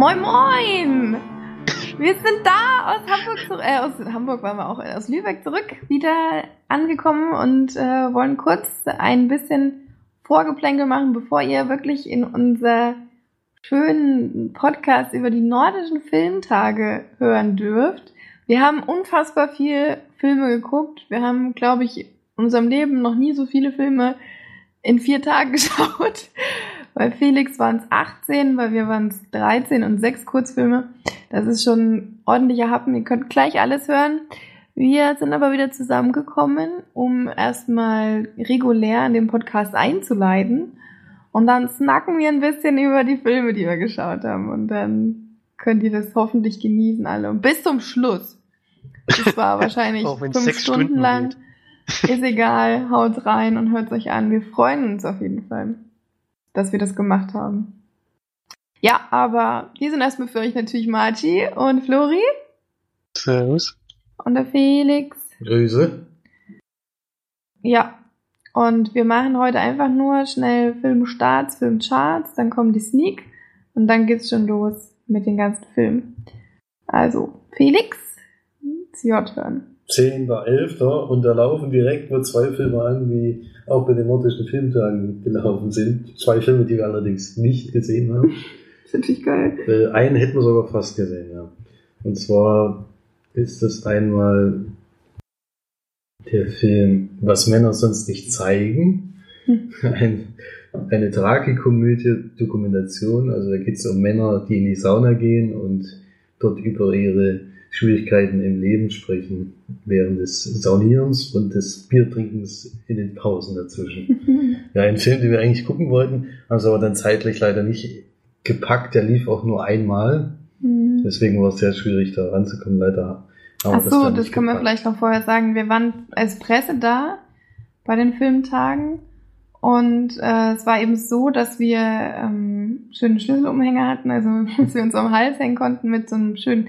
Moin Moin! Wir sind da aus Hamburg zurück, äh, aus Hamburg waren wir auch, aus Lübeck zurück, wieder angekommen und äh, wollen kurz ein bisschen Vorgeplänkel machen, bevor ihr wirklich in unser schönen Podcast über die nordischen Filmtage hören dürft. Wir haben unfassbar viel Filme geguckt. Wir haben, glaube ich, in unserem Leben noch nie so viele Filme in vier Tagen geschaut. Bei Felix waren es 18, bei mir waren es 13 und sechs Kurzfilme. Das ist schon ein ordentlicher Happen. Ihr könnt gleich alles hören. Wir sind aber wieder zusammengekommen, um erstmal regulär in den Podcast einzuleiten. Und dann snacken wir ein bisschen über die Filme, die wir geschaut haben. Und dann könnt ihr das hoffentlich genießen alle. Und bis zum Schluss. Das war wahrscheinlich fünf Stunden, Stunden lang. Ist egal, haut rein und hört euch an. Wir freuen uns auf jeden Fall, dass wir das gemacht haben. Ja, aber wir sind erstmal für euch natürlich Marci und Flori. Servus. Und der Felix. Grüße. Ja, und wir machen heute einfach nur schnell Filmstarts, Filmcharts, dann kommen die Sneak und dann geht's schon los mit den ganzen Filmen. Also, Felix, Sie hören. 10.11. und da laufen direkt nur zwei Filme an, die auch bei den nordischen Filmtagen gelaufen sind. Zwei Filme, die wir allerdings nicht gesehen haben. das ist natürlich geil. Äh, einen hätten wir sogar fast gesehen, ja. Und zwar ist das einmal der Film Was Männer sonst nicht zeigen. Hm. Ein, eine Tragikomödie, Dokumentation. Also da geht es um Männer, die in die Sauna gehen und dort über ihre Schwierigkeiten im Leben sprechen, während des Saunierens und des Biertrinkens in den Pausen dazwischen. ja, ein Film, den wir eigentlich gucken wollten, haben es aber dann zeitlich leider nicht gepackt. Der lief auch nur einmal. Mhm. Deswegen war es sehr schwierig, da ranzukommen. Leider Ach so, das, das können wir vielleicht noch vorher sagen. Wir waren als Presse da bei den Filmtagen und äh, es war eben so, dass wir ähm, schöne Schlüsselumhänger hatten, also dass wir uns am Hals hängen konnten mit so einem schönen,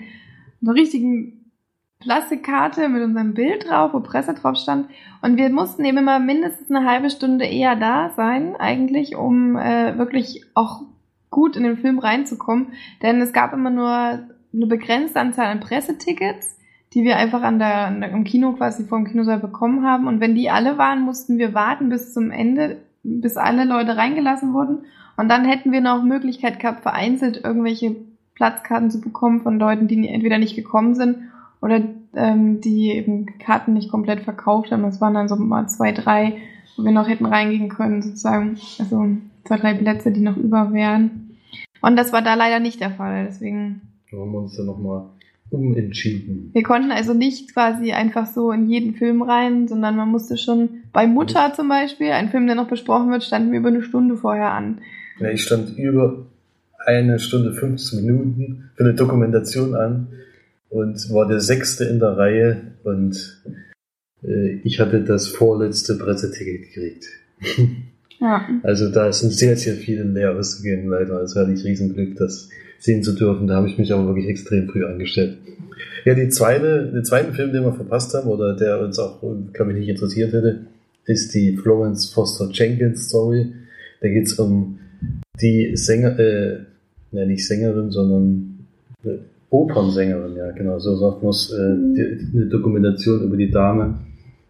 so richtigen Plastikkarte mit unserem Bild drauf, wo Presse drauf stand. Und wir mussten eben immer mindestens eine halbe Stunde eher da sein, eigentlich, um äh, wirklich auch gut in den Film reinzukommen. Denn es gab immer nur eine begrenzte Anzahl an Pressetickets die wir einfach an der, an der, im Kino quasi vor dem Kinosaal bekommen haben. Und wenn die alle waren, mussten wir warten bis zum Ende, bis alle Leute reingelassen wurden. Und dann hätten wir noch Möglichkeit gehabt, vereinzelt irgendwelche Platzkarten zu bekommen von Leuten, die entweder nicht gekommen sind oder ähm, die eben Karten nicht komplett verkauft haben. Das waren dann so mal zwei, drei, wo wir noch hätten reingehen können, sozusagen. Also zwei, drei Plätze, die noch über wären. Und das war da leider nicht der Fall. Deswegen. Da haben wir uns dann nochmal umentschieden. Wir konnten also nicht quasi einfach so in jeden Film rein, sondern man musste schon bei Mutter zum Beispiel, ein Film, der noch besprochen wird, standen wir über eine Stunde vorher an. Ja, ich stand über eine Stunde 15 Minuten für eine Dokumentation an und war der Sechste in der Reihe und äh, ich hatte das vorletzte Presseticket gekriegt. Ja. Also da sind sehr, sehr viele leer auszugehen, leider. Also hatte ich Riesenglück, dass sehen zu dürfen. Da habe ich mich aber wirklich extrem früh angestellt. Ja, die zweite, den zweiten Film, den wir verpasst haben, oder der uns auch, glaube ich, nicht interessiert hätte, ist die Florence Foster Jenkins Story. Da geht es um die Sänger, äh, ne, nicht Sängerin, sondern Opernsängerin, ja, genau, so sagt man es, äh, eine Dokumentation über die Dame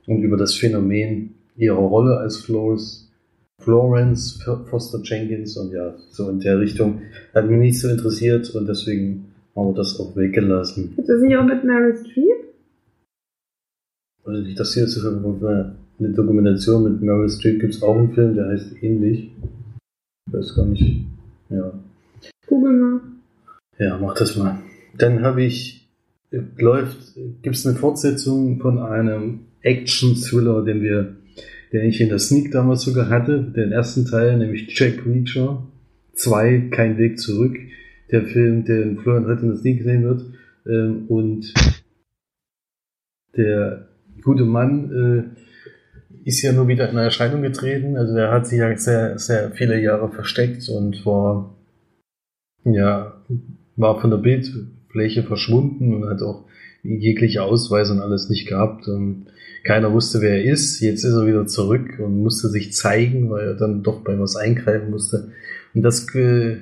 und über das Phänomen ihrer Rolle als Florence Florence Foster Jenkins und ja, so in der Richtung. Hat mich nicht so interessiert und deswegen haben wir das auch weggelassen. Ist das nicht auch mit Mary Streep? Also nicht, das hier ist eine Dokumentation mit Meryl Streep gibt es auch einen Film, der heißt ähnlich. Ich weiß gar nicht. Ja. Google mal. Ja, mach das mal. Dann habe ich, läuft, gibt es eine Fortsetzung von einem Action-Thriller, den wir den ich in der Sneak damals sogar hatte, den ersten Teil, nämlich Jack Reacher. 2, Kein Weg zurück, der Film, den Florian heute in der Sneak sehen wird, ähm, und der gute Mann äh, ist ja nur wieder in Erscheinung getreten, also der hat sich ja sehr, sehr viele Jahre versteckt und war, ja, war von der Bildfläche verschwunden und hat auch jegliche Ausweise und alles nicht gehabt. Und keiner wusste, wer er ist. Jetzt ist er wieder zurück und musste sich zeigen, weil er dann doch bei was eingreifen musste. Und das äh,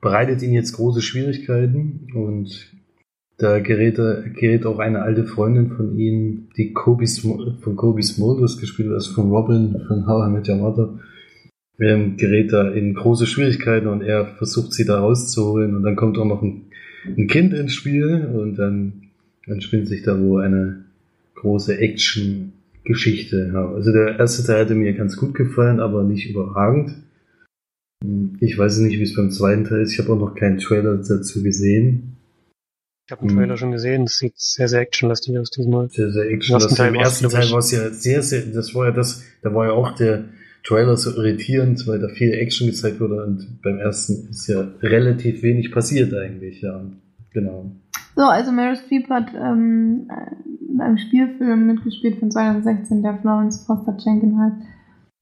bereitet ihn jetzt große Schwierigkeiten und da gerät, er, gerät auch eine alte Freundin von ihm, die Kobe von Kobe Smulders gespielt wird, also von Robin von How I Met Your Mother, ähm, gerät da in große Schwierigkeiten und er versucht sie da rauszuholen und dann kommt auch noch ein, ein Kind ins Spiel und dann entspinnt sich da wo eine große Action-Geschichte. Ja, also der erste Teil hatte mir ganz gut gefallen, aber nicht überragend. Ich weiß nicht, wie es beim zweiten Teil ist. Ich habe auch noch keinen Trailer dazu gesehen. Ich habe den Trailer hm. schon gesehen. Das sieht sehr, sehr actionlastig aus diesmal. Sehr, sehr actionlastig. Im ersten Teil war es ja sehr, sehr, das war ja das, da war ja auch der Trailer so irritierend, weil da viel Action gezeigt wurde und beim ersten ist ja relativ wenig passiert eigentlich, ja. Genau. So, also Meryl Streep hat ähm, in einem Spielfilm mitgespielt von 2016, der Florence Foster Jenkins heißt.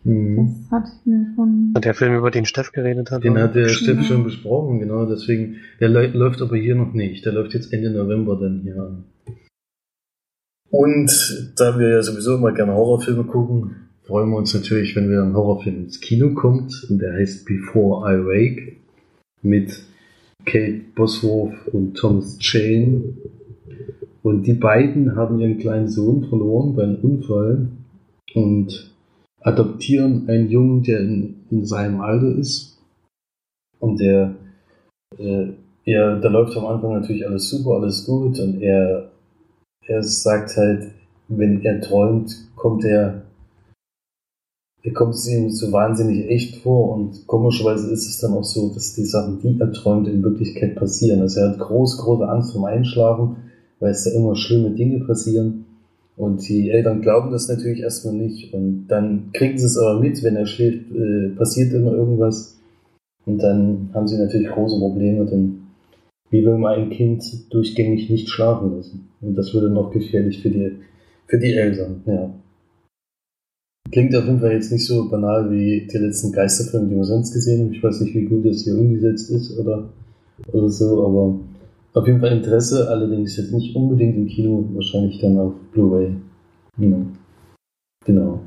Mhm. Das hatte ich mir schon. Hat der Film, über den Steff geredet hat? Den hat der Steff schon besprochen, genau. Deswegen, der läuft aber hier noch nicht. Der läuft jetzt Ende November dann hier an. Und da wir ja sowieso immer gerne Horrorfilme gucken, freuen wir uns natürlich, wenn wieder ein Horrorfilm ins Kino kommt. Und der heißt Before I Wake mit Kate Bosworth und Thomas Jane. Und die beiden haben ihren kleinen Sohn verloren beim Unfall. Und adoptieren einen Jungen, der in, in seinem Alter ist. Und der, äh, er, da läuft am Anfang natürlich alles super, alles gut. Und er, er sagt halt, wenn er träumt, kommt er, er kommt es ihm so wahnsinnig echt vor. Und komischerweise ist es dann auch so, dass die Sachen, die er träumt, in Wirklichkeit passieren. Also er hat große, große Angst vom Einschlafen, weil es da immer schlimme Dinge passieren. Und die Eltern glauben das natürlich erstmal nicht. Und dann kriegen sie es aber mit, wenn er schläft, äh, passiert immer irgendwas. Und dann haben sie natürlich große Probleme, denn wie will man ein Kind durchgängig nicht schlafen lassen? Und das würde noch gefährlich für die, für die Eltern, ja. Klingt auf jeden Fall jetzt nicht so banal wie die letzten Geisterfilme, die wir sonst gesehen haben. Ich weiß nicht, wie gut das hier umgesetzt ist oder, oder so, aber auf jeden Fall Interesse, allerdings jetzt nicht unbedingt im Kino, wahrscheinlich dann auf Blu-ray. Ja. Genau.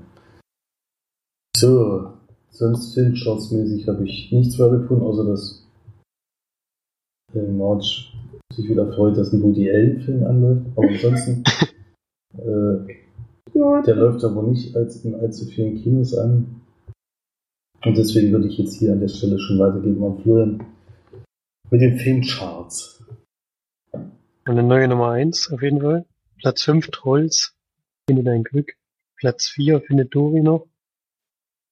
So, sonst filmstartsmäßig habe ich nichts weiter gefunden, außer dass äh, March sich wieder freut, dass ein Woody Allen-Film anläuft. Aber ansonsten, äh, der läuft aber nicht als, in allzu vielen Kinos an. Und deswegen würde ich jetzt hier an der Stelle schon weitergeben an Florian mit den Filmcharts. Eine neue Nummer 1 auf jeden Fall. Platz 5 Trolls, finde dein Glück. Platz 4 findet Dori noch.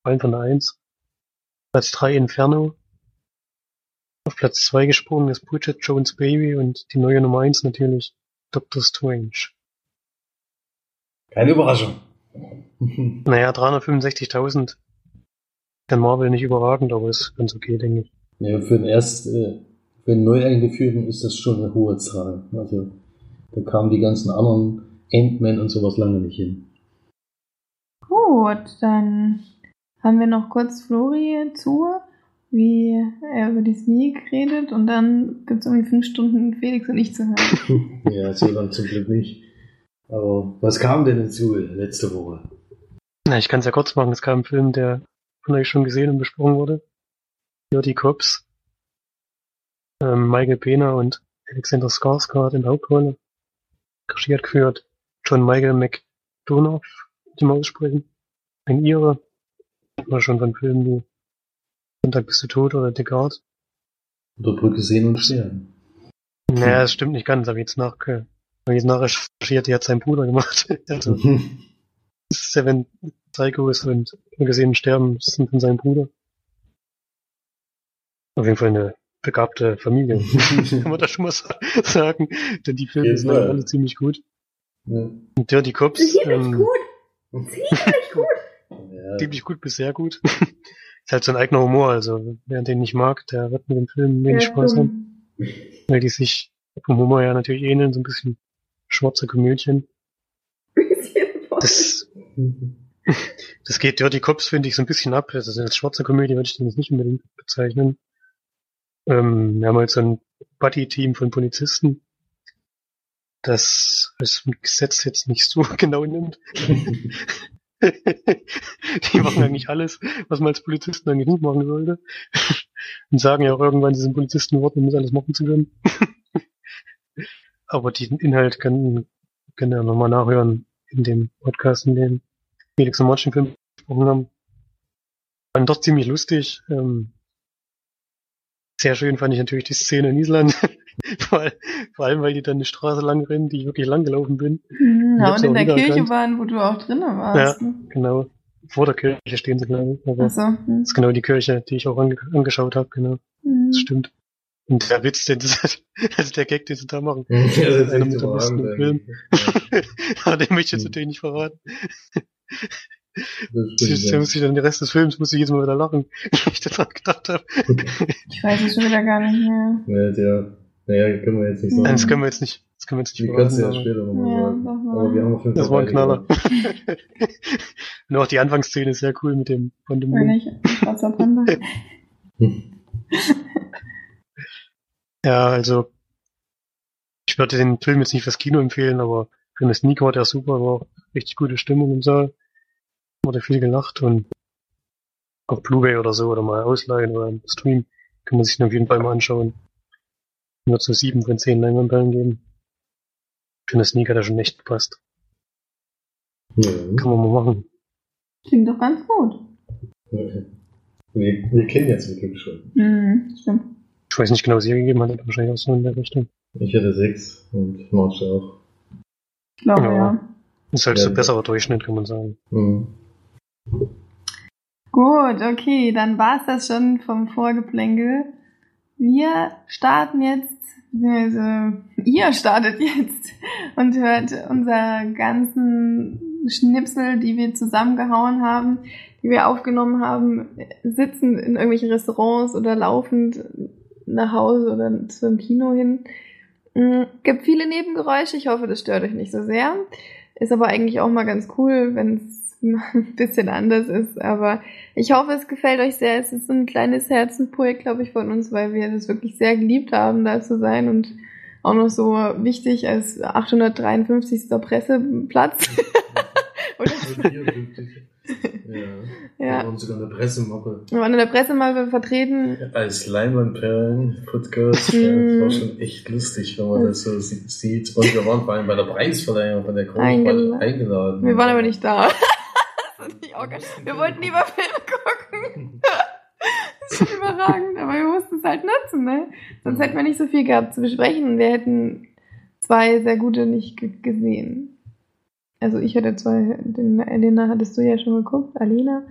Ein von der 1. Platz 3 Inferno. Auf Platz 2 gesprungen ist Bridget Jones Baby und die neue Nummer 1 natürlich Doctor Strange. Keine Überraschung. naja, 365.000. Der Marvel nicht überragend, aber ist ganz okay, denke ich. Ja, für den ersten, äh, wenn neu eingeführten ist das schon eine hohe Zahl. Also da kamen die ganzen anderen Ant-Man und sowas lange nicht hin. Gut, dann haben wir noch kurz Flori zu, wie er über die Sneak redet und dann gibt es irgendwie fünf Stunden Felix und ich zu hören. ja, so lang zum Glück nicht. Aber was kam denn hinzu letzte Woche? Na, ich kann es ja kurz machen. Es kam ein Film, der von euch schon gesehen und besprochen wurde. Dirty Cops ähm, Michael Pena und Alexander Skarsgård in der Hauptrolle. Regie geführt John Michael McDonough, die mal aussprechen. Ein Ire. War schon von Filmen wie Sonntag bist du tot oder Descartes. Oder Brücke sehen und sterben. Naja, das stimmt nicht ganz, aber jetzt nach, habe jetzt nachrecherchiert, die hat sein Bruder gemacht. also, Seven und Brücke sehen und sterben sind von seinem Bruder. Auf jeden Fall eine begabte Familie. Kann man das schon mal sagen. Denn die Filme sind alle ziemlich gut. Ja. Und Dirty Cops. Ziemlich ähm, gut. Ziemlich gut. Ja. Ziemlich gut bis sehr gut. ist halt so ein eigener Humor, also wer den nicht mag, der wird mit dem Film wenig ja, Spaß haben. Weil die sich vom Humor ja natürlich ähneln, so ein bisschen schwarze Komödien. Das, das geht Dirty Cops, finde ich, so ein bisschen ab. Also als schwarze Komödie würde ich den jetzt nicht unbedingt bezeichnen. Ähm, wir haben halt so ein Buddy-Team von Polizisten, das das Gesetz jetzt nicht so genau nimmt. die machen eigentlich alles, was man als Polizisten eigentlich nicht machen sollte. und sagen ja auch irgendwann, sie sind Polizisten geworden, um das alles machen zu können. Aber den Inhalt können, können ja nochmal nachhören in dem Podcast, in dem Felix und Martin Film gesprochen haben. Fand doch ziemlich lustig. Ähm, sehr schön fand ich natürlich die Szene in Island. vor, vor, allem, weil die dann eine Straße lang rennen, die ich wirklich lang gelaufen bin. Mhm, ja, und in der Kirche erkannt. waren, wo du auch drinnen warst. Ja, ne? genau. Vor der Kirche stehen sie, glaube ich. Aber so. hm. Das ist genau die Kirche, die ich auch ange angeschaut habe, genau. Mhm. Das stimmt. Und der Witz, den das, also der Gag, den sie da machen, ja, das ist einer mit der besten Film. Ja. Aber den möchte ich jetzt mhm. natürlich nicht verraten. Stimmt, muss ich dann den Rest des Films muss ich jetzt mal wieder lachen, wenn ich daran gedacht habe. Ich weiß es schon wieder gar nicht mehr. Ja, der, naja, können wir jetzt nicht sagen. Nein, das können wir jetzt nicht. Das können wir jetzt nicht Wir können es ja später nochmal ja, sagen. Aber wir haben auf jeden Fall. Das war ein Knaller. Und auch die Anfangsszene ist sehr cool mit dem von dem Mund. Schwarzer Panda. Ja, also ich würde den Film jetzt nicht fürs Kino empfehlen, aber für eine Sneak war der super, war auch richtig gute Stimmung im Saal. Wurde viel gelacht und auf Blu-ray oder so oder mal ausleihen oder im Stream kann man sich den auf jeden Fall mal anschauen. Nur zu sieben von zehn Leinwandperlen geben. Für eine Sneak hat er schon echt gepasst. Ja. Kann man mal machen. Klingt doch ganz gut. Okay. Wir, wir kennen jetzt den Glück schon. Mhm, stimmt. Ich weiß nicht genau, was ihr gegeben hat, aber wahrscheinlich auch so in der Richtung. Ich hätte sechs und Marge auch. Ich glaube, ja. ja. Ist halt ja, so ein besserer Durchschnitt, kann man sagen. Mhm. Gut, okay, dann war's das schon vom Vorgeplänkel. Wir starten jetzt, beziehungsweise ihr startet jetzt und hört unser ganzen Schnipsel, die wir zusammengehauen haben, die wir aufgenommen haben, sitzen in irgendwelchen Restaurants oder laufend nach Hause oder zum Kino hin. Mhm, gibt viele Nebengeräusche, ich hoffe, das stört euch nicht so sehr. Ist aber eigentlich auch mal ganz cool, wenn es ein bisschen anders ist. Aber ich hoffe, es gefällt euch sehr. Es ist ein kleines Herzensprojekt, glaube ich, von uns, weil wir das wirklich sehr geliebt haben, da zu sein und auch noch so wichtig als 853. Presseplatz. Oder ja. ja. Wir waren sogar in der Pressemappe. Wir waren in der Pressemappe vertreten. Als Leinwandperlen-Podcast. Mm. Ja, das war schon echt lustig, wenn man das so sieht. Und wir waren vor allem bei der Preisverleihung von der Krone eingeladen. eingeladen. Wir waren aber nicht da. wir wollten lieber Filme gucken. das ist überragend, aber wir mussten es halt nutzen, ne? Sonst hätten wir nicht so viel gehabt zu besprechen und wir hätten zwei sehr gute nicht gesehen. Also ich hatte zwei, den Elena hattest du ja schon geguckt, Alena.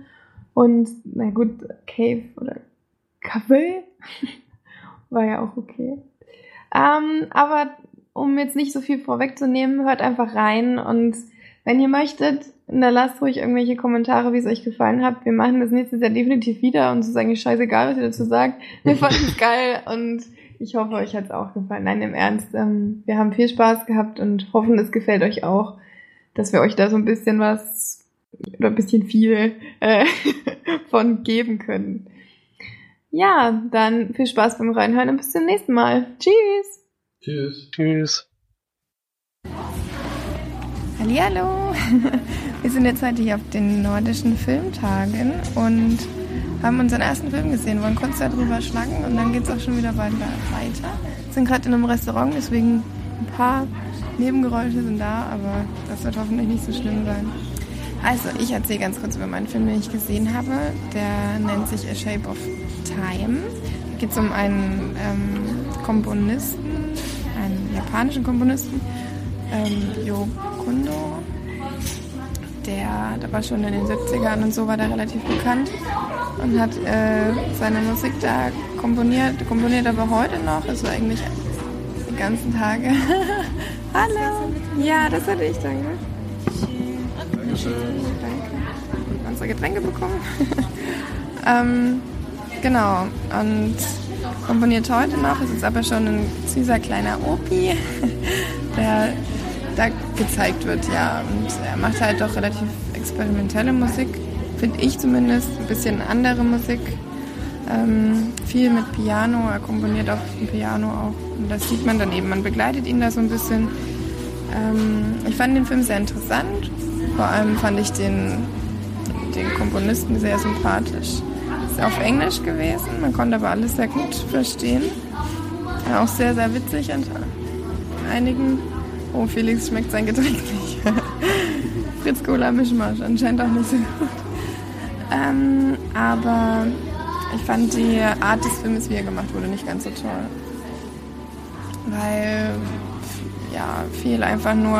Und na gut, Cave oder Café war ja auch okay. Ähm, aber um jetzt nicht so viel vorwegzunehmen, hört einfach rein und wenn ihr möchtet, dann lasst ruhig irgendwelche Kommentare, wie es euch gefallen hat. Wir machen das nächstes Jahr definitiv wieder und es ist eigentlich scheißegal, was ihr dazu sagt. Wir fanden es geil und ich hoffe, euch hat es auch gefallen. Nein, im Ernst, ähm, wir haben viel Spaß gehabt und hoffen, es gefällt euch auch dass wir euch da so ein bisschen was oder ein bisschen viel äh, von geben können. Ja, dann viel Spaß beim Reinhören und bis zum nächsten Mal. Tschüss. Tschüss. Tschüss. Hallo. Wir sind jetzt heute hier auf den nordischen Filmtagen und haben unseren ersten Film gesehen, wollen kurz darüber schnacken und dann geht es auch schon wieder weiter. Wir sind gerade in einem Restaurant, deswegen ein paar Nebengeräusche sind da, aber das wird hoffentlich nicht so schlimm sein. Also, ich erzähle ganz kurz über meinen Film, den ich gesehen habe. Der nennt sich A Shape of Time. Da geht es um einen ähm, Komponisten, einen japanischen Komponisten, ähm, Yo Kundo. Der, der war schon in den 70ern und so war der relativ bekannt und hat äh, seine Musik da komponiert, komponiert aber heute noch, also eigentlich die ganzen Tage. Hallo. Ja, das hatte ich, danke. Danke. Unsere Getränke bekommen. ähm, genau. Und komponiert heute noch. Es ist aber schon ein süßer kleiner Opi, der da gezeigt wird, ja. Und er macht halt doch relativ experimentelle Musik, finde ich zumindest. Ein bisschen andere Musik. Ähm, viel mit Piano, er komponiert auf dem Piano auch. Und das sieht man dann eben, man begleitet ihn da so ein bisschen. Ähm, ich fand den Film sehr interessant. Vor allem fand ich den, den Komponisten sehr sympathisch. ist auf Englisch gewesen. Man konnte aber alles sehr gut verstehen. War auch sehr, sehr witzig an einigen. Oh, Felix schmeckt sein Getränk nicht. Fritz Cola Mischmasch, anscheinend auch nicht so gut. Ähm, aber ich fand die Art des Films, wie er gemacht wurde, nicht ganz so toll. Weil ja, viel einfach nur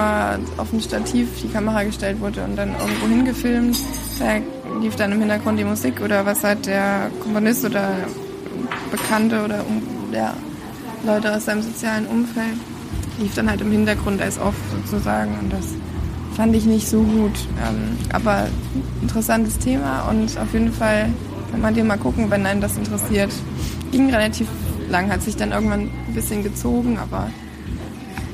auf ein Stativ die Kamera gestellt wurde und dann irgendwo hingefilmt. Da lief dann im Hintergrund die Musik oder was hat der Komponist oder Bekannte oder ja, Leute aus seinem sozialen Umfeld lief dann halt im Hintergrund als off sozusagen und das fand ich nicht so gut. Ähm, aber interessantes Thema und auf jeden Fall kann man dir mal gucken, wenn einen das interessiert. Ging relativ lang, hat sich dann irgendwann ein bisschen gezogen, aber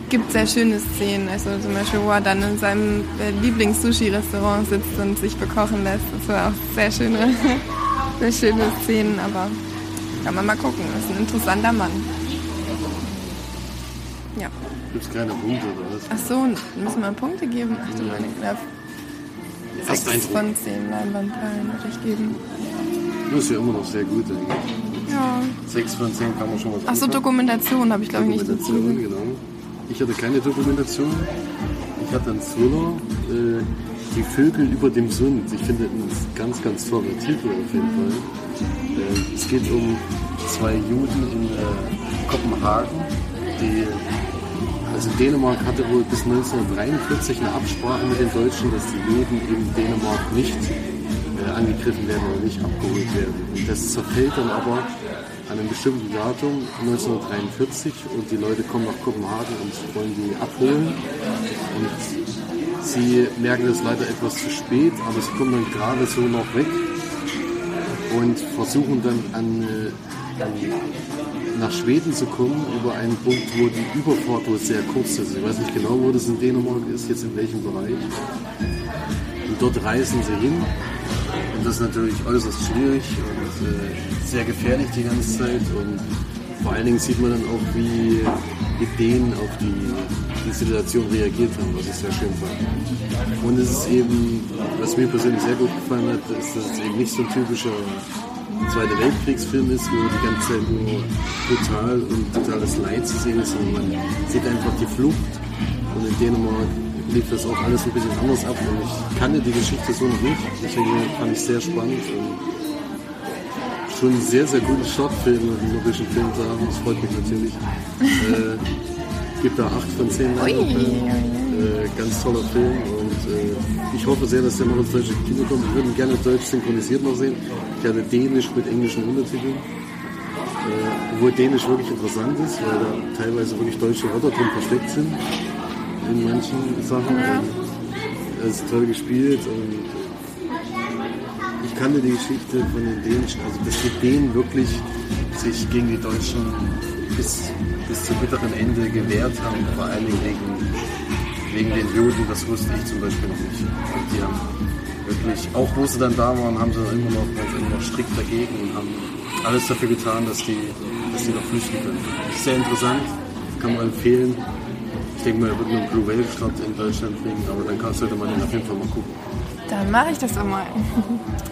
gibt sehr schöne Szenen. Also zum Beispiel, wo er dann in seinem äh, Lieblings-Sushi-Restaurant sitzt und sich bekochen lässt. Das war auch sehr schöne, sehr schöne Szenen, aber kann man mal gucken. Das ist ein interessanter Mann. Ja. Gibt es keine Punkte oder was? Ach so, müssen wir Punkte geben? Ach du meine ja, Fast Sechs von zehn Leinwandperlen würde ich geben. Das ist ja immer noch sehr gut eigentlich. Ja. Sechs von zehn kann man schon was Ach so, anfangen. Dokumentation habe ich glaube ich nicht dazu. Dokumentation, genau. Ich hatte keine Dokumentation. Ich hatte einen Thriller. Äh, die Vögel über dem Sund. Ich finde ein ganz, ganz toller Titel auf jeden Fall. Äh, es geht um zwei Juden in äh, Kopenhagen, die also Dänemark hatte wohl bis 1943 eine Absprache mit den Deutschen, dass die Juden in Dänemark nicht äh, angegriffen werden oder nicht abgeholt werden. Und das zerfällt dann aber an einem bestimmten Datum 1943 und die Leute kommen nach Kopenhagen und wollen die abholen. Und sie merken das leider etwas zu spät, aber sie kommen dann gerade so noch weg und versuchen dann an, äh, an nach Schweden zu kommen über einen Punkt, wo die Überfahrt wohl sehr kurz ist. Ich weiß nicht genau, wo das in Dänemark ist, jetzt in welchem Bereich. Und dort reisen sie hin. Und das ist natürlich äußerst schwierig und äh, sehr gefährlich die ganze Zeit. Und vor allen Dingen sieht man dann auch, wie die Dänen auf die, die Situation reagiert haben, was ich sehr schön fand. Und es ist eben, was mir persönlich sehr gut gefallen hat, ist, dass es eben nicht so ein typischer Zweiter Weltkriegsfilm ist, wo die ganze Zeit nur brutal und totales Leid zu sehen ist, sondern man sieht einfach die Flucht. Und in Dänemark lief das auch alles ein bisschen anders ab. Und ich kannte die Geschichte so noch nicht. Deswegen fand ich sehr spannend. Und schon ein sehr, sehr gutes Shortfilm und nordischen Film zu haben. Das freut mich natürlich. äh, gibt da 8 von 10 Ui, Leinwandperlen. Äh, ganz toller Film und äh, ich hoffe sehr, dass der noch ins deutsche Kino kommt. Ich würde ihn gerne deutsch synchronisiert noch sehen. Ich hatte Dänisch mit englischen Untertiteln. Äh, obwohl Dänisch wirklich interessant ist, weil da teilweise wirklich deutsche Wörter drin versteckt sind. In manchen Sachen. Ja. Und er ist toll gespielt und ich kannte die Geschichte von den Dänischen, also dass die Dänen wirklich sich gegen die Deutschen bis, bis zum bitteren Ende gewehrt haben, vor allen Dingen wegen, wegen den Juden, das wusste ich zum Beispiel noch nicht. Die haben wirklich, auch wo sie dann da waren, haben sie immer noch, immer noch strikt dagegen und haben alles dafür getan, dass die, dass die noch flüchten können. Sehr interessant, kann man empfehlen. Ich denke mal, er wird nur Blue Whale Start in Deutschland kriegen, aber dann kann, sollte man den auf jeden Fall mal gucken. Dann mache ich das doch mal.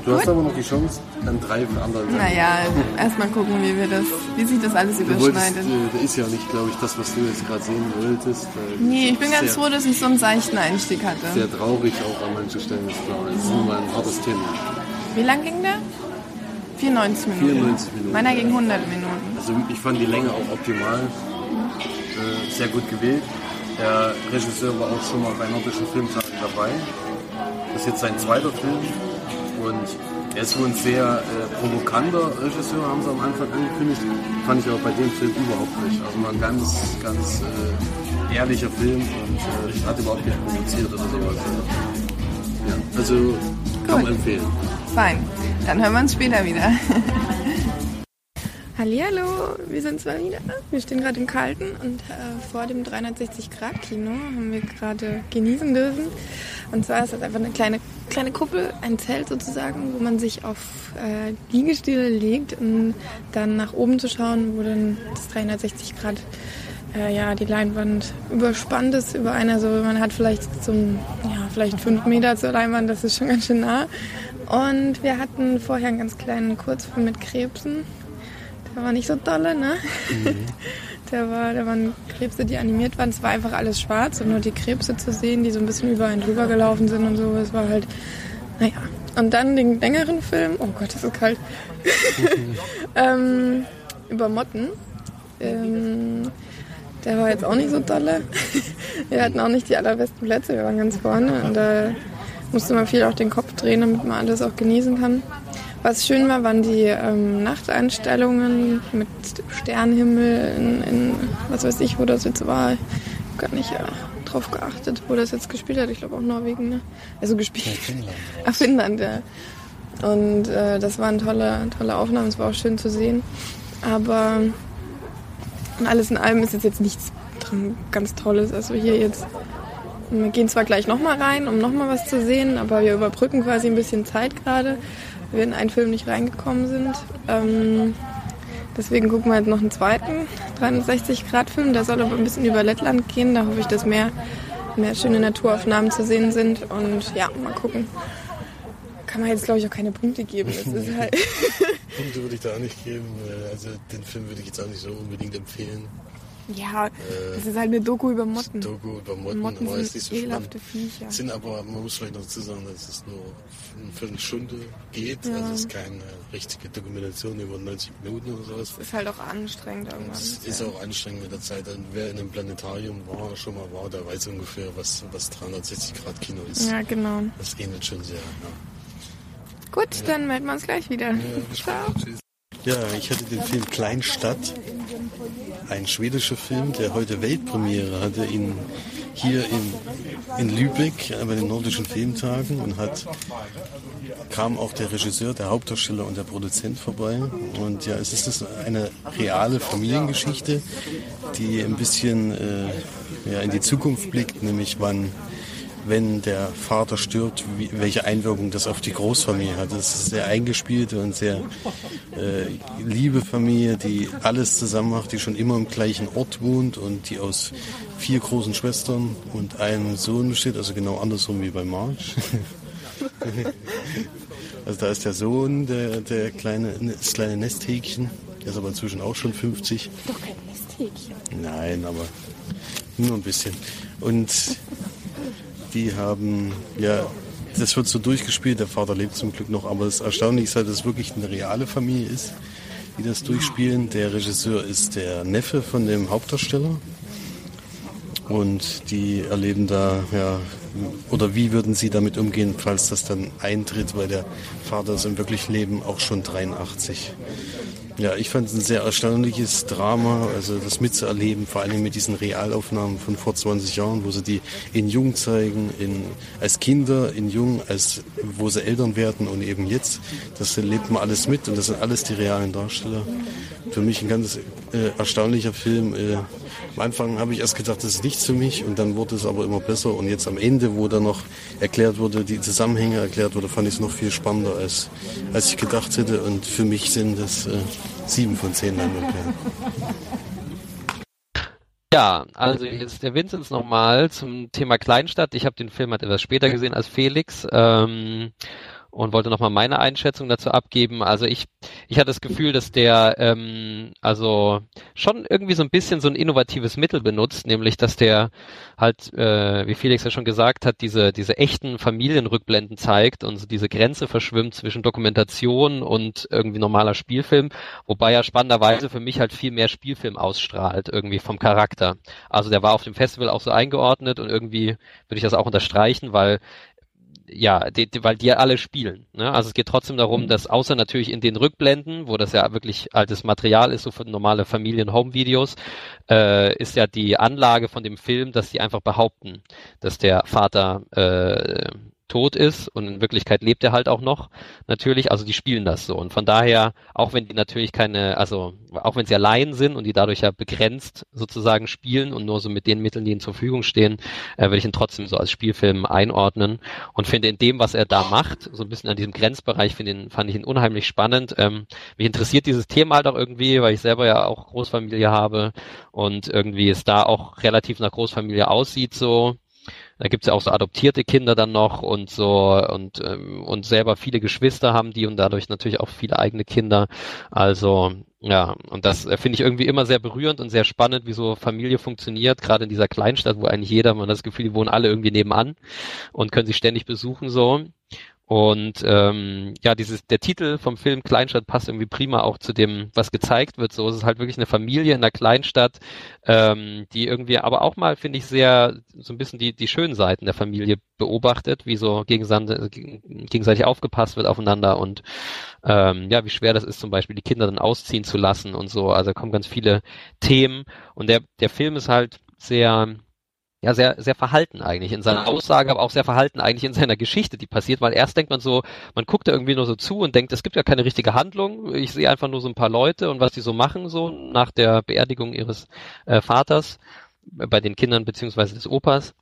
Du hast aber noch die Chance, dann drei für andere. Naja, erstmal gucken, wie wir das, wie sich das alles überschneidet. äh, da ist ja nicht, glaube ich, das, was du jetzt gerade sehen wolltest. Nee, ich das bin ganz froh, dass ich so einen seichten Einstieg hatte. Sehr traurig auch an manchen Stellen, ist klar. Das ist nun mal ein hartes Thema. Wie lang ging der? 94 Minuten. 94 Minuten. Meiner ging 100 Minuten. Also ich fand die Länge auch optimal. Äh, sehr gut gewählt. Der Regisseur war auch schon mal bei Nordischen Filmtagen dabei. Das ist jetzt sein zweiter Film. Und er ist wohl ein sehr äh, provokanter Regisseur, haben sie am Anfang angekündigt. Fand ich aber bei dem Film überhaupt nicht. Also mal ein ganz, ganz äh, ehrlicher Film und äh, hat überhaupt nicht provoziert oder sowas. Ja, also kann man empfehlen. Fein. Dann hören wir uns später wieder. Hallihallo, wir sind zwar wieder. Wir stehen gerade im Kalten und äh, vor dem 360-Grad-Kino haben wir gerade genießen dürfen. Und zwar ist das einfach eine kleine, kleine Kuppel, ein Zelt sozusagen, wo man sich auf äh, Liegestühle legt, um dann nach oben zu schauen, wo dann das 360 Grad äh, ja, die Leinwand überspannt ist über einer, also man hat vielleicht so ja, vielleicht fünf Meter zur Leinwand, das ist schon ganz schön nah. Und wir hatten vorher einen ganz kleinen Kurzfilm mit Krebsen. Der war nicht so dolle, ne? Mhm. Der war, da waren Krebse, die animiert waren. Es war einfach alles schwarz und nur die Krebse zu sehen, die so ein bisschen über einen drüber gelaufen sind und so. Es war halt, naja. Und dann den längeren Film, oh Gott, das ist kalt, ähm, über Motten. Ähm, der war jetzt auch nicht so dolle. wir hatten auch nicht die allerbesten Plätze, wir waren ganz vorne und da musste man viel auch den Kopf drehen, damit man alles auch genießen kann. Was schön war, waren die ähm, Nachteinstellungen mit Sternenhimmel in, in, was weiß ich, wo das jetzt war. Ich habe gar nicht ja, drauf geachtet, wo das jetzt gespielt hat. Ich glaube auch Norwegen, ne? Also gespielt. Ja, Finnland. Ach, Finnland, ja. Und äh, das waren tolle, tolle Aufnahmen, es war auch schön zu sehen. Aber alles in allem ist jetzt, nichts dran ganz Tolles. Also hier jetzt, wir gehen zwar gleich nochmal rein, um nochmal was zu sehen, aber wir überbrücken quasi ein bisschen Zeit gerade wir in einen Film nicht reingekommen sind. Ähm, deswegen gucken wir jetzt noch einen zweiten 360-Grad-Film. Der soll aber ein bisschen über Lettland gehen. Da hoffe ich, dass mehr, mehr schöne Naturaufnahmen zu sehen sind. Und ja, mal gucken. Kann man jetzt, glaube ich, auch keine Punkte geben. Halt Punkte würde ich da auch nicht geben. Also den Film würde ich jetzt auch nicht so unbedingt empfehlen. Ja, äh, das ist halt eine Doku über Motten. Doku über Motten, Motten aber sind ist nicht so spannend. Viecher. Sind aber, man muss vielleicht noch dazu sagen, dass es nur eine Viertelstunde geht. Ja. Also es ist keine richtige Dokumentation über 90 Minuten oder sowas. Es ist halt auch anstrengend irgendwann. Es ist auch anstrengend mit der Zeit. Und wer in einem Planetarium war, schon mal war, der weiß ungefähr, was, was 360 Grad Kino ist. Ja, genau. Das ähnelt schon sehr. Ja. Gut, dann melden wir uns gleich wieder. Ja, Ciao. Ja, ich hatte den Film Kleinstadt ein schwedischer Film, der heute Weltpremiere hatte in, hier in, in Lübeck bei den Nordischen Filmtagen und hat kam auch der Regisseur, der Hauptdarsteller und der Produzent vorbei. Und ja, es ist eine reale Familiengeschichte, die ein bisschen äh, ja, in die Zukunft blickt, nämlich wann wenn der Vater stirbt, wie, welche Einwirkung das auf die Großfamilie hat. Das ist eine sehr eingespielte und sehr äh, liebe Familie, die alles zusammen macht, die schon immer im gleichen Ort wohnt und die aus vier großen Schwestern und einem Sohn besteht, also genau andersrum wie bei March. also da ist der Sohn, der, der kleine, das kleine Nesthäkchen, der ist aber inzwischen auch schon 50. Doch kein Nesthäkchen. Nein, aber nur ein bisschen. Und die haben, ja, das wird so durchgespielt. Der Vater lebt zum Glück noch, aber Erstaunliche ist halt, dass es wirklich eine reale Familie ist, die das durchspielen. Der Regisseur ist der Neffe von dem Hauptdarsteller. Und die erleben da, ja, oder wie würden sie damit umgehen, falls das dann eintritt, weil der Vater ist im wirklichen Leben auch schon 83. Ja, ich fand es ein sehr erstaunliches Drama, also das mitzuerleben, vor allem mit diesen Realaufnahmen von vor 20 Jahren, wo sie die in Jung zeigen, in, als Kinder, in Jung, als, wo sie Eltern werden und eben jetzt. Das lebt man alles mit und das sind alles die realen Darsteller. Für mich ein ganz äh, erstaunlicher Film. Äh, am Anfang habe ich erst gedacht, das ist nichts für mich und dann wurde es aber immer besser und jetzt am Ende, wo dann noch erklärt wurde, die Zusammenhänge erklärt wurde, fand ich es noch viel spannender, als, als ich gedacht hätte und für mich sind das äh, sieben von zehn Leinwandperlen. Ja, also jetzt der Vinzenz nochmal zum Thema Kleinstadt. Ich habe den Film halt etwas später gesehen als Felix. Ähm, und wollte nochmal meine Einschätzung dazu abgeben. Also ich, ich hatte das Gefühl, dass der ähm, also schon irgendwie so ein bisschen so ein innovatives Mittel benutzt, nämlich dass der halt, äh, wie Felix ja schon gesagt hat, diese, diese echten Familienrückblenden zeigt und so diese Grenze verschwimmt zwischen Dokumentation und irgendwie normaler Spielfilm, wobei er spannenderweise für mich halt viel mehr Spielfilm ausstrahlt, irgendwie vom Charakter. Also der war auf dem Festival auch so eingeordnet und irgendwie würde ich das auch unterstreichen, weil ja, die, die, weil die ja alle spielen. Ne? Also es geht trotzdem darum, mhm. dass außer natürlich in den Rückblenden, wo das ja wirklich altes Material ist, so für normale Familien-Home-Videos, äh, ist ja die Anlage von dem Film, dass die einfach behaupten, dass der Vater äh, tot ist und in Wirklichkeit lebt er halt auch noch natürlich, also die spielen das so. Und von daher, auch wenn die natürlich keine, also auch wenn sie allein sind und die dadurch ja begrenzt sozusagen spielen und nur so mit den Mitteln, die ihnen zur Verfügung stehen, äh, würde ich ihn trotzdem so als Spielfilm einordnen und finde in dem, was er da macht, so ein bisschen an diesem Grenzbereich, finde ihn, fand ich ihn unheimlich spannend. Ähm, mich interessiert dieses Thema halt auch irgendwie, weil ich selber ja auch Großfamilie habe und irgendwie es da auch relativ nach Großfamilie aussieht so da gibt's ja auch so adoptierte Kinder dann noch und so und, ähm, und selber viele Geschwister haben die und dadurch natürlich auch viele eigene Kinder. Also ja, und das äh, finde ich irgendwie immer sehr berührend und sehr spannend, wie so Familie funktioniert, gerade in dieser Kleinstadt, wo eigentlich jeder, man hat das Gefühl, die wohnen alle irgendwie nebenan und können sich ständig besuchen so. Und ähm, ja, dieses der Titel vom Film Kleinstadt passt irgendwie prima auch zu dem, was gezeigt wird. So es ist halt wirklich eine Familie in einer Kleinstadt, ähm, die irgendwie aber auch mal, finde ich, sehr so ein bisschen die, die schönen Seiten der Familie beobachtet, wie so gegenseitig, gegenseitig aufgepasst wird aufeinander und ähm, ja, wie schwer das ist, zum Beispiel die Kinder dann ausziehen zu lassen und so. Also kommen ganz viele Themen und der, der Film ist halt sehr ja sehr sehr verhalten eigentlich in seiner Aussage, aber auch sehr verhalten eigentlich in seiner Geschichte, die passiert, weil erst denkt man so, man guckt da irgendwie nur so zu und denkt, es gibt ja keine richtige Handlung. Ich sehe einfach nur so ein paar Leute und was die so machen so nach der Beerdigung ihres äh, Vaters bei den Kindern beziehungsweise des Opas.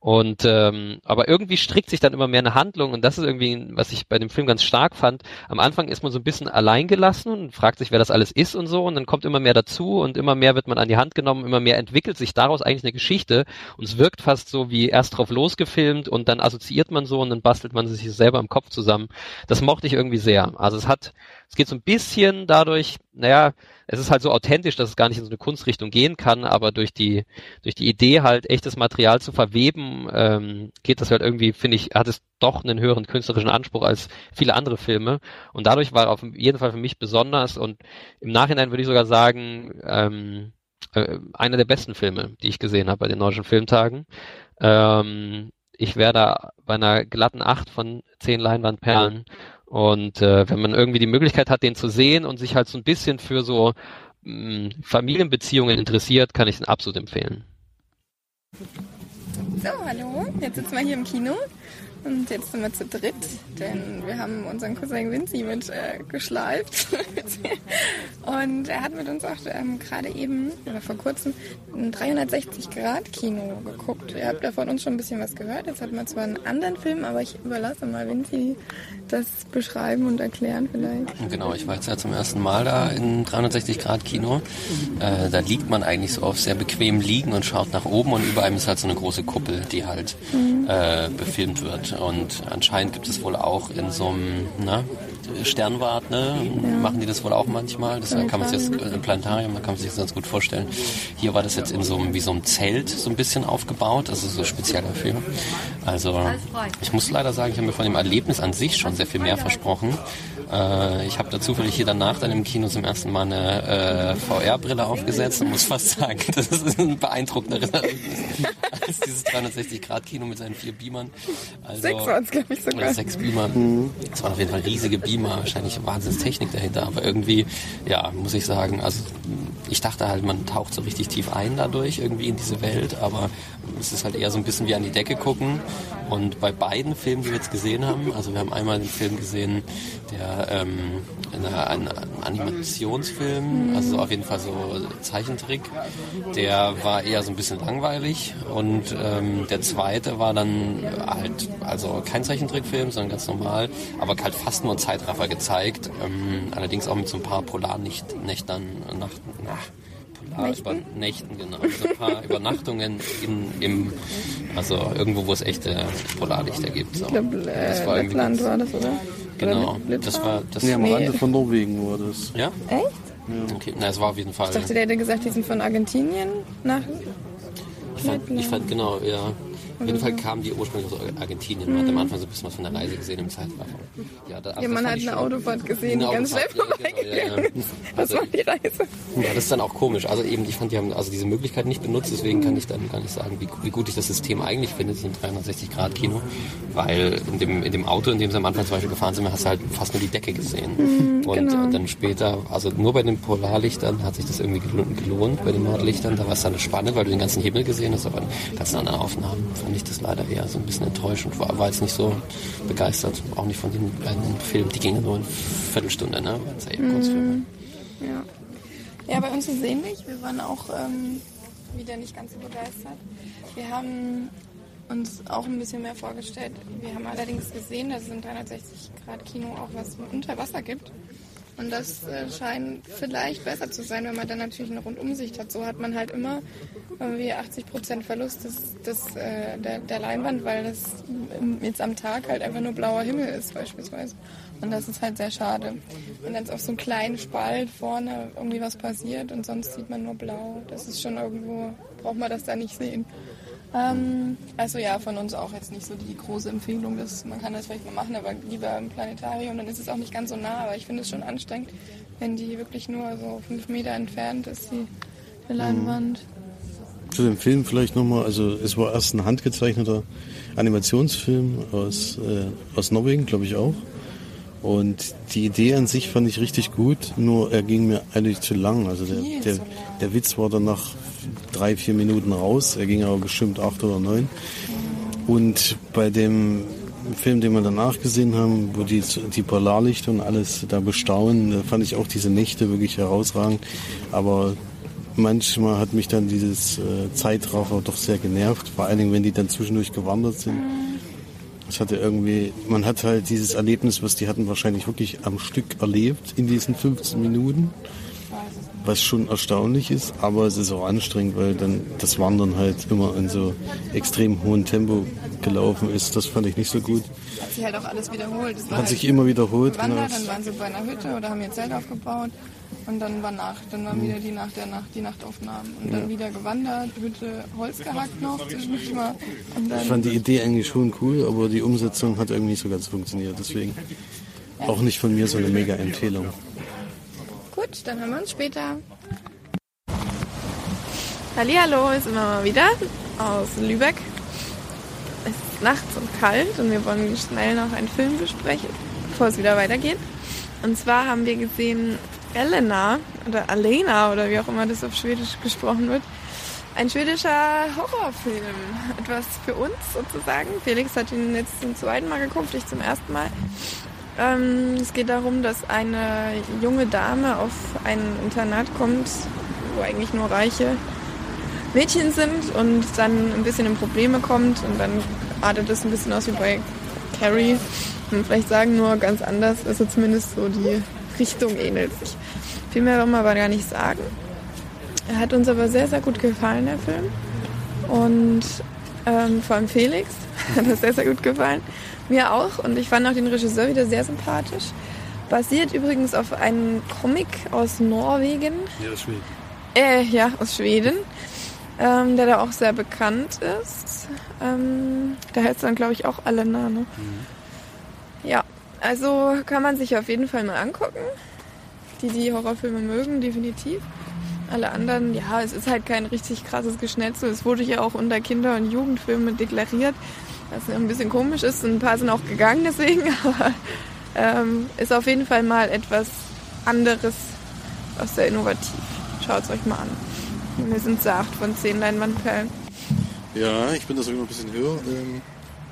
Und ähm, aber irgendwie strickt sich dann immer mehr eine Handlung und das ist irgendwie, was ich bei dem Film ganz stark fand. Am Anfang ist man so ein bisschen alleingelassen und fragt sich, wer das alles ist und so und dann kommt immer mehr dazu und immer mehr wird man an die Hand genommen, immer mehr entwickelt sich daraus eigentlich eine Geschichte und es wirkt fast so wie erst drauf losgefilmt und dann assoziiert man so und dann bastelt man sich selber im Kopf zusammen. Das mochte ich irgendwie sehr. Also es hat, es geht so ein bisschen dadurch, naja, es ist halt so authentisch, dass es gar nicht in so eine Kunstrichtung gehen kann, aber durch die, durch die Idee halt echtes Material zu verweben, ähm, geht das halt irgendwie, finde ich, hat es doch einen höheren künstlerischen Anspruch als viele andere Filme. Und dadurch war auf jeden Fall für mich besonders und im Nachhinein würde ich sogar sagen, ähm, äh, einer der besten Filme, die ich gesehen habe bei den Nordischen Filmtagen. Ähm, ich wäre da bei einer glatten Acht von zehn Leinwandperlen. Und äh, wenn man irgendwie die Möglichkeit hat, den zu sehen und sich halt so ein bisschen für so mh, Familienbeziehungen interessiert, kann ich ihn absolut empfehlen. So, hallo. Jetzt sitzen wir hier im Kino und jetzt sind wir zu dritt, denn wir haben unseren Cousin Vinci mit äh, geschleift. und er hat mit uns auch ähm, gerade eben, oder vor kurzem, ein 360-Grad-Kino geguckt. Ihr habt ja von uns schon ein bisschen was gehört. Jetzt hatten wir zwar einen anderen Film, aber ich überlasse mal Vinci das beschreiben und erklären vielleicht. Genau, ich war jetzt ja zum ersten Mal da in 360-Grad-Kino. Äh, da liegt man eigentlich so auf sehr bequem liegen und schaut nach oben und über einem ist halt so eine große Kuppel, die halt mhm. äh, befilmt wird. Und anscheinend gibt es wohl auch in so einem na, Sternwart, ne, ja. machen die das wohl auch manchmal. Das kann man sich jetzt im Planetarium, da kann man sich das ganz gut vorstellen. Hier war das jetzt in so einem, wie so einem Zelt so ein bisschen aufgebaut, also so speziell dafür. Also ich muss leider sagen, ich habe mir von dem Erlebnis an sich schon sehr viel mehr versprochen. Äh, ich habe da zufällig hier danach dann im Kino zum ersten Mal eine äh, VR-Brille aufgesetzt und muss fast sagen, das ist ein beeindruckenderes als dieses 360-Grad-Kino mit seinen vier Beamern. Also, sechs waren es, glaube ich, sogar. Oder sechs Beamer. Mhm. Das waren auf jeden Fall riesige Beamer, wahrscheinlich Wahnsinnstechnik dahinter, aber irgendwie, ja, muss ich sagen, also ich dachte halt, man taucht so richtig tief ein dadurch irgendwie in diese Welt, aber es ist halt eher so ein bisschen wie an die Decke gucken. Und bei beiden Filmen, die wir jetzt gesehen haben, also wir haben einmal den Film gesehen, der ähm, ein Animationsfilm, also auf jeden Fall so Zeichentrick, der war eher so ein bisschen langweilig. Und ähm, der zweite war dann halt, also kein Zeichentrickfilm, sondern ganz normal, aber halt fast nur Zeitraffer gezeigt. Ähm, allerdings auch mit so ein paar Polarnächten, Nächten, Nachten, nach, paar Nächten? Über Nächten, genau. Also ein paar Übernachtungen in, im, also irgendwo, wo es echte Polarlichter gibt. So. Ich glaube, äh, war Lettland war das, oder? Genau. Das war das. Nee, am Rande von Norwegen war das. Ja? Echt? Ja. Okay, na, es war auf jeden Fall. Ich dachte, der hätte gesagt, die sind von Argentinien nach. Ich fand, ich fand genau, ja. Auf jeden Fall kamen die ursprünglich aus Argentinien. Man hat am Anfang so ein bisschen was von der Reise gesehen im Zeitraffer. Ja, da, also ja man hat eine Autofahrt gesehen, die ganz schnell vorbeigegangen genau, ja. Also, war die Reise. Ja, das ist dann auch komisch. Also eben, ich fand, die haben also diese Möglichkeit nicht benutzt, deswegen kann ich dann gar nicht sagen, wie, wie gut ich das System eigentlich finde, so ein 360-Grad-Kino. Weil in dem, in dem Auto, in dem sie am Anfang zum Beispiel gefahren sind, hast du halt fast nur die Decke gesehen. Mhm, und genau. dann später, also nur bei den Polarlichtern hat sich das irgendwie gelohnt, bei den Nordlichtern, da war es dann spannend, weil du den ganzen Himmel gesehen hast, aber ganz andere Aufnahmen fand ich das leider eher so ein bisschen enttäuschend. War, war jetzt nicht so begeistert, auch nicht von den beiden Filmen. Die gingen nur eine Viertelstunde, ne? Waren es ja eher Kurzfilme. Ja. ja, bei uns ist ähnlich. Wir waren auch ähm, wieder nicht ganz so begeistert. Wir haben uns auch ein bisschen mehr vorgestellt. Wir haben allerdings gesehen, dass es im 360 Grad Kino auch was unter Wasser gibt. Und das äh, scheint vielleicht besser zu sein, wenn man dann natürlich eine Rundumsicht hat. So hat man halt immer irgendwie 80% Verlust des, des, äh, der, der Leinwand, weil das jetzt am Tag halt einfach nur blauer Himmel ist beispielsweise. Und das ist halt sehr schade. Und dann ist auf so einem kleinen Spalt vorne irgendwie was passiert und sonst sieht man nur blau. Das ist schon irgendwo, braucht man das da nicht sehen. Ähm, also ja, von uns auch jetzt nicht so die große Empfehlung, dass man kann das vielleicht mal machen, aber lieber im Planetarium, dann ist es auch nicht ganz so nah, aber ich finde es schon anstrengend, wenn die wirklich nur so fünf Meter entfernt ist, die, die Leinwand. Zu dem Film vielleicht nochmal, also es war erst ein handgezeichneter Animationsfilm aus, äh, aus Norwegen, glaube ich auch. Und die Idee an sich fand ich richtig gut, nur er ging mir eigentlich zu lang. Also der, der, der Witz war dann nach drei, vier Minuten raus. Er ging aber bestimmt acht oder neun. Und bei dem Film, den wir danach gesehen haben, wo die, die Polarlichter und alles da bestaunen, fand ich auch diese Nächte wirklich herausragend. Aber manchmal hat mich dann dieses äh, Zeitraffer doch sehr genervt, vor allen Dingen, wenn die dann zwischendurch gewandert sind. Es hatte irgendwie, man hat halt dieses Erlebnis, was die hatten, wahrscheinlich wirklich am Stück erlebt in diesen 15 Minuten, was schon erstaunlich ist, aber es ist auch anstrengend, weil dann das Wandern halt immer in so extrem hohem Tempo gelaufen ist. Das fand ich nicht so gut. Hat sich halt auch alles wiederholt. Hat halt sich immer wiederholt. Genau. gewandert, dann waren sie bei einer Hütte oder haben ihr Zelt aufgebaut und dann war Nacht, dann waren wieder die Nacht der Nacht, die Nachtaufnahmen und dann wieder gewandert, Hütte Holz gehackt noch zwischendurch mal Ich fand die Idee eigentlich schon cool, aber die Umsetzung hat irgendwie nicht so ganz funktioniert. Deswegen auch nicht von mir so eine mega Empfehlung. Gut, dann hören wir uns später. Hallihallo, ist immer mal wieder aus Lübeck. Es ist nachts und kalt und wir wollen schnell noch einen Film besprechen, bevor es wieder weitergeht. Und zwar haben wir gesehen Elena oder Alena oder wie auch immer das auf Schwedisch gesprochen wird. Ein schwedischer Horrorfilm. Etwas für uns sozusagen. Felix hat ihn jetzt zum zweiten Mal geguckt, ich zum ersten Mal. Ähm, es geht darum, dass eine junge Dame auf ein Internat kommt, wo eigentlich nur reiche Mädchen sind und dann ein bisschen in Probleme kommt und dann artet es ein bisschen aus wie bei Carrie. Und vielleicht sagen nur ganz anders, also zumindest so die Richtung ähnelt sich. Viel mehr wollen wir aber gar nicht sagen. Er hat uns aber sehr, sehr gut gefallen, der Film. Und ähm, vor allem Felix hat das sehr, sehr gut gefallen. Mir auch. Und ich fand auch den Regisseur wieder sehr sympathisch. Basiert übrigens auf einem Comic aus Norwegen. Ja, Schweden. Äh, ja, aus Schweden. Ähm, der da auch sehr bekannt ist. Ähm, da heißt dann, glaube ich, auch Alena, ne? Ja, also kann man sich auf jeden Fall mal angucken. Die, die Horrorfilme mögen, definitiv. Alle anderen, ja, es ist halt kein richtig krasses Geschnetzel. Es wurde ja auch unter Kinder- und Jugendfilme deklariert, was ein bisschen komisch ist. Ein paar sind auch gegangen deswegen, aber ähm, ist auf jeden Fall mal etwas anderes, was sehr innovativ. Schaut es euch mal an. Wir sind so 8 von 10 Leinwandperlen. Ja, ich bin da sogar noch ein bisschen höher. Ähm,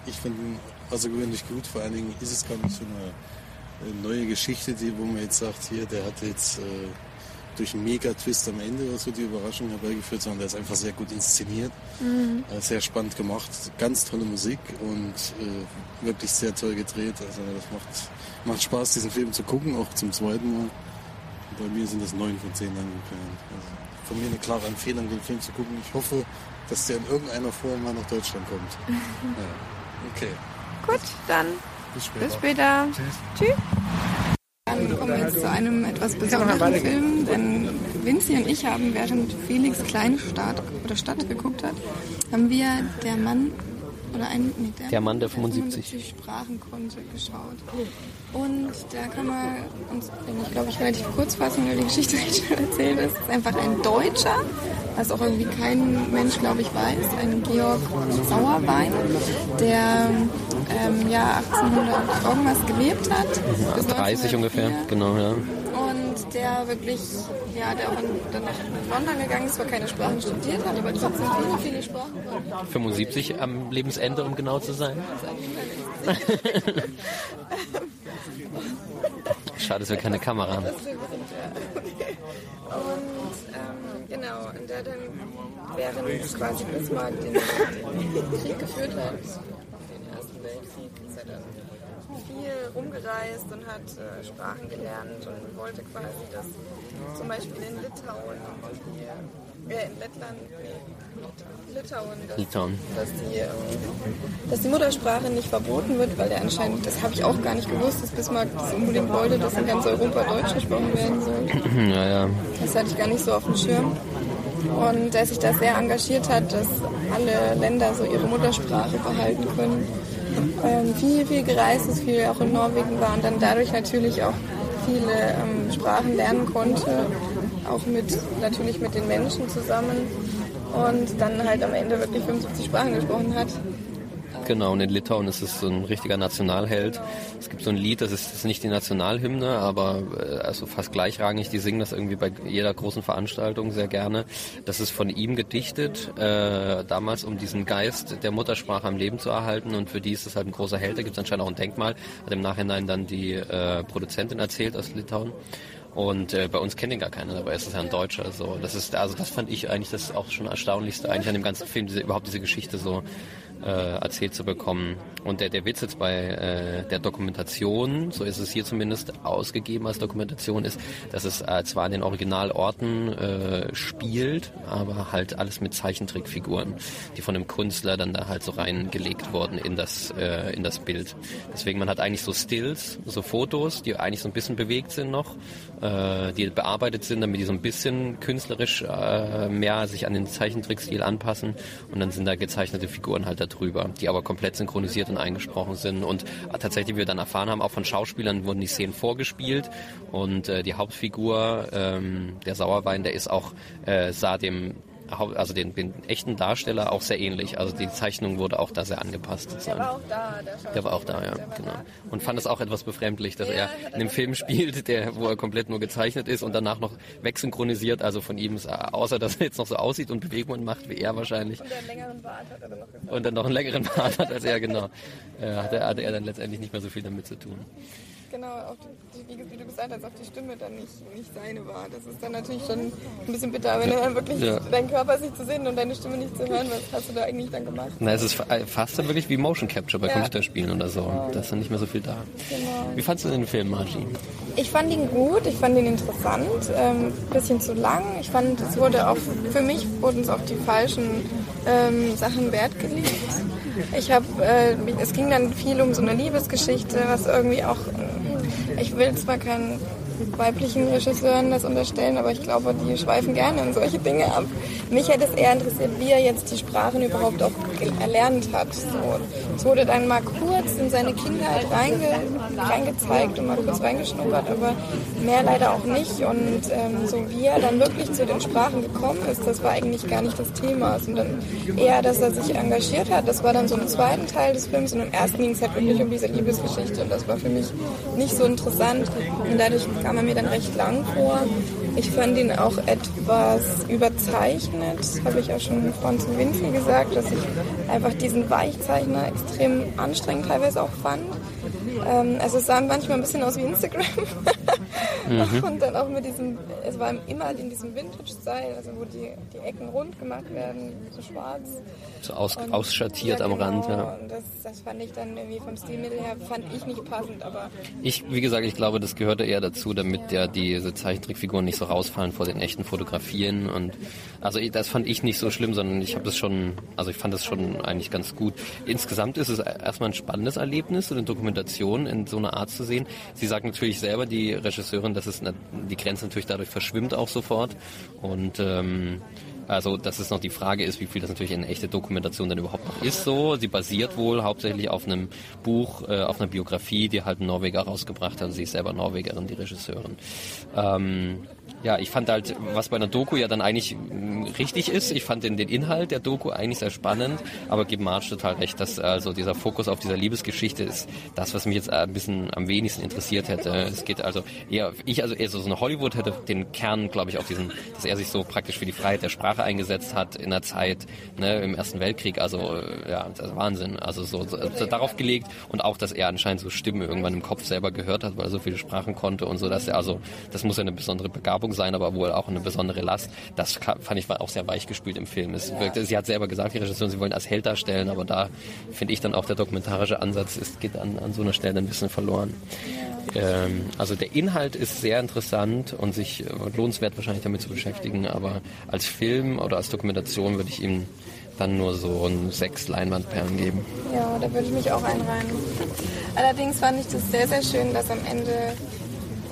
Ich finde ihn außergewöhnlich gut. Vor allen Dingen ist es gar nicht so eine äh, neue Geschichte, die, wo man jetzt sagt, hier, der hat jetzt äh, durch einen Mega-Twist am Ende oder so die Überraschung herbeigeführt, sondern der ist einfach sehr gut inszeniert, äh, sehr spannend gemacht, ganz tolle Musik und äh, wirklich sehr toll gedreht. Also das macht, macht Spaß, diesen Film zu gucken, auch zum zweiten Mal. Bei mir sind das neun von zehn Leinwandperlen. Also von mir eine klare Empfehlung, den Film zu gucken. Ich hoffe, dass der in irgendeiner Form mal nach Deutschland kommt. Ja. Okay, Gut, dann bis später. bis später. Tschüss. Dann kommen jetzt zu einem etwas besonderen Film, denn Vinci und ich haben, während Felix Kleinstadt oder Stadt geguckt hat, haben wir Der Mann oder ein, nee, Der Mann, der 75. 75 Sprachen konnte geschaut. Und da kann man uns, ich glaube ich, relativ kurz fassen, weil die Geschichte recht schnell erzählt ist. Es ist einfach ein Deutscher, was auch irgendwie kein Mensch, glaube ich, weiß, ein Georg Sauerwein, der ähm, ja 1800 irgendwas gelebt hat. bis 30 ungefähr, 1904. genau, ja. Der wirklich, ja, der auch in, dann nach London gegangen ist, zwar keine Sprachen studiert hat, aber trotzdem viele, viele Sprachen konnte. 75 am Lebensende, um genau zu sein. Schade, dass wir keine Kamera haben. Und ähm, genau, und der dann während quasi Bismarck den, den Krieg geführt hat, den Ersten Weltkrieg, ist er dann viel rumgereist und hat äh, Sprachen gelernt und wollte quasi, dass zum Beispiel in Litauen, die, äh, in Lettland, nee, Litauen, dass, Litauen. dass, die, ähm, dass die Muttersprache nicht verboten wird, weil der anscheinend, das habe ich auch gar nicht gewusst, dass Bismarck das unbedingt wollte, dass in ganz Europa Deutsch gesprochen werden soll. Ja, ja. Das hatte ich gar nicht so auf dem Schirm. Und der sich da sehr engagiert hat, dass alle Länder so ihre Muttersprache behalten können. Ähm, viel, viel gereist ist, viel auch in Norwegen war und dann dadurch natürlich auch viele ähm, Sprachen lernen konnte, auch mit natürlich mit den Menschen zusammen und dann halt am Ende wirklich 75 Sprachen gesprochen hat. Genau, und in Litauen ist es so ein richtiger Nationalheld. Es gibt so ein Lied, das ist, das ist nicht die Nationalhymne, aber äh, also fast gleichrangig. Die singen das irgendwie bei jeder großen Veranstaltung sehr gerne. Das ist von ihm gedichtet, äh, damals um diesen Geist der Muttersprache am Leben zu erhalten. Und für die ist es halt ein großer Held. Da gibt es anscheinend auch ein Denkmal. Hat im Nachhinein dann die äh, Produzentin erzählt aus Litauen. Und äh, bei uns kennt ihn gar keiner, dabei ist es ja ein Deutscher. So, das ist also das fand ich eigentlich das auch schon erstaunlichste eigentlich an dem ganzen Film, diese, überhaupt diese Geschichte so äh, erzählt zu bekommen. Und der, der Witz jetzt bei äh, der Dokumentation, so ist es hier zumindest ausgegeben als Dokumentation, ist, dass es äh, zwar an den Originalorten äh, spielt, aber halt alles mit Zeichentrickfiguren, die von einem Künstler dann da halt so reingelegt wurden in das, äh, in das Bild. Deswegen man hat eigentlich so Stills, so Fotos, die eigentlich so ein bisschen bewegt sind noch, äh, die bearbeitet sind, damit die so ein bisschen künstlerisch äh, mehr sich an den Zeichentrickstil anpassen und dann sind da gezeichnete Figuren halt da drüber, die aber komplett synchronisiert und eingesprochen sind. Und tatsächlich, wie wir dann erfahren haben, auch von Schauspielern wurden die Szenen vorgespielt und äh, die Hauptfigur, ähm, der Sauerwein, der ist auch, äh, sah dem also den, den echten Darsteller auch sehr ähnlich. Also die Zeichnung wurde auch da sehr angepasst. Der sozusagen. war auch da, der. Der war auch da, ja, Der genau. Und fand es auch etwas befremdlich, dass Ja, er in einem Film spielt, der, wo er komplett nur gezeichnet ist und danach noch wegsynchronisiert, also von ihm, außer dass er jetzt noch so aussieht und Bewegungen macht wie er wahrscheinlich. Und der einen längeren Bart hat er dann noch gesagt. Und dann noch einen längeren Bart hat als er, genau. Äh, hatte, hatte er dann letztendlich nicht mehr so viel damit zu tun. Genau, auch die, wie, wie du gesagt hast, auch die Stimme dann nicht, nicht seine war. Das ist dann natürlich schon ein bisschen bitter, wenn du dann wirklich Ja. deinen Körper nicht zu sehen und deine Stimme nicht zu hören, was hast du da eigentlich dann gemacht? Na, es ist fa- fast dann wirklich wie Motion Capture bei Ja. Computerspielen oder so. Da ist dann nicht mehr so viel da. Wie fandst du den Film, Margie? Ich fand ihn gut, ich fand ihn interessant, ähm, bisschen zu lang. Ich fand, es wurde auch, für mich wurden es auf die falschen ähm, Sachen Wert gelegt. Ich habe, äh, es ging dann viel um so eine Liebesgeschichte, was irgendwie auch, äh, ich will zwar keinen weiblichen Regisseuren das unterstellen, aber ich glaube, die schweifen gerne in solche Dinge ab. Mich hätte es eher interessiert, wie er jetzt die Sprachen überhaupt auch erlernt hat. So, es wurde dann mal kurz in seine Kindheit reinge, reingezeigt und mal kurz reingeschnuppert, aber mehr leider auch nicht. Und ähm, so wie er dann wirklich zu den Sprachen gekommen ist, das war eigentlich gar nicht das Thema, sondern eher, dass er sich engagiert hat. Das war dann so im zweiten Teil des Films und im ersten ging es halt wirklich um diese Liebesgeschichte und das war für mich nicht so interessant und dadurch kam er mir dann recht lang vor. Ich fand ihn auch etwas überzeichnet, habe ich auch schon vorhin zu Winfrey gesagt, dass ich einfach diesen Weichzeichner extrem anstrengend teilweise auch fand. Ähm, also es sah manchmal ein bisschen aus wie Instagram. Und dann auch mit diesem, es war immer in diesem Vintage-Style, also wo die, die Ecken rund gemacht werden, so schwarz. So aus, Und- ausschattiert ja, am genau. Rand, ja. Und das, das fand ich dann irgendwie vom Stilmittel her, fand ich nicht passend, aber Ich, wie gesagt, ich glaube, das gehörte eher dazu, damit ja diese Zeichentrickfiguren nicht so rausfallen vor den echten Fotografien und also das fand ich nicht so schlimm, sondern ich habe das schon, also ich fand das schon eigentlich ganz gut. Insgesamt ist es erstmal ein spannendes Erlebnis, so eine Dokumentation in so einer Art zu sehen. Sie sagt natürlich selber, die Regisseurin, dass es na- die Grenze natürlich dadurch verschwimmt auch sofort und ähm, also, dass es noch die Frage ist, wie viel das natürlich eine echte Dokumentation dann überhaupt noch ist so. Sie basiert wohl hauptsächlich auf einem Buch, äh, auf einer Biografie, die halt ein Norweger rausgebracht hat. Sie ist selber Norwegerin, die Regisseurin. Ähm, ja, ich fand halt, was bei einer Doku ja dann eigentlich mh, richtig ist, ich fand den, den Inhalt der Doku eigentlich sehr spannend, aber gebe Marge total recht, dass also dieser Fokus auf dieser Liebesgeschichte ist das, was mich jetzt ein bisschen am wenigsten interessiert hätte. Es geht also eher, ich also eher so eine Hollywood hätte den Kern, glaube ich, auf diesen, dass er sich so praktisch für die Freiheit der Sprache eingesetzt hat in der Zeit, ne, im Ersten Weltkrieg, also äh, ja, das ist Wahnsinn. Also so, so, so darauf gelegt und auch, dass er anscheinend so Stimmen irgendwann im Kopf selber gehört hat, weil er so viele Sprachen konnte und so, dass er also, das muss ja eine besondere Begabung sein, aber wohl auch eine besondere Last. Das fand ich auch sehr weich gespielt im Film. Es wirkte, sie hat selber gesagt, die Regisseurin, sie wollen als Held darstellen, aber da finde ich dann auch der dokumentarische Ansatz ist, geht an, an so einer Stelle ein bisschen verloren. Ähm, also der Inhalt ist sehr interessant und sich äh, lohnenswert wahrscheinlich damit zu beschäftigen, aber als Film oder als Dokumentation würde ich ihm dann nur so ein sechs Leinwandperlen geben. Ja, da würde ich mich auch einreihen. Allerdings fand ich das sehr, sehr schön, dass am Ende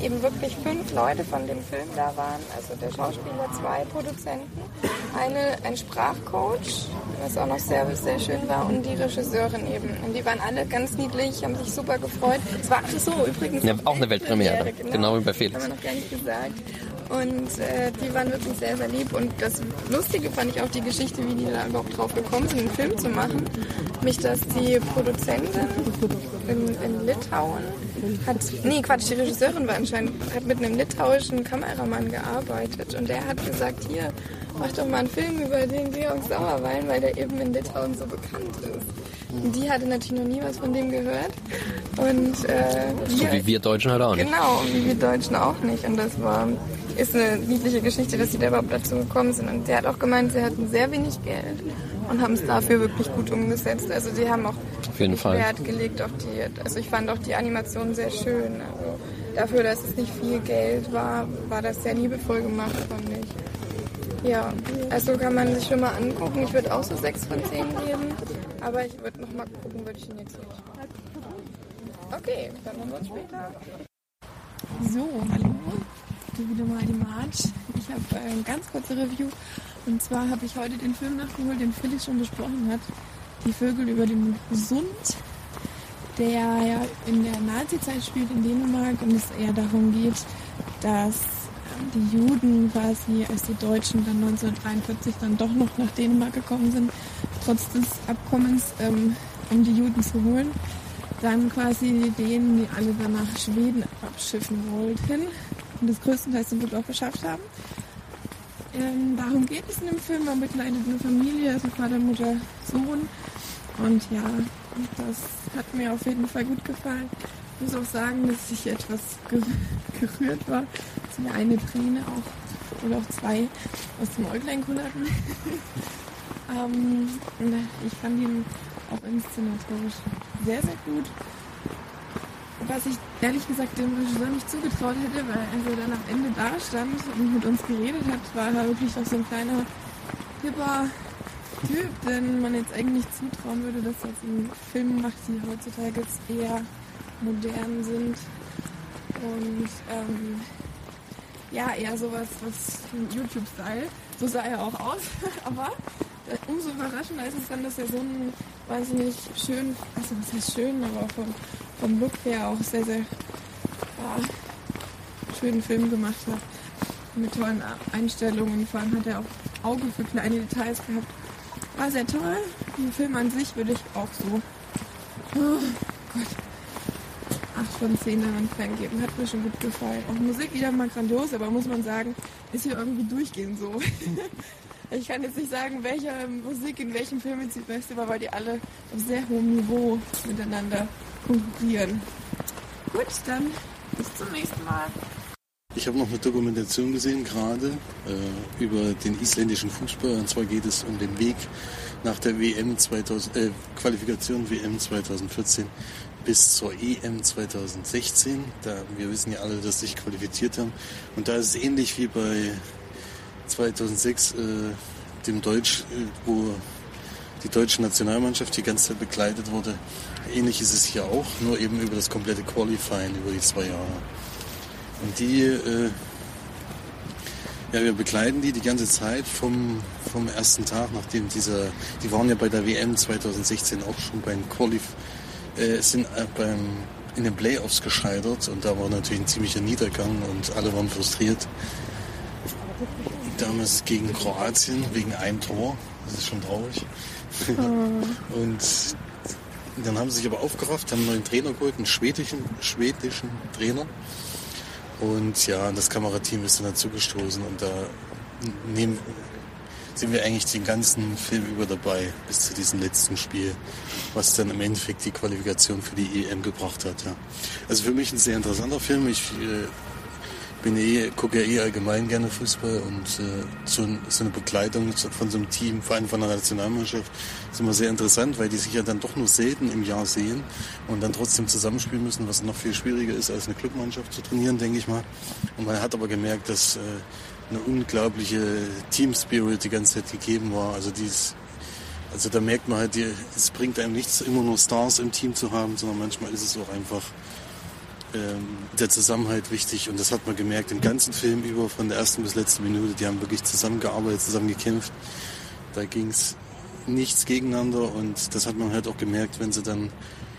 eben wirklich fünf Leute von dem Film da waren. Also der Schauspieler, zwei Produzenten, eine, ein Sprachcoach, was auch noch sehr, sehr schön war, und die Regisseurin eben. Und die waren alle ganz niedlich, haben sich super gefreut. Es war ach so übrigens Ja, auch eine Weltpremiere, genau wie bei Felix. Haben wir noch gar nicht gesagt. Und äh, die waren wirklich sehr, sehr lieb. Und das Lustige fand ich auch die Geschichte, wie die da überhaupt drauf gekommen sind, einen Film zu machen. Mich, dass die Produzentin in, in Litauen hat, nee Quatsch, die Regisseurin war anscheinend, hat mit einem litauischen Kameramann gearbeitet. Und der hat gesagt, hier, mach doch mal einen Film über den Georg Sauerwein, weil der eben in Litauen so bekannt ist. Und die hatte natürlich noch nie was von dem gehört. Und äh, So wir- wie wir Deutschen halt auch nicht. Genau, und wie wir Deutschen auch nicht. Und das war, ist eine niedliche Geschichte, dass sie da überhaupt dazu gekommen sind. Und der hat auch gemeint, sie hatten sehr wenig Geld und haben es dafür wirklich gut umgesetzt. Also die haben auch Auf jeden Fall. Wert gelegt auf die, also ich fand auch die Animation sehr schön. Also dafür, dass es nicht viel Geld war, war das sehr liebevoll gemacht, fand ich. Ja, also kann man sich schon mal angucken. Ich würde auch so 6 von 10 geben. Aber ich würde noch mal gucken, würde ich ihn jetzt nicht. Okay, dann haben wir uns später. So, hallo. Du wieder mal die March. Ich habe äh, ein ganz kurze Review. Und zwar habe ich heute den Film nachgeholt, den Felix schon besprochen hat. Die Vögel über dem Sund, der ja in der Nazi-Zeit spielt in Dänemark und es eher darum geht, dass ähm, die Juden quasi, als die Deutschen dann 1943 dann doch noch nach Dänemark gekommen sind, trotz des Abkommens, ähm, um die Juden zu holen, dann quasi denen, die alle dann nach Schweden abschiffen wollten und das größtenteils Glück auch geschafft haben. Ähm, darum geht es in dem Film. Man begleitet eine Familie, also Vater, Mutter, Sohn. Und ja, das hat mir auf jeden Fall gut gefallen. Ich muss auch sagen, dass ich etwas ge gerührt war, dass mir eine Träne auch, oder auch zwei, aus dem Äuglein kullerten. ähm, ich fand ihn auch inszenatorisch sehr, sehr gut. Was ich ehrlich gesagt dem Regisseur nicht zugetraut hätte, weil als er dann am Ende da stand und mit uns geredet hat, war er wirklich auch so ein kleiner, hipper Typ, den man jetzt eigentlich zutrauen würde, dass er jetzt einen Film macht, die heutzutage jetzt eher modern sind. Und ähm, ja, eher sowas, was YouTube-Style. So sah er auch aus. Aber umso überraschender ist es dann, dass er so einen wahnsinnig schön, also was heißt schön, aber vom, vom Look her auch sehr, sehr ja, schönen Film gemacht hat. Mit tollen Einstellungen. Vor allem hat er auch Auge für kleine Details gehabt. War sehr toll. Den Film an sich würde ich auch so oh Gott, 8 von 10 daran geben. Hat mir schon gut gefallen. Auch Musik wieder mal grandios, aber muss man sagen, ist hier irgendwie durchgehend so. ich kann jetzt nicht sagen, welche Musik in welchem Film jetzt die beste weil die alle auf sehr hohem Niveau miteinander konkurrieren. Gut, dann bis zum nächsten Mal. Ich habe noch eine Dokumentation gesehen gerade äh, über den isländischen Fußball. Und zwar geht es um den Weg nach der WM 2000, äh, Qualifikation WM 2014 bis zur EM 2016. Da, wir wissen ja alle, dass sie sich qualifiziert haben. Und da ist es ähnlich wie bei 2006 äh, dem Deutsch, äh, wo die deutsche Nationalmannschaft die ganze Zeit begleitet wurde. Ähnlich ist es hier auch, nur eben über das komplette Qualifying über die zwei Jahre. Und die, äh, ja, wir begleiten die die ganze Zeit vom, vom ersten Tag, nachdem dieser, die waren ja bei der WM 2016 auch schon beim Qualif, äh, sind äh, beim, in den Playoffs gescheitert und da war natürlich ein ziemlicher Niedergang und alle waren frustriert. Damals gegen Kroatien wegen einem Tor. Das ist schon traurig. Und dann haben sie sich aber aufgerafft, haben einen neuen Trainer geholt, einen schwedischen, schwedischen Trainer. Und ja, das Kamerateam ist dann dazugestoßen und da nehmen, sind wir eigentlich den ganzen Film über dabei, bis zu diesem letzten Spiel, was dann im Endeffekt die Qualifikation für die EM gebracht hat. Ja. Also für mich ein sehr interessanter Film. Ich äh, bin eh, gucke ja eh allgemein gerne Fußball und äh, so, so, eine Begleitung von so einem Team, vor allem von einer Nationalmannschaft, ist immer sehr interessant, weil die sich ja dann doch nur selten im Jahr sehen und dann trotzdem zusammenspielen müssen, was noch viel schwieriger ist, als eine Clubmannschaft zu trainieren, denke ich mal. Und man hat aber gemerkt, dass äh, eine unglaubliche Team Spirit die ganze Zeit gegeben war. Also dies, also da merkt man halt, die, es bringt einem nichts, immer nur Stars im Team zu haben, sondern manchmal ist es auch einfach ähm, der Zusammenhalt wichtig und das hat man gemerkt im ganzen Film über, von der ersten bis letzten Minute. Die haben wirklich zusammengearbeitet, zusammen gekämpft. Da ging es nichts gegeneinander und das hat man halt auch gemerkt, wenn sie dann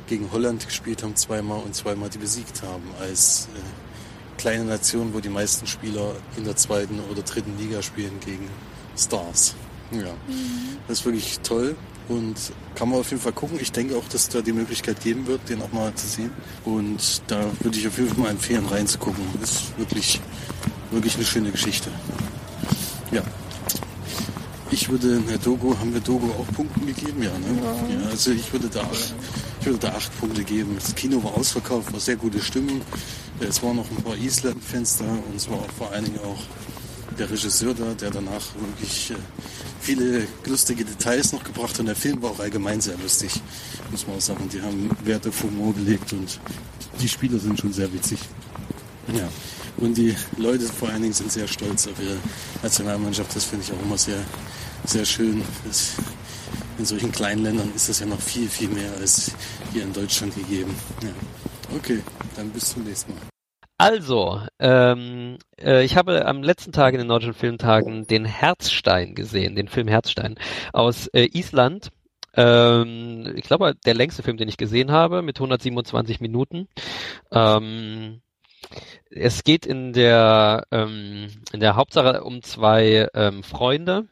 gegen Holland gespielt haben, zweimal und zweimal die besiegt haben als äh, kleine Nation, wo die meisten Spieler in der zweiten oder dritten Liga spielen gegen Stars. Ja, mhm. das ist wirklich toll und kann man auf jeden Fall gucken. Ich denke auch, dass da die Möglichkeit geben wird, den auch mal zu sehen. Und da würde ich auf jeden Fall mal empfehlen, reinzugucken. Das ist wirklich, wirklich eine schöne Geschichte. Ja. Ich würde, Herr Dogo, haben wir Dogo auch Punkten gegeben? Ja, ne? Ja. ja also ich würde da, ich würde da acht Punkte geben. Das Kino war ausverkauft, war sehr gute Stimmung. Es waren noch ein paar Island-Fans da und es war vor allen Dingen auch der Regisseur da, der danach wirklich äh, viele lustige Details noch gebracht. Und der Film war auch allgemein sehr lustig, muss man auch sagen. Die haben Wert auf Humor gelegt und die Spieler sind schon sehr witzig. Ja. Und die Leute vor allen Dingen sind sehr stolz auf ihre Nationalmannschaft. Das finde ich auch immer sehr, sehr schön. Das, in solchen kleinen Ländern ist das ja noch viel, viel mehr als hier in Deutschland gegeben. Ja. Okay, dann bis zum nächsten Mal. Also, ähm, äh, ich habe am letzten Tag in den Nordischen Filmtagen den Herzstein gesehen, den Film Herzstein aus äh, Island. Ähm, ich glaube, der längste Film, den ich gesehen habe, mit 127 Minuten. Ähm, es geht in der, ähm, in der Hauptsache um zwei ähm, Freunde,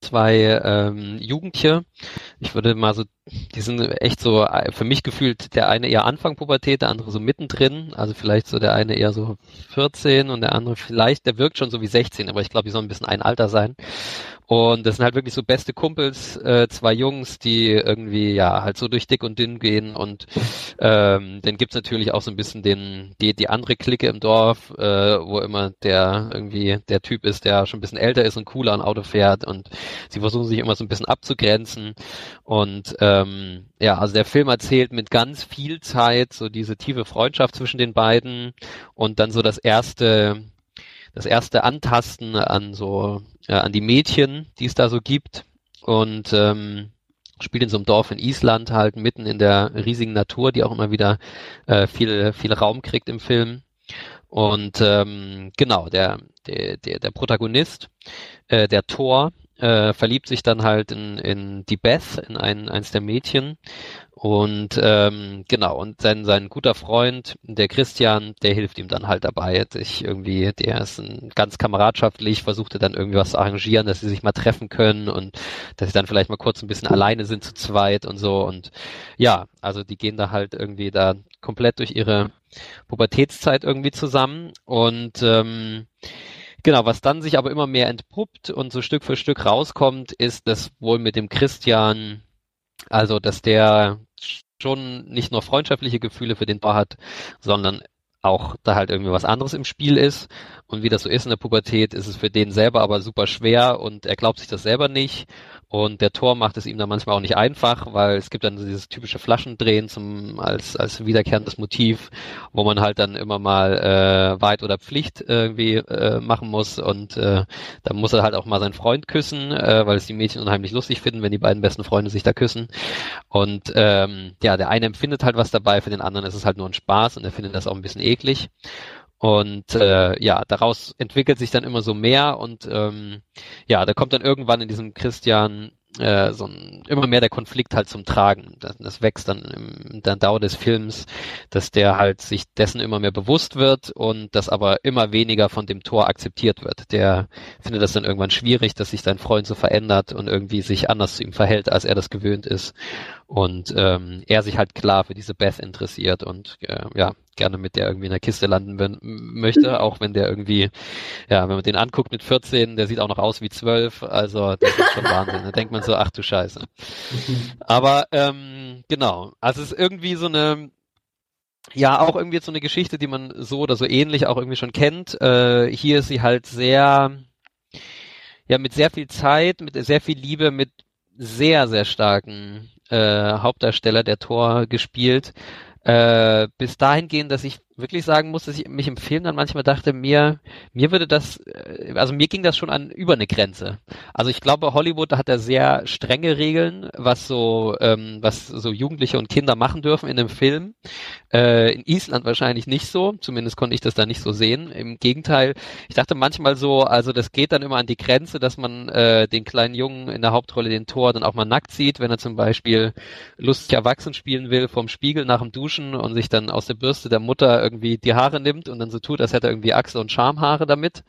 zwei ähm, Jugendliche. Ich würde mal so die sind echt so äh, für mich gefühlt der eine eher Anfang Pubertät, der andere so mittendrin. Also vielleicht so der eine eher so 14 und der andere vielleicht, der wirkt schon so wie 16, aber ich glaube, die sollen ein bisschen ein Alter sein. Und das sind halt wirklich so beste Kumpels, äh, zwei Jungs, die irgendwie ja halt so durch dick und dünn gehen. Und ähm, dann gibt's natürlich auch so ein bisschen den die die andere Clique im Dorf, äh, wo immer der irgendwie der Typ ist, der schon ein bisschen älter ist und cooler ein Auto fährt. Und sie versuchen sich immer so ein bisschen abzugrenzen. Und ähm, ja, also der Film erzählt mit ganz viel Zeit so diese tiefe Freundschaft zwischen den beiden und dann so das erste das erste Antasten an so äh, an die Mädchen, die es da so gibt und ähm, spielt in so einem Dorf in Island halt mitten in der riesigen Natur, die auch immer wieder äh, viel viel Raum kriegt im Film. Und ähm, genau, der, der, der, Protagonist, äh, der Thor, äh, verliebt sich dann halt in, in die Beth, in ein, eins der Mädchen und ähm, genau, und sein, sein guter Freund, der Christian, der hilft ihm dann halt dabei, sich irgendwie, der ist ein, ganz kameradschaftlich, versuchte dann irgendwie was zu arrangieren, dass sie sich mal treffen können und dass sie dann vielleicht mal kurz ein bisschen alleine sind zu zweit und so. Und ja, also die gehen da halt irgendwie da komplett durch ihre Pubertätszeit irgendwie zusammen. Und ähm, genau, was dann sich aber immer mehr entpuppt und so Stück für Stück rauskommt, ist, dass wohl mit dem Christian also, dass der schon nicht nur freundschaftliche Gefühle für den Paar hat, sondern auch da halt irgendwie was anderes im Spiel ist. Und wie das so ist in der Pubertät, ist es für den selber aber super schwer und er glaubt sich das selber nicht. Und der Tor macht es ihm dann manchmal auch nicht einfach, weil es gibt dann dieses typische Flaschendrehen zum, als, als wiederkehrendes Motiv, wo man halt dann immer mal äh, Wahrheit oder Pflicht irgendwie äh, machen muss. Und äh, dann muss er halt auch mal seinen Freund küssen, äh, weil es die Mädchen unheimlich lustig finden, wenn die beiden besten Freunde sich da küssen. Und ähm, ja, der eine empfindet halt was dabei, für den anderen ist es halt nur ein Spaß und er findet das auch ein bisschen eklig. Und äh, ja, daraus entwickelt sich dann immer so mehr und ähm, ja, da kommt dann irgendwann in diesem Christian äh, so ein, immer mehr der Konflikt halt zum Tragen. Das, das wächst dann im der Dauer des Films, dass der halt sich dessen immer mehr bewusst wird und das aber immer weniger von dem Tor akzeptiert wird. Der findet das dann irgendwann schwierig, dass sich sein Freund so verändert und irgendwie sich anders zu ihm verhält, als er das gewöhnt ist. Und ähm, er sich halt klar für diese Beth interessiert und äh, ja, gerne mit der irgendwie in der Kiste landen möchte, auch wenn der irgendwie, ja, wenn man den anguckt mit 14, der sieht auch noch aus wie 12, also das ist schon Wahnsinn. Da denkt man so, ach du Scheiße. Aber ähm, genau, also es ist irgendwie so eine, ja, auch irgendwie so eine Geschichte, die man so oder so ähnlich auch irgendwie schon kennt. Äh, hier ist sie halt sehr, ja, mit sehr viel Zeit, mit sehr viel Liebe, mit sehr, sehr starken äh, Hauptdarsteller der Tor gespielt. Äh, bis dahin gehen, dass ich wirklich sagen muss, dass ich mich im Film dann manchmal dachte, mir, mir würde das, äh, also mir ging das schon an über eine Grenze. Also ich glaube, Hollywood hat da sehr strenge Regeln, was so, ähm, was so Jugendliche und Kinder machen dürfen in einem Film. Äh, in Island wahrscheinlich nicht so, zumindest konnte ich das da nicht so sehen. Im Gegenteil, ich dachte manchmal so, also das geht dann immer an die Grenze, dass man äh, den kleinen Jungen in der Hauptrolle, den Tor, dann auch mal nackt sieht, wenn er zum Beispiel lustig erwachsen spielen will vom Spiegel nach dem Duschen und sich dann aus der Bürste der Mutter irgendwie die Haare nimmt und dann so tut, als hätte er irgendwie Achse und Schamhaare damit,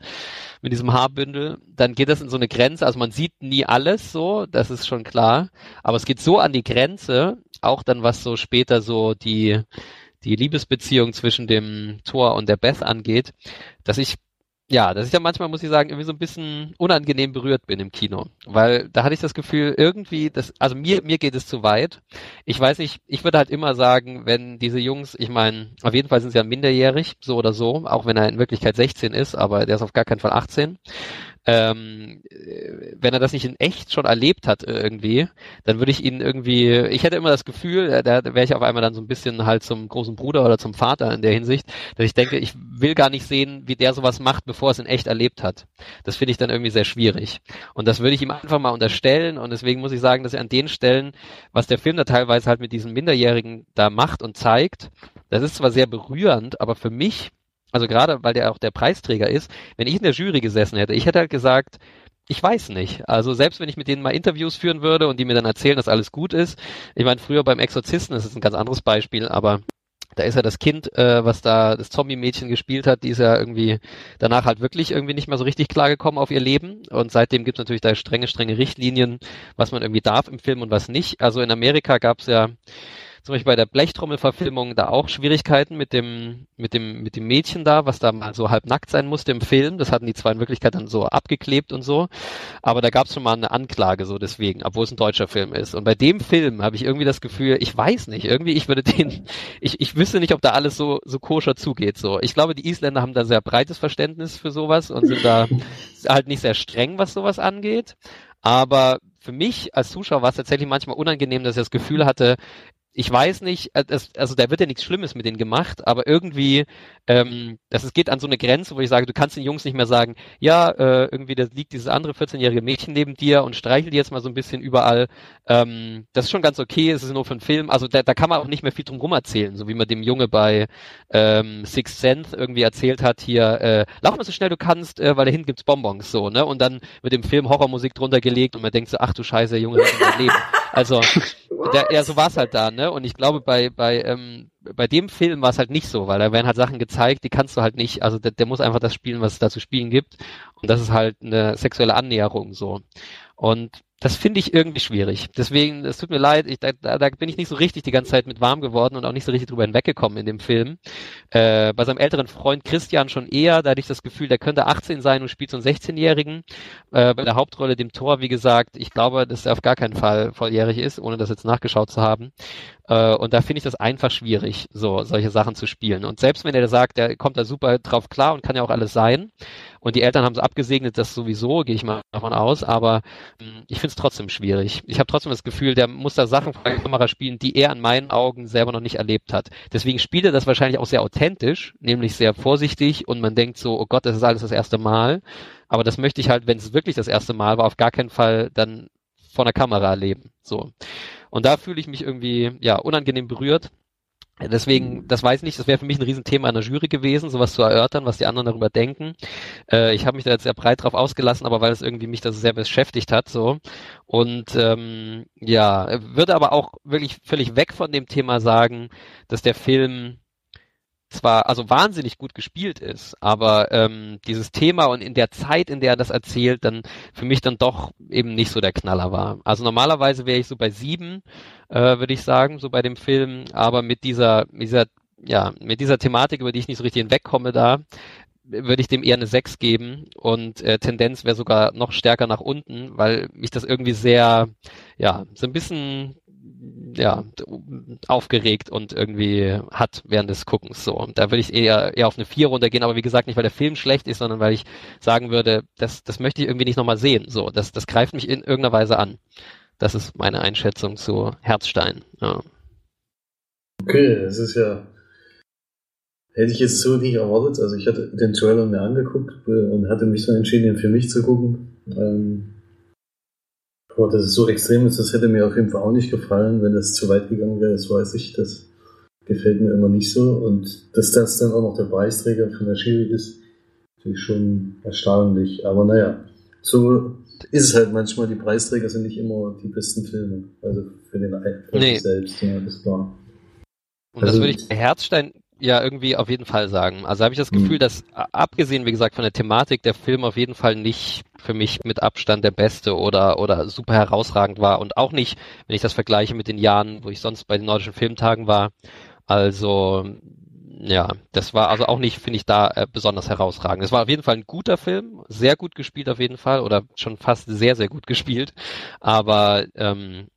mit diesem Haarbündel, dann geht das in so eine Grenze. Also man sieht nie alles so, das ist schon klar. Aber es geht so an die Grenze, auch dann was so später so die, die Liebesbeziehung zwischen dem Thor und der Beth angeht, dass ich ja, dass ich ja manchmal, muss ich sagen, irgendwie so ein bisschen unangenehm berührt bin im Kino. Weil da hatte ich das Gefühl, irgendwie, das, also mir, mir geht es zu weit. Ich weiß nicht, ich würde halt immer sagen, wenn diese Jungs, ich meine, auf jeden Fall sind sie ja minderjährig, so oder so, auch wenn er in Wirklichkeit 16 ist, aber der ist auf gar keinen Fall 18 ähm, wenn er das nicht in echt schon erlebt hat irgendwie, dann würde ich ihn irgendwie, ich hätte immer das Gefühl, äh, da wäre ich auf einmal dann so ein bisschen halt zum großen Bruder oder zum Vater in der Hinsicht, dass ich denke, ich will gar nicht sehen, wie der sowas macht, bevor er es in echt erlebt hat. Das finde ich dann irgendwie sehr schwierig. Und das würde ich ihm einfach mal unterstellen und deswegen muss ich sagen, dass er an den Stellen, was der Film da teilweise halt mit diesen Minderjährigen da macht und zeigt, das ist zwar sehr berührend, aber für mich also gerade, weil der auch der Preisträger ist, wenn ich in der Jury gesessen hätte, ich hätte halt gesagt, ich weiß nicht. Also selbst wenn ich mit denen mal Interviews führen würde und die mir dann erzählen, dass alles gut ist. Ich meine, früher beim Exorzisten, das ist ein ganz anderes Beispiel, aber da ist ja das Kind, äh, was da das Zombie-Mädchen gespielt hat, die ist ja irgendwie danach halt wirklich irgendwie nicht mehr so richtig klargekommen auf ihr Leben. Und seitdem gibt es natürlich da strenge, strenge Richtlinien, was man irgendwie darf im Film und was nicht. Also in Amerika gab es ja zum Beispiel bei der Blechtrommel-Verfilmung da auch Schwierigkeiten mit dem, mit dem, mit dem Mädchen da, was da mal so halb nackt sein musste im Film. Das hatten die zwar in Wirklichkeit dann so abgeklebt und so, aber da gab es schon mal eine Anklage so deswegen, obwohl es ein deutscher Film ist. Und bei dem Film habe ich irgendwie das Gefühl, ich weiß nicht, irgendwie, ich würde den, ich, ich wüsste nicht, ob da alles so, so koscher zugeht. So, ich glaube, die Isländer haben da sehr breites Verständnis für sowas und sind da halt nicht sehr streng, was sowas angeht. Aber für mich als Zuschauer war es tatsächlich manchmal unangenehm, dass ich das Gefühl hatte, ich weiß nicht, äh, also da wird ja nichts Schlimmes mit denen gemacht, aber irgendwie, ähm, das es geht an so eine Grenze, wo ich sage, du kannst den Jungs nicht mehr sagen, ja, äh, irgendwie da liegt dieses andere 14-jährige Mädchen neben dir und streichel die jetzt mal so ein bisschen überall. Ähm, das ist schon ganz okay, es ist nur für einen Film. Also da, da kann man auch nicht mehr viel drum rum erzählen, so wie man dem Junge bei ähm, Sixth Sense irgendwie erzählt hat, hier, äh, lauf mal so schnell du kannst, äh, weil da hinten gibt's Bonbons, so, ne? Und dann mit dem Film Horrormusik drunter gelegt und man denkt so, ach du Scheiße, Junge hat Leben. Also, der, ja, so war's halt da, ne? Und ich glaube, bei, bei, ähm, bei dem Film war es halt nicht so, weil da werden halt Sachen gezeigt, die kannst du halt nicht, also der, der muss einfach das spielen, was es da zu spielen gibt. Und das ist halt eine sexuelle Annäherung so. Und das finde ich irgendwie schwierig. Deswegen, es tut mir leid, ich, da, da bin ich nicht so richtig die ganze Zeit mit warm geworden und auch nicht so richtig drüber hinweggekommen in dem Film. Äh, bei seinem älteren Freund Christian schon eher, da hatte ich das Gefühl, der könnte 18 sein und spielt so einen 16-Jährigen. Äh, bei der Hauptrolle, dem Tor, wie gesagt, ich glaube, dass er auf gar keinen Fall volljährig ist, ohne das jetzt nachgeschaut zu haben. Äh, und da finde ich das einfach schwierig, so solche Sachen zu spielen. Und selbst wenn er sagt, der kommt da super drauf klar und kann ja auch alles sein, und die Eltern haben es abgesegnet, das sowieso, gehe ich mal davon aus, aber ähm, ich finde es trotzdem schwierig. Ich habe trotzdem das Gefühl, der muss da Sachen vor der Kamera spielen, die er an meinen Augen selber noch nicht erlebt hat. Deswegen spielt er das wahrscheinlich auch sehr authentisch, nämlich sehr vorsichtig und man denkt so, oh Gott, das ist alles das erste Mal. Aber das möchte ich halt, wenn es wirklich das erste Mal war, auf gar keinen Fall dann vor der Kamera erleben. So. Und da fühle ich mich irgendwie, ja, unangenehm berührt Deswegen, das weiß ich nicht, das wäre für mich ein Riesenthema in der Jury gewesen, sowas zu erörtern, was die anderen darüber denken. Äh, ich habe mich da jetzt sehr breit drauf ausgelassen, aber weil es irgendwie mich das sehr beschäftigt hat, so. Und ähm, ja, würde aber auch wirklich völlig weg von dem Thema sagen, dass der Film zwar also wahnsinnig gut gespielt ist, aber ähm, dieses Thema und in der Zeit, in der er das erzählt, dann für mich dann doch eben nicht so der Knaller war. Also normalerweise wäre ich so bei sieben, äh, würde ich sagen, so bei dem Film, aber mit dieser, dieser, ja, mit dieser Thematik, über die ich nicht so richtig hinwegkomme da, würde ich dem eher eine 6 geben und äh, Tendenz wäre sogar noch stärker nach unten, weil mich das irgendwie sehr, ja, so ein bisschen ja, aufgeregt und irgendwie hat während des Guckens so. Und da würde ich eher, eher auf eine 4 runtergehen, aber wie gesagt, nicht weil der Film schlecht ist, sondern weil ich sagen würde, das, das möchte ich irgendwie nicht nochmal sehen. So, das, das greift mich in irgendeiner Weise an. Das ist meine Einschätzung zu Herzstein. Ja. Okay, das ist ja. Hätte ich jetzt so nicht erwartet. Also ich hatte den Trailer mir angeguckt äh, und hatte mich dann entschieden, den für mich zu gucken. Ähm, aber dass es so extrem ist, das hätte mir auf jeden Fall auch nicht gefallen, wenn das zu weit gegangen wäre, das weiß ich. Das gefällt mir immer nicht so. Und dass das dann auch noch der Preisträger von der Jury ist, natürlich schon erstaunlich. Aber naja, so ist es halt manchmal. Die Preisträger sind nicht immer die besten Filme. Also für den für Nee. selbst, ja, das ist klar. Und das Also- würde ich bei Herzstein ja irgendwie auf jeden Fall sagen. Also habe ich das Gefühl, Mhm. dass abgesehen, wie gesagt, von der Thematik, der Film auf jeden Fall nicht für mich mit Abstand der beste oder, oder super herausragend war und auch nicht, wenn ich das vergleiche mit den Jahren, wo ich sonst bei den nordischen Filmtagen war. Also, ja, das war also auch nicht, finde ich, da äh, besonders herausragend. Es war auf jeden Fall ein guter Film, sehr gut gespielt auf jeden Fall oder schon fast sehr, sehr gut gespielt. Aber ähm,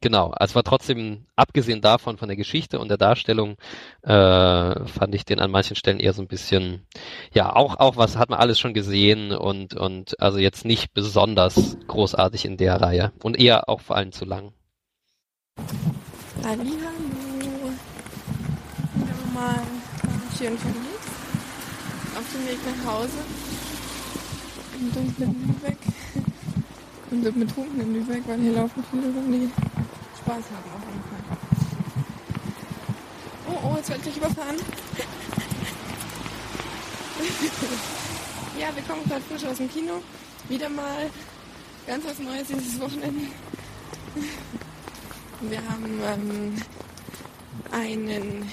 genau, es war trotzdem, abgesehen davon, von der Geschichte und der Darstellung, äh, fand ich den an manchen Stellen eher so ein bisschen, ja, auch, auch was hat man alles schon gesehen und, und also jetzt nicht besonders großartig in der Reihe und eher auch vor allem zu lang. Wieder mal schön verliebt. Auf dem Weg nach Hause. Im dunklen Lübeck. Und im betrunkenen Lübeck, weil hier laufen viele rum, die Spaß haben auf jeden Fall. Oh, oh, jetzt werde ich überfahren. ja, wir kommen gerade frisch aus dem Kino. Wieder mal ganz was Neues dieses Wochenende. Wir haben ähm, einen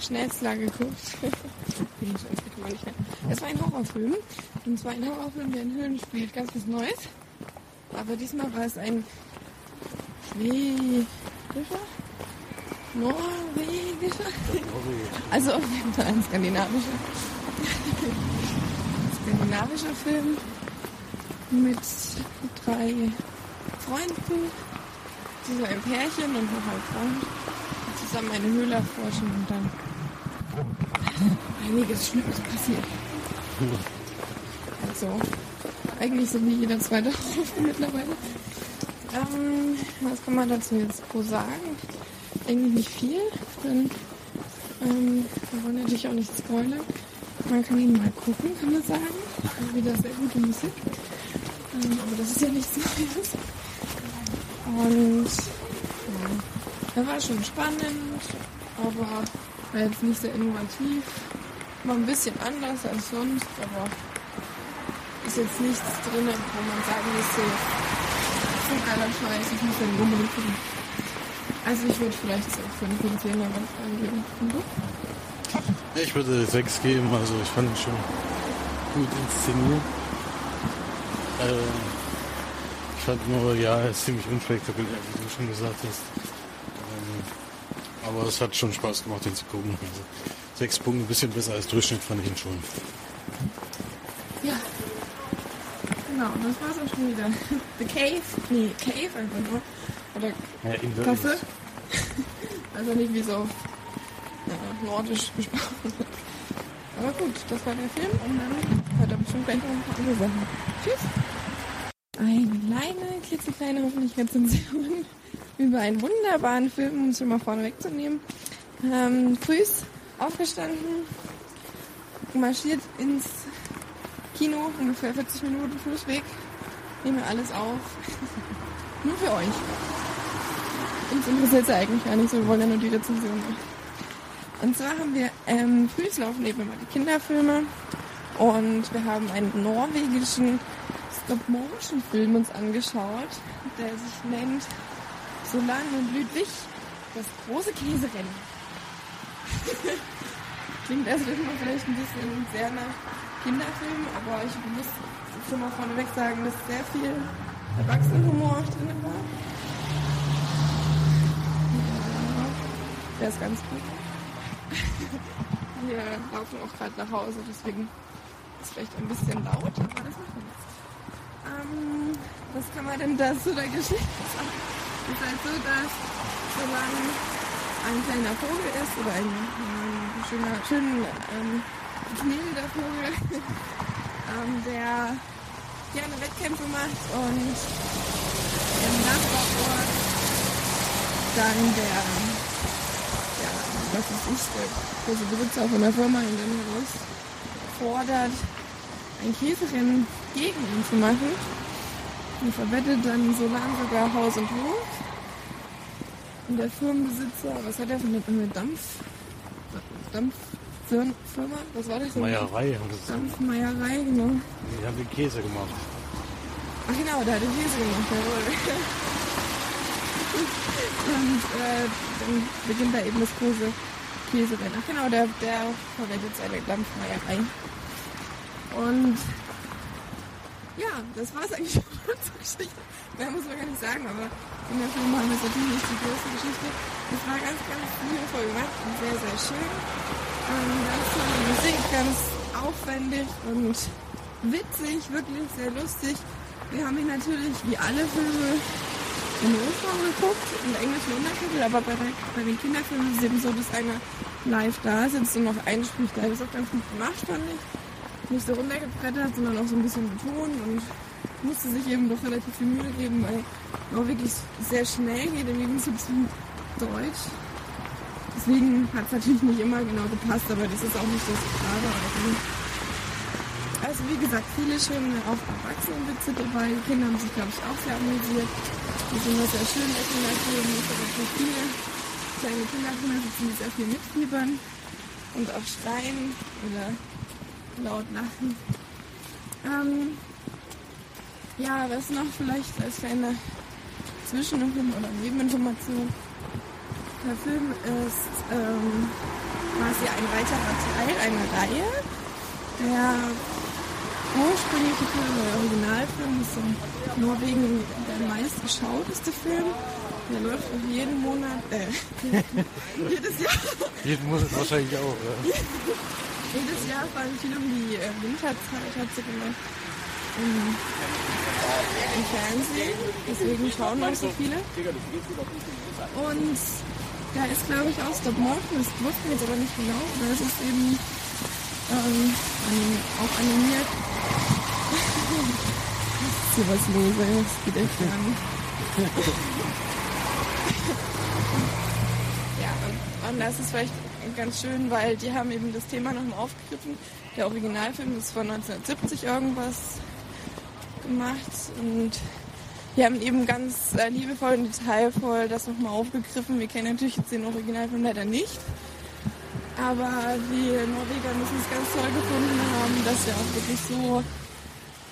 Schnellsler geguckt. Es war ein Horrorfilm. Und zwar ein Horrorfilm, der in Höhlen spielt. Ganz was Neues. Aber diesmal war es ein schwedischer? Norwegischer? Also auf jeden Fall ein skandinavischer. skandinavischer Film mit drei Freunden so ein Pärchen und noch ein Freund, die zusammen eine Höhle erforschen und dann einiges Schlimmes passiert. Also, eigentlich so wie jeder zweite mittlerweile. Ähm, was kann man dazu jetzt pro sagen? Eigentlich nicht viel, denn ähm, wir wollen natürlich auch nicht spoilern. Man kann ihn mal gucken, kann man sagen. Also wieder sehr gute Musik. Ähm, aber das ist ja nichts Neues. Und ja, er war schon spannend, aber war jetzt nicht sehr innovativ. War ein bisschen anders als sonst, aber ist jetzt nichts drin, wo man sagen müsste, so geiler Scheiß, ich muss den unbedingt gucken. Also ich würde vielleicht so 5 von 10 aber angeben. Und? Ich würde 6 geben, also ich fand ihn schon gut inszeniert. Äh, ich fand nur, ja, er ist ziemlich unspektakulär, wie du schon gesagt hast. Ähm, aber es hat schon Spaß gemacht, den zu gucken. Also, sechs Punkte, ein bisschen besser als Durchschnitt fand ich ihn schon. Ja. Genau, und das war's auch schon wieder. The Cave, nee, Cave einfach nur. Oder Ja, Kasse. Also nicht wie so auf äh, nordisch gesprochen. Aber gut, das war der Film und dann hört er bestimmt gleich noch ein paar andere Sachen. Tschüss. Eine kleine, klitzekleine hoffentlich Rezension über einen wunderbaren Film, um es schon mal vorne wegzunehmen. Ähm, frühs aufgestanden, marschiert ins Kino, ungefähr 40 Minuten Fußweg, nehme alles auf. Nur für euch. Uns interessiert es ja eigentlich gar nicht so, wir wollen ja nur die Rezension machen. Und zwar haben wir ähm, früh laufen eben immer die Kinderfilme und wir haben einen norwegischen Stop-Motion-Film uns angeschaut, der sich nennt Solan und Ludwig, das große Käserennen. Klingt erst immer vielleicht ein bisschen sehr nach Kinderfilm, aber ich muss schon mal vorneweg sagen, dass sehr viel Erwachsenenhumor auch drin war. Ja, der ist ganz gut. Wir laufen auch gerade nach Hause, deswegen ist vielleicht ein bisschen laut, aber das macht nichts. Ähm, was kann man denn da zu der Geschichte sagen? Es ist halt so, dass solange ein kleiner Vogel ist oder ein, ein schöner, schön ähm, knählender Vogel, ähm, der gerne Wettkämpfe macht und im Nachbarort dann der, ja, was ist ich, der große Besitzer von der Firma ihn dann herausfordert, ein Käserennen gegen ihn zu machen. Und verwettet dann so lang sogar Haus und Hof. Und der Firmenbesitzer, was hat er für eine, eine Dampf, Dampffirma? Was war das? Meierei Dampfmeierei, genau. Die haben den Käse gemacht. Ach genau, der hat den Käse gemacht, jawohl. Und äh, dann beginnt da eben das große Käserennen. Ach genau, der, der verwendet seine Dampfmeierei. Und ja, das war es eigentlich schon zur Geschichte. Mehr muss man gar nicht sagen, aber in der Film haben wir natürlich nicht die große Geschichte. Es war ganz, ganz liebevoll gemacht und sehr, sehr schön. Ähm, Musik, ganz aufwendig und witzig, wirklich sehr lustig. Wir haben ihn natürlich, wie alle Filme, in OV geguckt, der englischen Untertitel, aber bei, bei den Kinderfilmen ist es eben so, dass einer live da sitzt und noch einspricht. Da ist auch ganz gut gemacht, fand ich nicht so runtergebrettert, sondern auch so ein bisschen betont und musste sich eben doch relativ viel Mühe geben, weil auch wirklich sehr schnell geht im Gegensatz zu Deutsch. Deswegen hat es natürlich nicht immer genau gepasst, aber das ist auch nicht das Gerade. Also wie gesagt, viele schöne auch Erwachsenenwitze dabei. Die Kinder haben sich, glaube ich, auch sehr amüsiert. Die sind immer sehr schön, Kinderfilm. Es gibt natürlich viele kleine Kinderfilme, die sehr viel mitfiebern und auch schreien oder laut lachen. Ähm, ja, was noch vielleicht als kleine Zwischeninformation oder Nebeninformation. Der Film ist ähm, quasi ein weiterer Teil einer Reihe. Der ursprüngliche Film, der Originalfilm, ist in Norwegen der meistgeschauteste Film. Der läuft auch jeden Monat, äh, jedes Jahr. Jeden Monat wahrscheinlich auch. Ja. Jedes Jahr fallen viel um die äh, Winterzeit, hat sie gemacht. Im, Im Fernsehen. Deswegen schauen auch so viele. Und da ist, glaube ich, auch Stop Motion. Das wussten wir jetzt aber nicht genau. Aber es ist eben ähm, auch animiert. ist hier was los, ey. Das geht echt gar nicht. ja, und, und das ist vielleicht ganz schön, weil die haben eben das Thema nochmal aufgegriffen. Der Originalfilm ist von 1970 irgendwas gemacht und die haben eben ganz äh, liebevoll und detailvoll das nochmal aufgegriffen. Wir kennen natürlich jetzt den Originalfilm leider nicht. Aber die Norweger müssen es ganz toll gefunden haben, dass sie auch wirklich so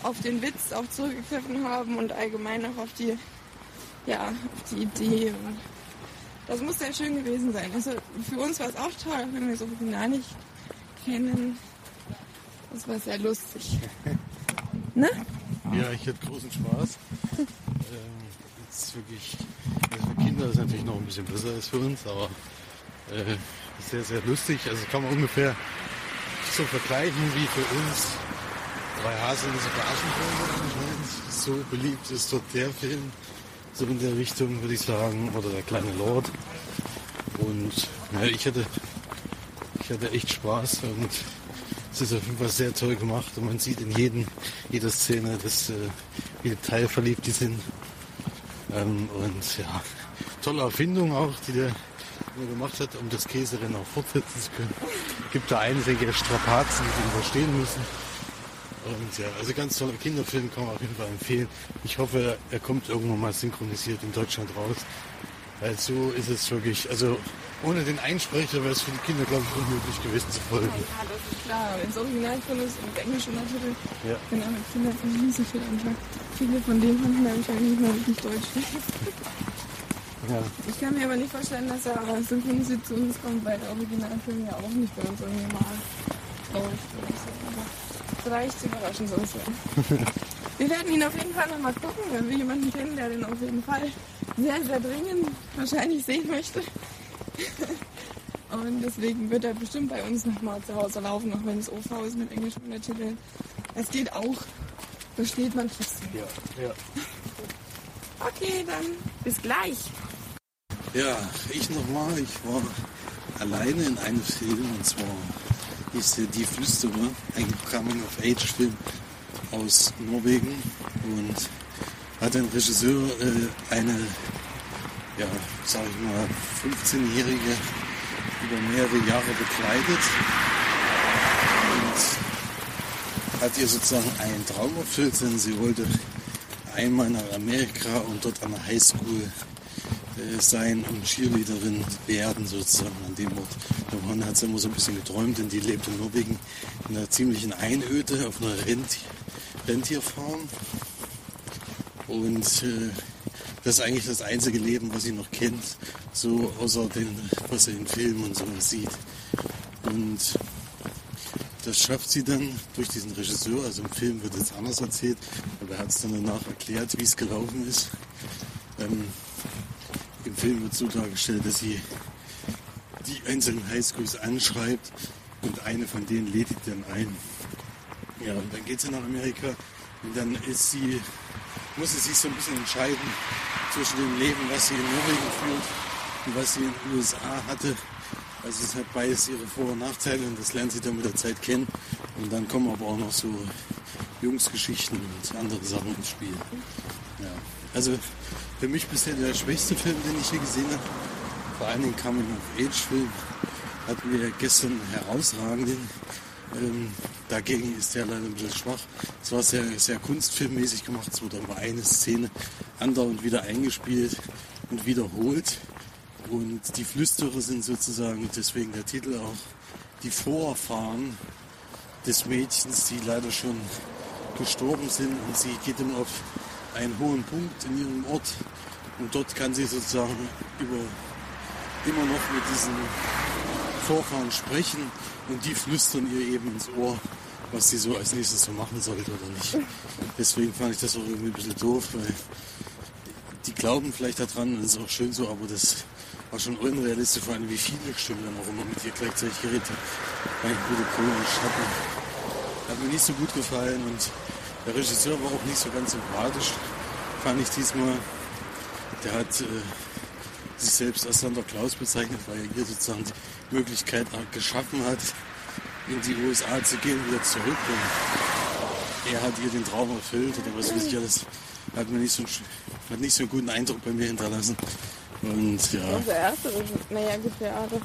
auf den Witz auch zurückgegriffen haben und allgemein auch auf die, ja, auf die Idee. Und das muss sehr schön gewesen sein. Also für uns war es auch toll, auch wenn wir das Original nicht kennen. Das war sehr lustig. ne? Ja, ich hatte großen Spaß. ähm, jetzt wirklich, also für Kinder ist es natürlich noch ein bisschen besser als für uns, aber äh, sehr, sehr lustig. Also kann man ungefähr so vergleichen wie für uns drei Haselnüsse für Aschenbrödel. So beliebt ist dort der Film, so in der Richtung würde ich sagen, oder der kleine Lord. Und ja, ich hatte, ich hatte echt Spaß und es ist auf jeden Fall sehr toll gemacht und man sieht in jedem, jeder Szene, dass, äh, wie detailverliebt die sind. Ähm, und ja, tolle Erfindung auch, die der gemacht hat, um das Käserennen auch fortsetzen zu können. Gibt da einige Strapazen, die wir überstehen müssen. Und ja, also ganz toller Kinderfilm kann man auf jeden Fall empfehlen. Ich hoffe, er kommt irgendwann mal synchronisiert in Deutschland raus. Weil so ist es wirklich, also ohne den Einsprecher wäre es für die Kinder, glaube ich, unmöglich gewesen zu folgen. Ja, das ist klar. Wenn es original drin ist und Englisch Untertitel, Ja. genau, mit Kindern kann ich nicht so viel anfangen. Viele von denen haben wahrscheinlich nicht mal wirklich Deutsch. Ja. Ich kann mir aber nicht vorstellen, dass er synchronisiert zu uns kommt, weil der Originalfilm ja auch nicht bei uns irgendwie mal läuft oder so. Aber vielleicht überraschen sie uns ja. Wir werden ihn auf jeden Fall nochmal gucken, wenn wir jemanden kennen, der den auf jeden Fall sehr, sehr dringend wahrscheinlich sehen möchte. Und deswegen wird er bestimmt bei uns nochmal zu Hause laufen, auch wenn es OV ist mit englischen Untertiteln. Es geht auch. Versteht man trotzdem. Ja, ja. Okay, dann bis gleich. Ja, ich nochmal. Ich war alleine in einem Film und zwar ist der Die Flüsterer, ein Coming-of-Age-Film aus Norwegen und hat ein Regisseur äh, eine, ja, sag ich mal, 15-Jährige über mehrere Jahre begleitet und hat ihr sozusagen einen Traum erfüllt, denn sie wollte einmal nach Amerika und dort an der Highschool äh, sein und Cheerleaderin werden sozusagen an dem Ort. Davon hat sie immer so ein bisschen geträumt, denn die lebt in Norwegen in einer ziemlichen Einöde auf einer Rent Rentierfarm. Und äh, das ist eigentlich das einzige Leben, was sie noch kennt, so außer den, was sie in Filmen und so sieht. Und das schafft sie dann durch diesen Regisseur. Also im Film wird es anders erzählt, aber er hat es dann danach erklärt, wie es gelaufen ist. Ähm, Im Film wird so dargestellt, dass sie die einzelnen Highschools anschreibt und eine von denen lädt dann ein. Ja, und dann geht sie nach Amerika und dann ist sie, muss sie sich so ein bisschen entscheiden zwischen dem Leben, was sie in Norwegen führt und was sie in den USA hatte. Also es hat beides ihre Vor- und Nachteile und das lernt sie dann mit der Zeit kennen. Und dann kommen aber auch noch so Jungsgeschichten und andere Sachen ins Spiel. Ja. Also für mich bisher der schwächste Film, den ich hier gesehen habe. Vor allen Dingen Coming-of-Age-Film. Hatten wir gestern einen herausragenden. Ähm, dagegen ist der leider ein bisschen schwach. Es war sehr, sehr kunstfilmmäßig gemacht. Es wurde aber eine Szene andauernd wieder eingespielt und wiederholt. Und die Flüsterer sind sozusagen, deswegen der Titel auch, die Vorfahren des Mädchens, die leider schon gestorben sind. Und sie geht immer auf einen hohen Punkt in ihrem Ort. Und dort kann sie sozusagen über, immer noch mit diesen Vorfahren sprechen. Und die flüstern ihr eben ins Ohr, was sie so als nächstes so machen sollte oder nicht. Deswegen fand ich das auch irgendwie ein bisschen doof, weil die glauben vielleicht daran, das ist auch schön so, aber das war schon unrealistisch, vor allem wie viele Stimmen dann auch immer mit ihr gleichzeitig geredet haben. Ein gute komisch, hat hat mir nicht so gut gefallen und der Regisseur war auch nicht so ganz sympathisch, fand ich diesmal. Der hat äh, sich selbst als Santa Claus bezeichnet, weil er hier sozusagen die Möglichkeit geschaffen hat, in die USA zu gehen, wieder zurück. Und er hat ihr den Traum erfüllt oder was weiß ich alles. Hat mir nicht so, hat nicht so einen guten Eindruck bei mir hinterlassen. Und ja, Unser erster. Naja, gut, der Adolf.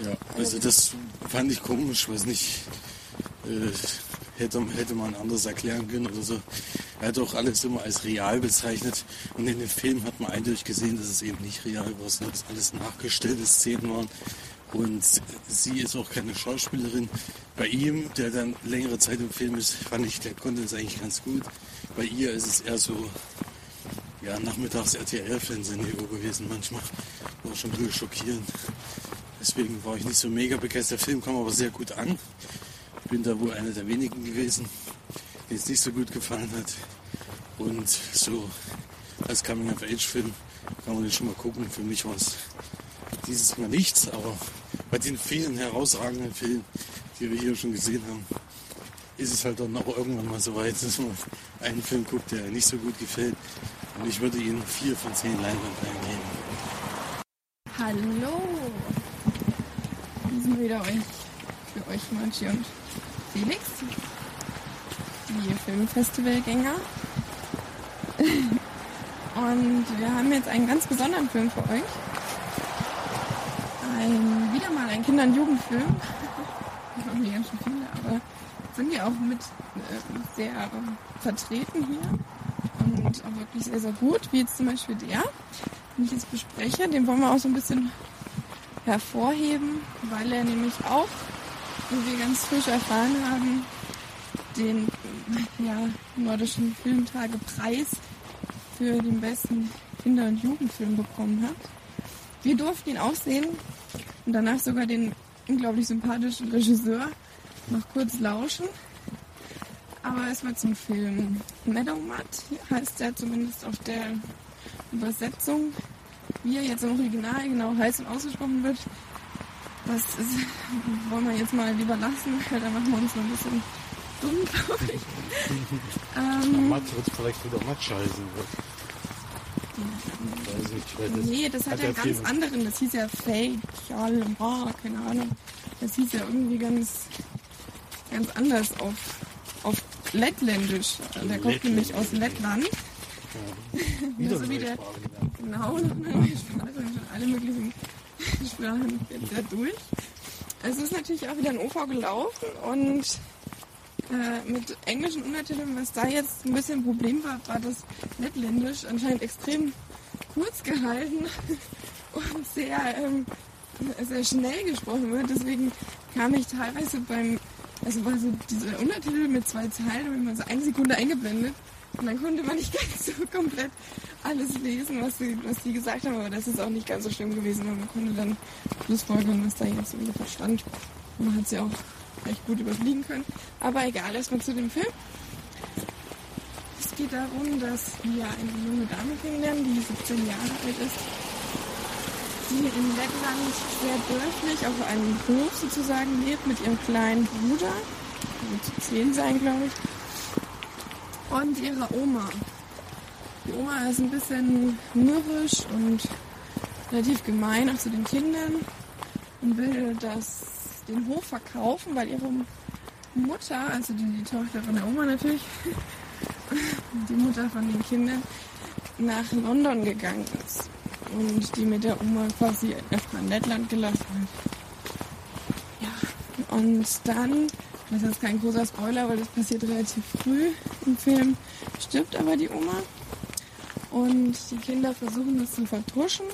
ja, also das fand ich komisch, weiß nicht. Äh, hätte, hätte man anders erklären können oder so. Er hat auch alles immer als real bezeichnet. Und in dem Film hat man eindeutig gesehen, dass es eben nicht real war, sondern dass alles nachgestellte Szenen waren. Und sie ist auch keine Schauspielerin. Bei ihm, der dann längere Zeit im Film ist, fand ich, der konnte es eigentlich ganz gut. Bei ihr ist es eher so, ja, nachmittags RTL-Fernsehniveau gewesen manchmal. War schon ein bisschen schockierend. Deswegen war ich nicht so mega begeistert. Der Film kam aber sehr gut an. Bin da wohl einer der wenigen gewesen, den es nicht so gut gefallen hat. Und so als Coming-of-Age-Film kann man den schon mal gucken. Für mich war es dieses Mal nichts, aber bei den vielen herausragenden Filmen, die wir hier schon gesehen haben, ist es halt dann auch irgendwann mal so weit, dass man einen Film guckt, der nicht so gut gefällt. Und ich würde ihm vier von zehn Leinwandperlen geben. Hallo! Wir sind wieder euch, für euch Marci und Felix, die Filmfestivalgänger. Und wir haben jetzt einen ganz besonderen Film für euch. Ein, wieder mal ein Kinder- und Jugendfilm. Wir haben hier ganz schön viele, aber sind ja auch mit äh, sehr vertreten hier. und auch wirklich sehr, sehr gut, wie jetzt zum Beispiel der, den ich jetzt bespreche. Den wollen wir auch so ein bisschen hervorheben, weil er nämlich auch, wie wir ganz frisch erfahren haben, den ja, Nordischen Filmtagepreis für den besten Kinder- und Jugendfilm bekommen hat. Wir durften ihn auch sehen und danach sogar den unglaublich sympathischen Regisseur noch kurz lauschen. Aber erstmal zum Film. Meadowmud heißt er zumindest auf der Übersetzung. Wie er jetzt im Original genau heißt und ausgesprochen wird, das ist, wollen wir jetzt mal lieber lassen, weil da machen wir uns noch ein bisschen dumm, glaube ich. ähm, wird vielleicht wieder Matsch heißen. Weiß nicht, weil das nee, das hat, ja einen ja ganz viel- anderen. Das hieß ja Fake, Jalma, keine Ahnung. Das hieß ja irgendwie ganz, ganz anders auf, auf Lettländisch. Der kommt nämlich aus Lettland. Wieder so wie neue der- Sprache gelernt. Genau, noch eine Sprache schon alle möglichen Sprachen jetzt ja durch. Es ist natürlich auch wieder ein OV gelaufen und äh, mit englischen Untertiteln, was da jetzt ein bisschen ein Problem war, war das Lettländisch anscheinend extrem kurz gehalten und sehr, ähm, sehr schnell gesprochen wird. Deswegen kam ich teilweise beim, also war so diese Untertitel mit zwei Zeilen, und man so eine Sekunde eingeblendet und dann konnte man nicht ganz so komplett alles lesen, was sie, was die gesagt haben, aber das ist auch nicht ganz so schlimm gewesen, weil man konnte dann schlussfolgern, was da jetzt ungefähr stand. Und man hat sie auch recht gut überfliegen können. Aber egal, erstmal zu dem Film. Es geht darum, dass wir eine junge Dame kennenlernen, die 17 Jahre alt ist, die in Lettland sehr dörflich auf einem Hof sozusagen lebt mit ihrem kleinen Bruder, wird zu 10 sein, glaube ich, und ihrer Oma. Die Oma ist ein bisschen mürrisch und relativ gemein auch zu den Kindern und will das, den Hof verkaufen, weil ihre Mutter, also die, die Tochter von der Oma natürlich, die Mutter von den Kindern, nach London gegangen ist und die mit der Oma quasi erstmal in Lettland gelassen hat. Ja, und dann, das ist kein großer Spoiler, weil das passiert relativ früh im Film, stirbt aber die Oma und die Kinder versuchen das zu vertuschen.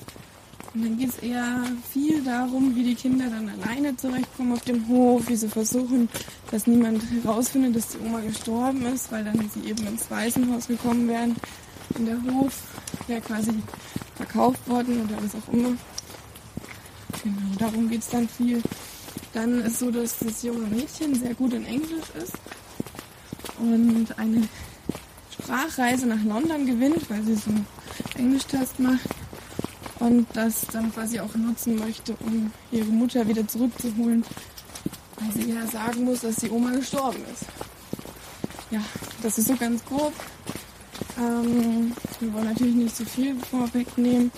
Und dann geht es eher viel darum, wie die Kinder dann alleine zurechtkommen auf dem Hof, wie sie versuchen, dass niemand herausfindet, dass die Oma gestorben ist, weil dann sie eben ins Waisenhaus gekommen wären. Und der Hof wäre quasi verkauft worden oder was auch immer. Genau, darum geht es dann viel. Dann ist so, dass das junge Mädchen sehr gut in Englisch ist und eine Sprachreise nach London gewinnt, weil sie so einen Englischtest macht und das dann quasi auch nutzen möchte, um ihre Mutter wieder zurückzuholen, weil sie ja sagen muss, dass die Oma gestorben ist. Ja, das ist so ganz grob. Ähm, wir wollen natürlich nicht so viel vorwegnehmen,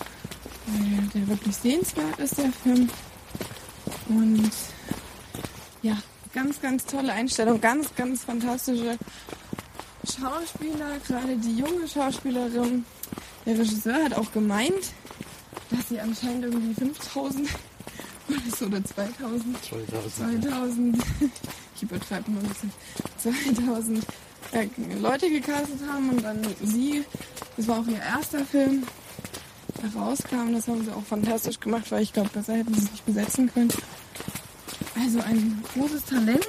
weil der wirklich sehenswert ist, der Film. Und ja, ganz, ganz tolle Einstellung, ganz, ganz fantastische Schauspieler, gerade die junge Schauspielerin. Der Regisseur hat auch gemeint, dass sie anscheinend irgendwie 5000 oder so oder 2000 2000. 2000, ich übertreibe mal ein bisschen, 2000 äh, Leute gecastet haben und dann sie, das war auch ihr erster Film, der rauskam. Das haben sie auch fantastisch gemacht, weil ich glaube, besser hätten sie es nicht besetzen können. Also ein großes Talent.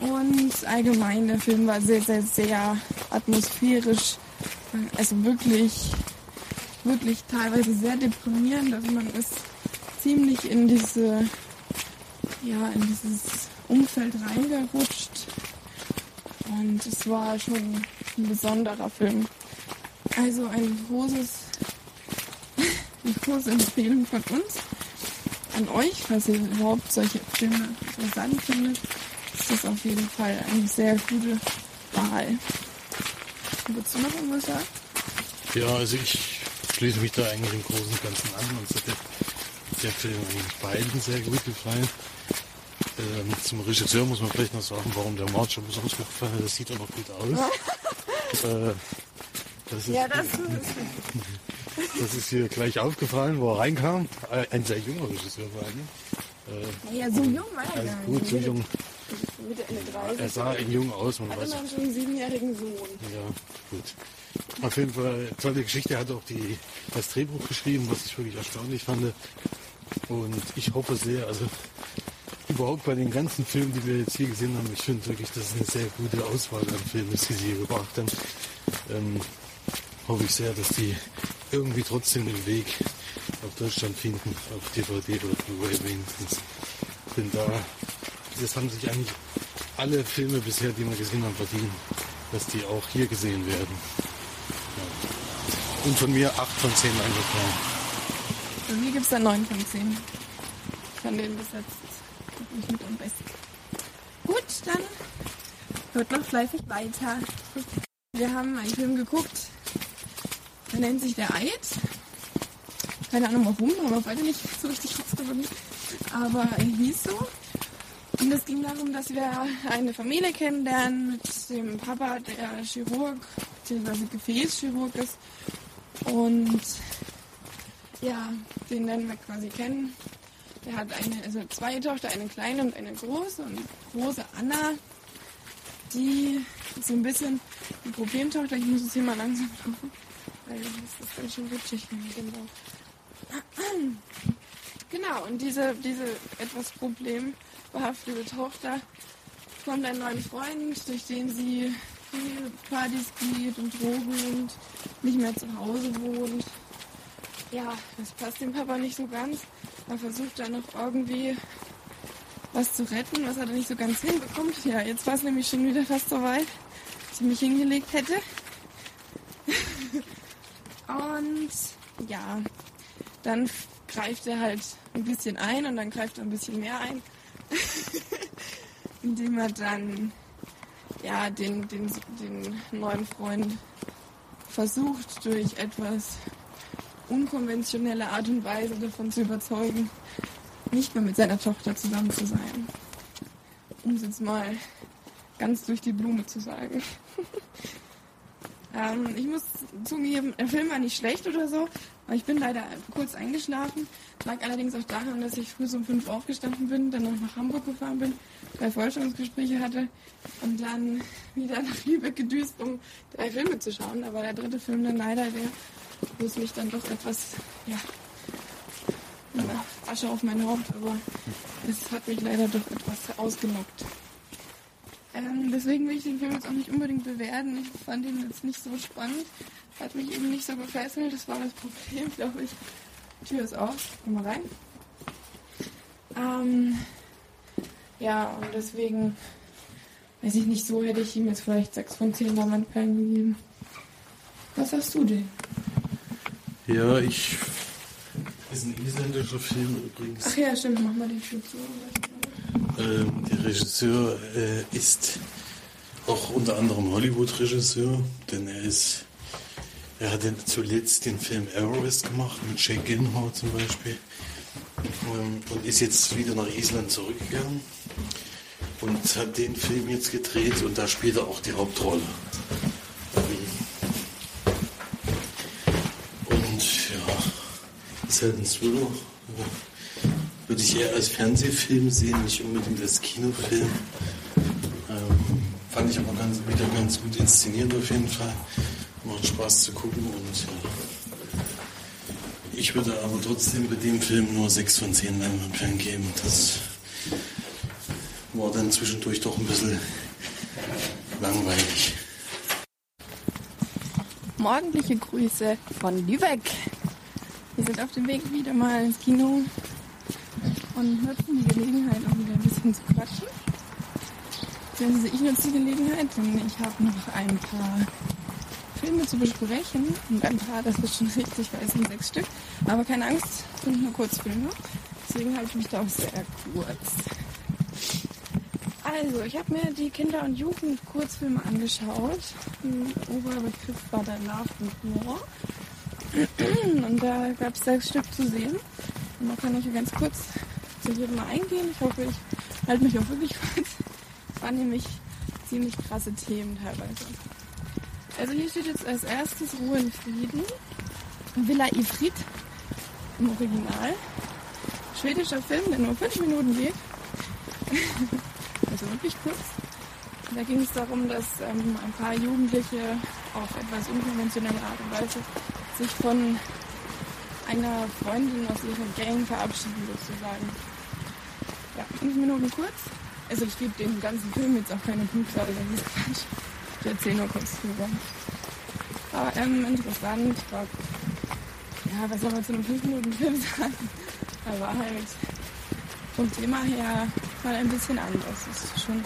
Und allgemein, der Film war sehr, sehr, sehr atmosphärisch. Also wirklich, wirklich teilweise sehr deprimierend. Also man ist ziemlich in diese, ja, in dieses Umfeld reingerutscht. Und es war schon ein besonderer Film. Also ein großes, eine große Empfehlung von uns an euch, falls ihr überhaupt solche Filme interessant findet, ist das auf jeden Fall eine sehr gute Wahl. Willst du noch irgendwas sagen? Ja, also ich schließe mich da eigentlich im Großen und Ganzen an. Uns hat der, der Film eigentlich beiden sehr gut gefallen. Ähm, zum Regisseur muss man vielleicht noch sagen, warum der March so besonders gut gefallen hat. Das sieht noch gut aus. äh, das, ist, das das ist hier gleich aufgefallen, wo er reinkam. Äh, Ein sehr junger Regisseur vor allem. Äh, Naja, so jung war er also gut, so jung. Mitte, Ende 30. Er sah jung aus, man weiß man schon einen siebenjährigen Sohn. Ja, gut. Auf jeden Fall tolle Geschichte. Er hat auch die, das Drehbuch geschrieben, was ich wirklich erstaunlich fand. Und ich hoffe sehr, also überhaupt bei den ganzen Filmen, die wir jetzt hier gesehen haben, ich finde wirklich, das ist eine sehr gute Auswahl an Filmen, die sie hier gebracht haben. Ähm, hoffe ich sehr, dass die irgendwie trotzdem den Weg auf Deutschland finden, auf DVD oder Blu-ray wenigstens. Denn da, das haben sich eigentlich alle Filme bisher, die wir gesehen haben, verdient, dass die auch hier gesehen werden. Ja. Und von mir 8 von 10 Leinwandperlen. Bei mir gibt es da 9 von 10. Von denen bis jetzt wirklich mit am besten. Gut, dann hört noch fleißig weiter. Wir haben einen Film geguckt. Der nennt sich Der Eid. Keine Ahnung warum, haben wir beide nicht so richtig rausgefunden. Aber er hieß so. Und es ging darum, dass wir eine Familie kennenlernen mit dem Papa, der Chirurg bzw. Gefäßchirurg ist. Und ja, den lernen wir quasi kennen. Der hat eine, also zwei Tochter, eine kleine und eine große. Und die große Anna, die ist so ein bisschen die Problemtochter. Ich muss es hier mal langsam laufen, weil das ist ganz schön dem Lauf. Genau, und diese, diese etwas problembehaftete Tochter bekommt einen neuen Freund, durch den sie viel Partys geht und Drogen nimmt, nicht mehr zu Hause wohnt. Ja, das passt dem Papa nicht so ganz. Er versucht dann noch irgendwie was zu retten, was er dann nicht so ganz hinbekommt. Ja, jetzt war es nämlich schon wieder fast so weit, dass ich mich hingelegt hätte. Und ja, dann greift er halt ein bisschen ein und dann greift er ein bisschen mehr ein. Indem er dann ja, den, den, den neuen Freund versucht, durch etwas unkonventionelle Art und Weise davon zu überzeugen, nicht mehr mit seiner Tochter zusammen zu sein. Um es jetzt mal ganz durch die Blume zu sagen. ähm, ich muss zugeben, der Film war nicht schlecht oder so, aber ich bin leider kurz eingeschlafen. Lag allerdings auch daran, dass ich früh um fünf aufgestanden bin, dann noch nach Hamburg gefahren bin, drei Vorstellungsgespräche hatte und dann wieder nach Lübeck gedüst, um drei Filme zu schauen. Aber der dritte Film dann leider der, wo es mich dann doch etwas, ja, Asche auf mein Haupt, aber es hat mich leider doch etwas ausgenockt. Ähm, deswegen will ich den Film jetzt auch nicht unbedingt bewerten. Ich fand ihn jetzt nicht so spannend. Hat mich eben nicht so gefesselt. Das war das Problem, glaube ich. Die Tür ist auf. Komm mal rein. Ähm, ja, und deswegen, weiß ich nicht, so hätte ich ihm jetzt vielleicht 6 von 10 Diamantperlen gegeben. Was sagst du denn? Ja, ich. Ist ein isländischer Film übrigens. Ach ja, stimmt, mach mal den Tür zu. Ähm, der Regisseur äh, ist auch unter anderem Hollywood-Regisseur, denn er ist, er hat zuletzt den Film Everest gemacht mit Jake Gyllenhaal zum Beispiel ähm, und ist jetzt wieder nach Island zurückgegangen und hat den Film jetzt gedreht und da spielt er auch die Hauptrolle. Und ja, ist halt ein Thriller. Würde ich eher als Fernsehfilm sehen, nicht unbedingt als Kinofilm. Ähm, fand ich aber ganz, wieder ganz gut inszeniert auf jeden Fall. Macht Spaß zu gucken und ja. Ich würde aber trotzdem bei dem Film nur 6 von 10 Leinwandperlen geben. Das war dann zwischendurch doch ein bisschen langweilig. Morgendliche Grüße von Lübeck. Wir sind auf dem Weg wieder mal ins Kino und nutzen die Gelegenheit, auch wieder ein bisschen zu quatschen. Also ich nutze die Gelegenheit, denn ich habe noch ein paar Filme zu besprechen. Und ein paar, das ist schon richtig, weil es sind sechs Stück. Aber keine Angst, sind nur Kurzfilme. Deswegen halte ich mich da auch sehr kurz. Also, ich habe mir die Kinder- und Jugend-Kurzfilme angeschaut. Ein Oberbegriff war der Love and More. Und da gab es sechs Stück zu sehen. Und da kann ich ganz kurz zu jedem mal eingehen. Ich hoffe, ich halte mich auch wirklich kurz. Es waren nämlich ziemlich krasse Themen teilweise. Also hier steht jetzt als erstes Ruhe in Frieden. Villa Ifrit im Original. Schwedischer Film, der nur fünf Minuten geht. also wirklich kurz. Da ging es darum, dass ähm, ein paar Jugendliche auf etwas unkonventionelle Art und Weise sich von einer Freundin aus ihrer Gang verabschieden sozusagen. Ja, fünf Minuten kurz. Also ich gebe dem ganzen Film jetzt auch keine Punktzahl, das ist Quatsch. Ich erzähle nur kurz drüber. Aber ähm, interessant, glaube, ja, was soll man zu einem 5-Minuten-Film sagen? Er war halt vom Thema her mal ein bisschen anders. Das ist schon,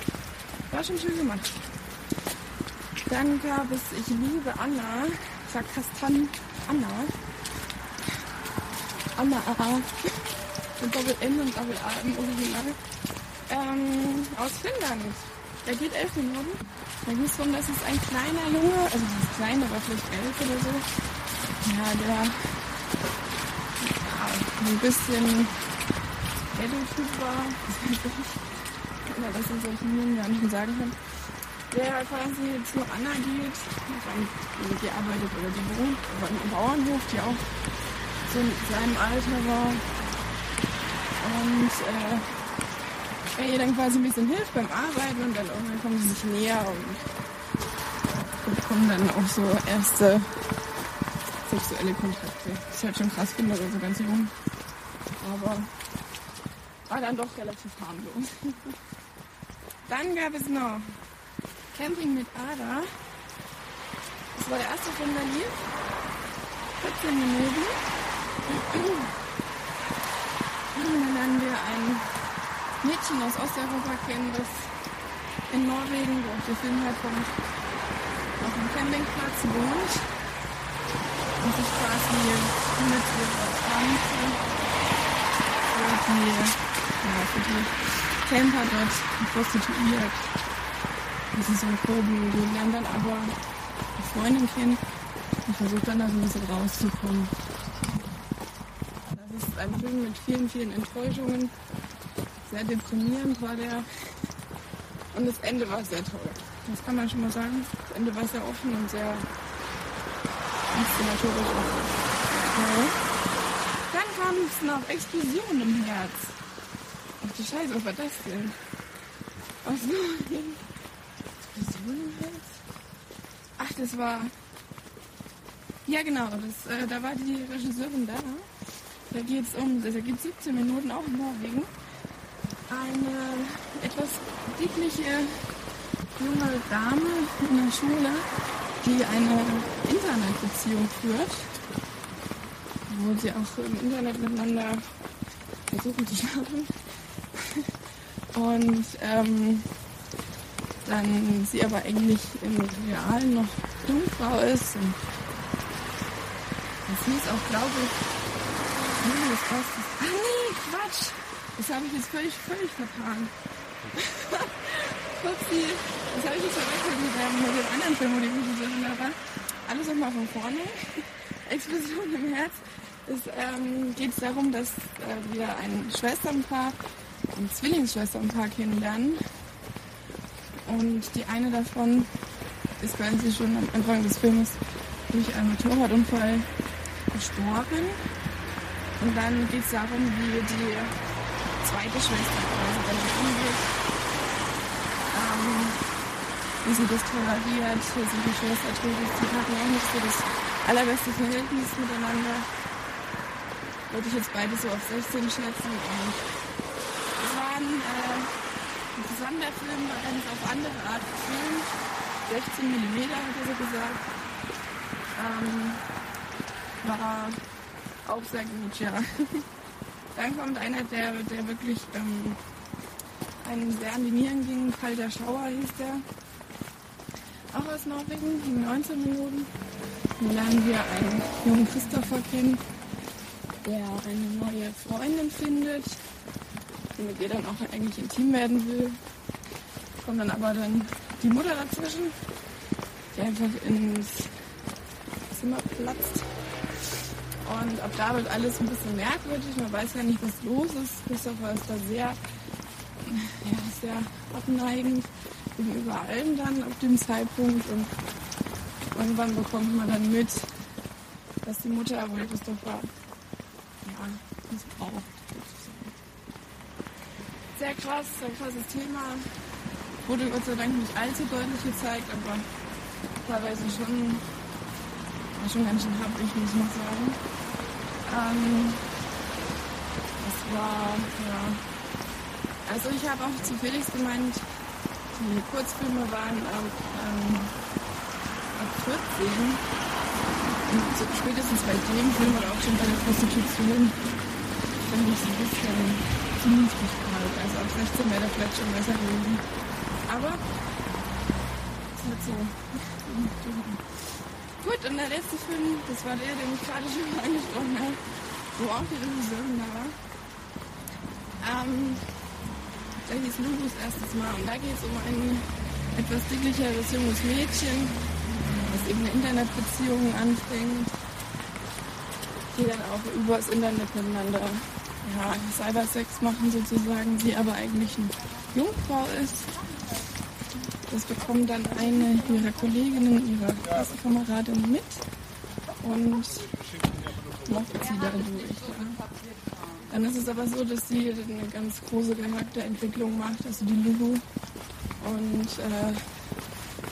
war schon schön gemacht. Dann gab es Ich liebe Anna. Ich sag Kastan Anna. Anna. Mit Doppel N und Doppel A im Original. Ähm, aus Finnland. Der geht elf Minuten. Da ging es darum, dass es ein kleiner Junge, also das ist klein, aber vielleicht elf oder so, ja, der ja, ein bisschen Ghetto-Typ war, oder das in solchen Jungen gar nicht mehr sagen kann, der quasi zu Anna geht, die arbeitet oder die wohnt auf einem Bauernhof, die auch so in seinem Alter war. Und äh, er ihr dann quasi ein bisschen hilft beim Arbeiten und dann irgendwann kommen sie sich näher und bekommen dann auch so erste sexuelle Kontakte. Das ist halt schon krass, finde so ganz jung. Aber war dann doch relativ harmlos. dann gab es noch Camping mit Ada. Das war der erste von Berlin. 14 Minuten. Dann lernen wir ein Mädchen aus Osteuropa kennen, das in Norwegen, wo auch der Film herkommt, auf einem Campingplatz wohnt und sich quasi mit Tante für die, ja, für die Camper dort prostituiert. Das ist so ein Proben. Die lernen dann aber eine Freundin kennen und versucht dann da so ein bisschen rauszukommen. Das ist ein Film mit vielen, vielen Enttäuschungen sehr deprimierend war der. Und das Ende war sehr toll. Das kann man schon mal sagen. Das Ende war sehr offen und sehr inszenatorisch. Okay. Dann kam es noch Explosion im Herz. Ach du Scheiße, was war das denn? Was Explosion im Herz? Ach, das war. Ja genau, das, äh, da war die Regisseurin da. Da geht es um, da geht 17 Minuten auch in Norwegen eine etwas dickliche junge Dame in der Schule, die eine Internetbeziehung führt, wo sie auch im Internet miteinander versuchen zu schlafen. Und ähm, dann sie aber eigentlich im Realen noch Jungfrau ist. Und das hieß auch, glaube ich, nee, das passt. Ah nee, Quatsch! Das habe ich jetzt völlig, völlig vertan. Upsi, das habe ich jetzt verwechselt mit dem, mit dem anderen Film, wo die gute Sachen da war. Alles nochmal von vorne. Explosion im Herz. Es ähm, geht darum, dass äh, wir ein Schwesternpaar, ein Zwillingsschwesternpaar kennenlernen. Und die eine davon ist quasi schon am Anfang des Films durch einen Motorradunfall gestorben. Und dann geht es darum, wie die zweite Schwester quasi dann umgeht. Ähm, wie sie das toleriert, sie die Schwester tötet. Sie hatten auch nicht so das allerbeste Verhältnis miteinander. Würde ich jetzt beide so auf 16 schätzen. Und es war ein äh, interessanter Film, war ganz auf andere Art gefilmt. 16 mm hat er so gesagt. Ähm, war auch sehr gut, ja. Dann kommt einer, der, der wirklich ähm, einem sehr an die Nieren ging. Kalter Schauer hieß der. Auch aus Norwegen, in 19 Minuten. Dann lernen wir einen jungen Christopher kennen, der eine neue Freundin findet, die mit ihr dann auch eigentlich intim werden will. Kommt dann aber dann die Mutter dazwischen, die einfach ins Zimmer platzt. Und ab da wird alles ein bisschen merkwürdig. Man weiß ja nicht, was los ist. Christopher ist da sehr, ja, sehr abneigend gegenüber allem dann ab dem Zeitpunkt. Und irgendwann bekommt man dann mit, dass die Mutter wohl Christopher ja, missbraucht. Sehr krass, sehr krasses Thema. Wurde Gott sei Dank nicht allzu deutlich gezeigt, aber teilweise schon, schon ganz schön happig, muss man sagen. Ähm, das war, ja. Also ich habe auch zu Felix gemeint, die Kurzfilme waren ab, ähm, ab 14. Und spätestens bei dem Film oder auch schon bei der Prostitution fand ich so ein bisschen niedrig kalt. Also ab 16 wäre der vielleicht schon besser gewesen. Aber ist halt so. Und der letzte Film, das war der, den ich gerade schon angesprochen habe, wo auch die Illusion da war. Ähm, der hieß Lulus erstes Mal und da geht es um ein etwas dicklicheres junges Mädchen, das eben eine Internetbeziehung anfängt, die dann auch übers Internet miteinander ja, Cybersex machen sozusagen, sie aber eigentlich eine Jungfrau ist. Das bekommt dann eine ihrer Kolleginnen, ihrer Klassenkameradin mit und mobbt sie dadurch. Ja. Dann ist es aber so, dass sie eine ganz große Charakterentwicklung macht, also die Lulu. Und äh,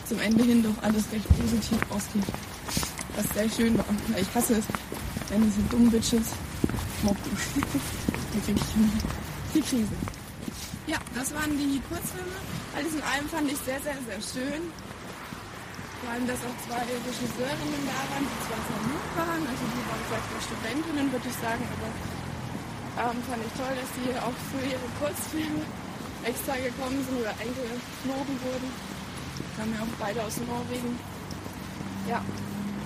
zum Ende hin doch alles recht positiv ausgeht. Was sehr schön war. Ich hasse es, wenn diese dummen Bitches mobben. da krieg ich die Krise. Ja, das waren die Kurzfilme. Alles in allem fand ich sehr, sehr, sehr schön. Vor allem, dass auch zwei Regisseurinnen da waren, die zwar sehr jung waren, also die waren vielleicht nur Studentinnen, würde ich sagen, aber ähm, fand ich toll, dass die auch für ihre Kurzfilme extra gekommen sind oder eingeflogen wurden. Kamen ja auch beide aus Norwegen. Ja,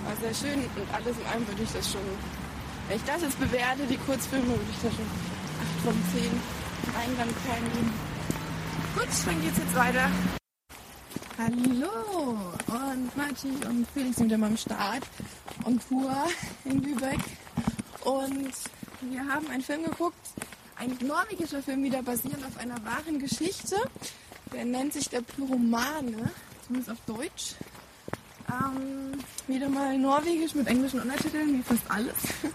war sehr schön und alles in allem würde ich das schon, wenn ich das jetzt bewerte, die Kurzfilme, würde ich da schon 8 von 10 Einlandperlen geben. Gut, dann geht's jetzt weiter. Hallo und Marti und Felix sind immer am Start und Tour in Lübeck und wir haben einen Film geguckt, ein norwegischer Film wieder basierend auf einer wahren Geschichte. Der nennt sich Der Pyromane, zumindest auf Deutsch. Ähm, wieder mal norwegisch mit englischen Untertiteln, wie fast alles.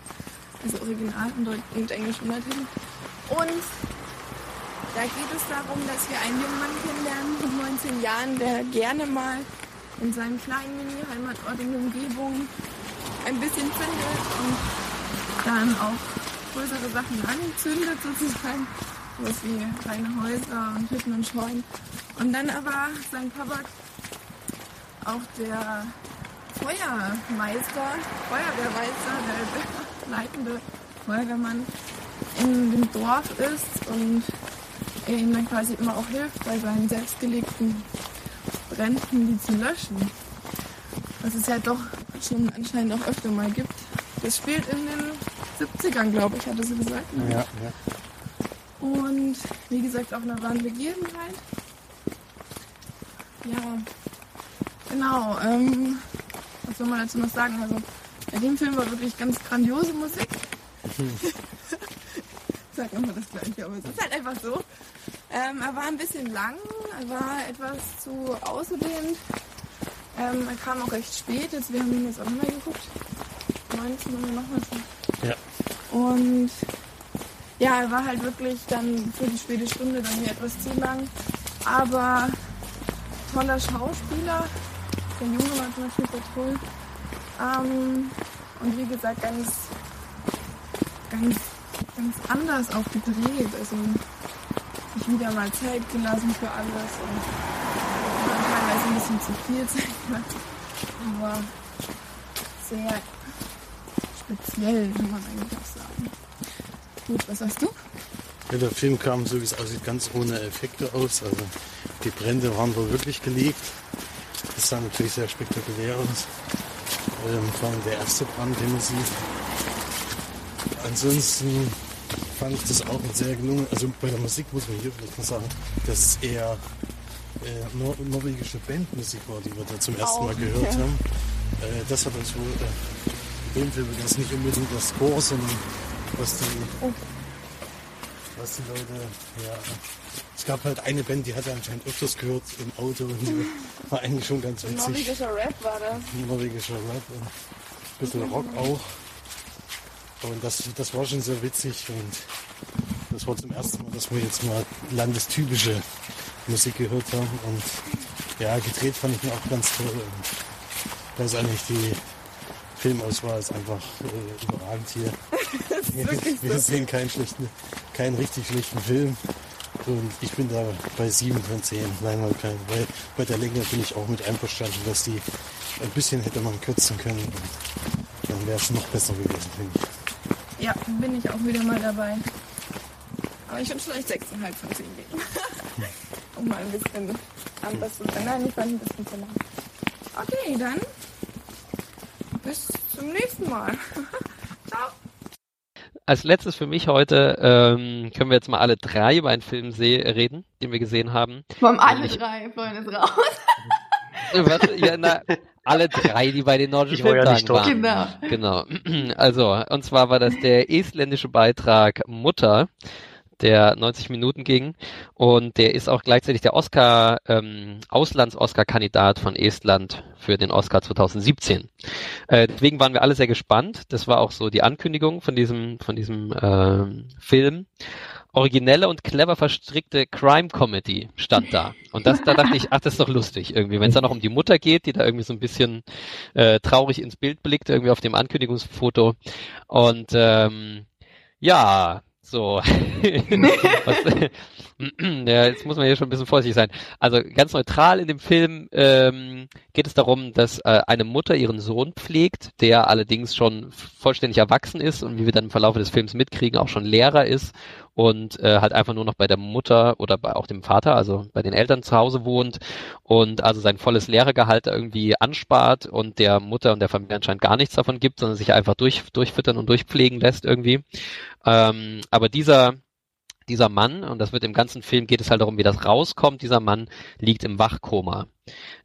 Also original und englischen Untertiteln. Und da geht es darum, dass wir einen jungen Mann kennenlernen von 19 Jahren, der gerne mal in seinem kleinen Mini-Heimatort in der Umgebung ein bisschen zündet und dann auch größere Sachen anzündet sozusagen. Sowas wie kleine Häuser und Hütten und Scheunen. Und dann aber sein Papa, auch der Feuermeister, Feuerwehrmeister, der leitende Feuerwehrmann in dem Dorf ist und er ihm dann quasi immer auch hilft bei seinen selbstgelegten Bränden, die zu löschen. Was es ja doch schon anscheinend auch öfter mal gibt. Das spielt in den 70ern, glaube ich, hatte sie gesagt. Ja, ja. Und wie gesagt, auf einer wahren Begebenheit. Ja, genau. Ähm, was soll man dazu noch sagen? Also, bei dem Film war wirklich ganz grandiose Musik. ich sag nochmal das Gleiche, aber es ist halt einfach so. Ähm, er war ein bisschen lang, er war etwas zu ausgedehnt. Ähm, er kam auch recht spät, jetzt, wir haben ihn jetzt auch nochmal geguckt. 19 Uhr nochmal schon. Ja. Und ja, er war halt wirklich dann für die späte Stunde dann mir etwas zu lang. Aber toller Schauspieler. Der Junge war zum Beispiel sehr toll. Ähm, und wie gesagt, ganz, ganz, ganz anders auch gedreht. Also sich wieder mal Zeit gelassen für alles und teilweise ein bisschen zu viel Zeit. Aber sehr speziell, kann man eigentlich auch sagen. Gut, was sagst du? Ja, der Film kam, so wie es aussieht, ganz ohne Effekte aus. Also die Brände waren wohl wirklich gelegt. Das sah natürlich sehr spektakulär aus. Ähm, vor allem der erste Brand, den man sieht. Ansonsten fand ich das auch sehr gelungen. Also bei der Musik muss man hier vielleicht mal sagen, dass es eher äh, nor norwegische Bandmusik war, die wir da zum ersten Auch, Mal gehört ja. haben. Äh, das hat uns wohl äh, in dem Film das nicht unbedingt das Score, sondern was die, Oh. was die Leute, ja. Es gab halt eine Band, die hatte anscheinend öfters gehört im Auto und die war eigentlich schon ganz witzig. Norwegischer Rap war das. Norwegischer Rap und ein bisschen Rock auch. Und das, das war schon sehr witzig und das war zum ersten Mal, dass wir jetzt mal landestypische Musik gehört haben. Und ja, gedreht fand ich ihn auch ganz toll. Und weiß auch nicht, die Filmauswahl ist einfach äh, überragend hier. Wir, sehen keinen, schlechten, keinen richtig schlechten Film. Und ich bin da bei 7 von 10 Leinwandperlen. Weil bei der Länge bin ich auch mit einverstanden, dass die ein bisschen hätte man kürzen können. Und dann wäre es noch besser gewesen, finde ich. Ja, bin ich auch wieder mal dabei. Aber ich würde vielleicht 6,5 von 10 geben. um mal ein bisschen anders zu sein. Nein, ich fand ein bisschen zu lang. Okay, dann bis zum nächsten Mal. Ciao. Als letztes für mich heute ähm, können wir jetzt mal alle drei über einen Film reden, den wir gesehen haben. Vor allem alle drei, Freunde, ist raus. Was, ja, na, alle drei, die bei den nordischen Filmtagen ja waren. Genau. genau. Also, und zwar war das der estländische Beitrag Mutter der 90 Minuten ging. Und der ist auch gleichzeitig der Oscar, ähm, Auslands-Oscar-Kandidat von Estland für den Oscar 2017. Äh, deswegen waren wir alle sehr gespannt. Das war auch so die Ankündigung von diesem, von diesem äh, Film. Originelle und clever verstrickte Crime Comedy stand da. Und das, da dachte ich, ach, das ist doch lustig irgendwie. Wenn es dann noch um die Mutter geht, die da irgendwie so ein bisschen äh, traurig ins Bild blickt, irgendwie auf dem Ankündigungsfoto. Und ähm, ja, so. Was, ja, jetzt muss man hier schon ein bisschen vorsichtig sein. Also ganz neutral in dem Film ähm, geht es darum, dass äh, eine Mutter ihren Sohn pflegt, der allerdings schon vollständig erwachsen ist und wie wir dann im Verlauf des Films mitkriegen, auch schon Lehrer ist und äh, halt einfach nur noch bei der Mutter oder bei auch dem Vater, also bei den Eltern zu Hause wohnt und also sein volles Lehrergehalt irgendwie anspart und der Mutter und der Familie anscheinend gar nichts davon gibt, sondern sich einfach durch, durchfüttern und durchpflegen lässt irgendwie. Ähm, aber dieser dieser Mann, und das wird im ganzen Film geht es halt darum, wie das rauskommt, dieser Mann liegt im Wachkoma.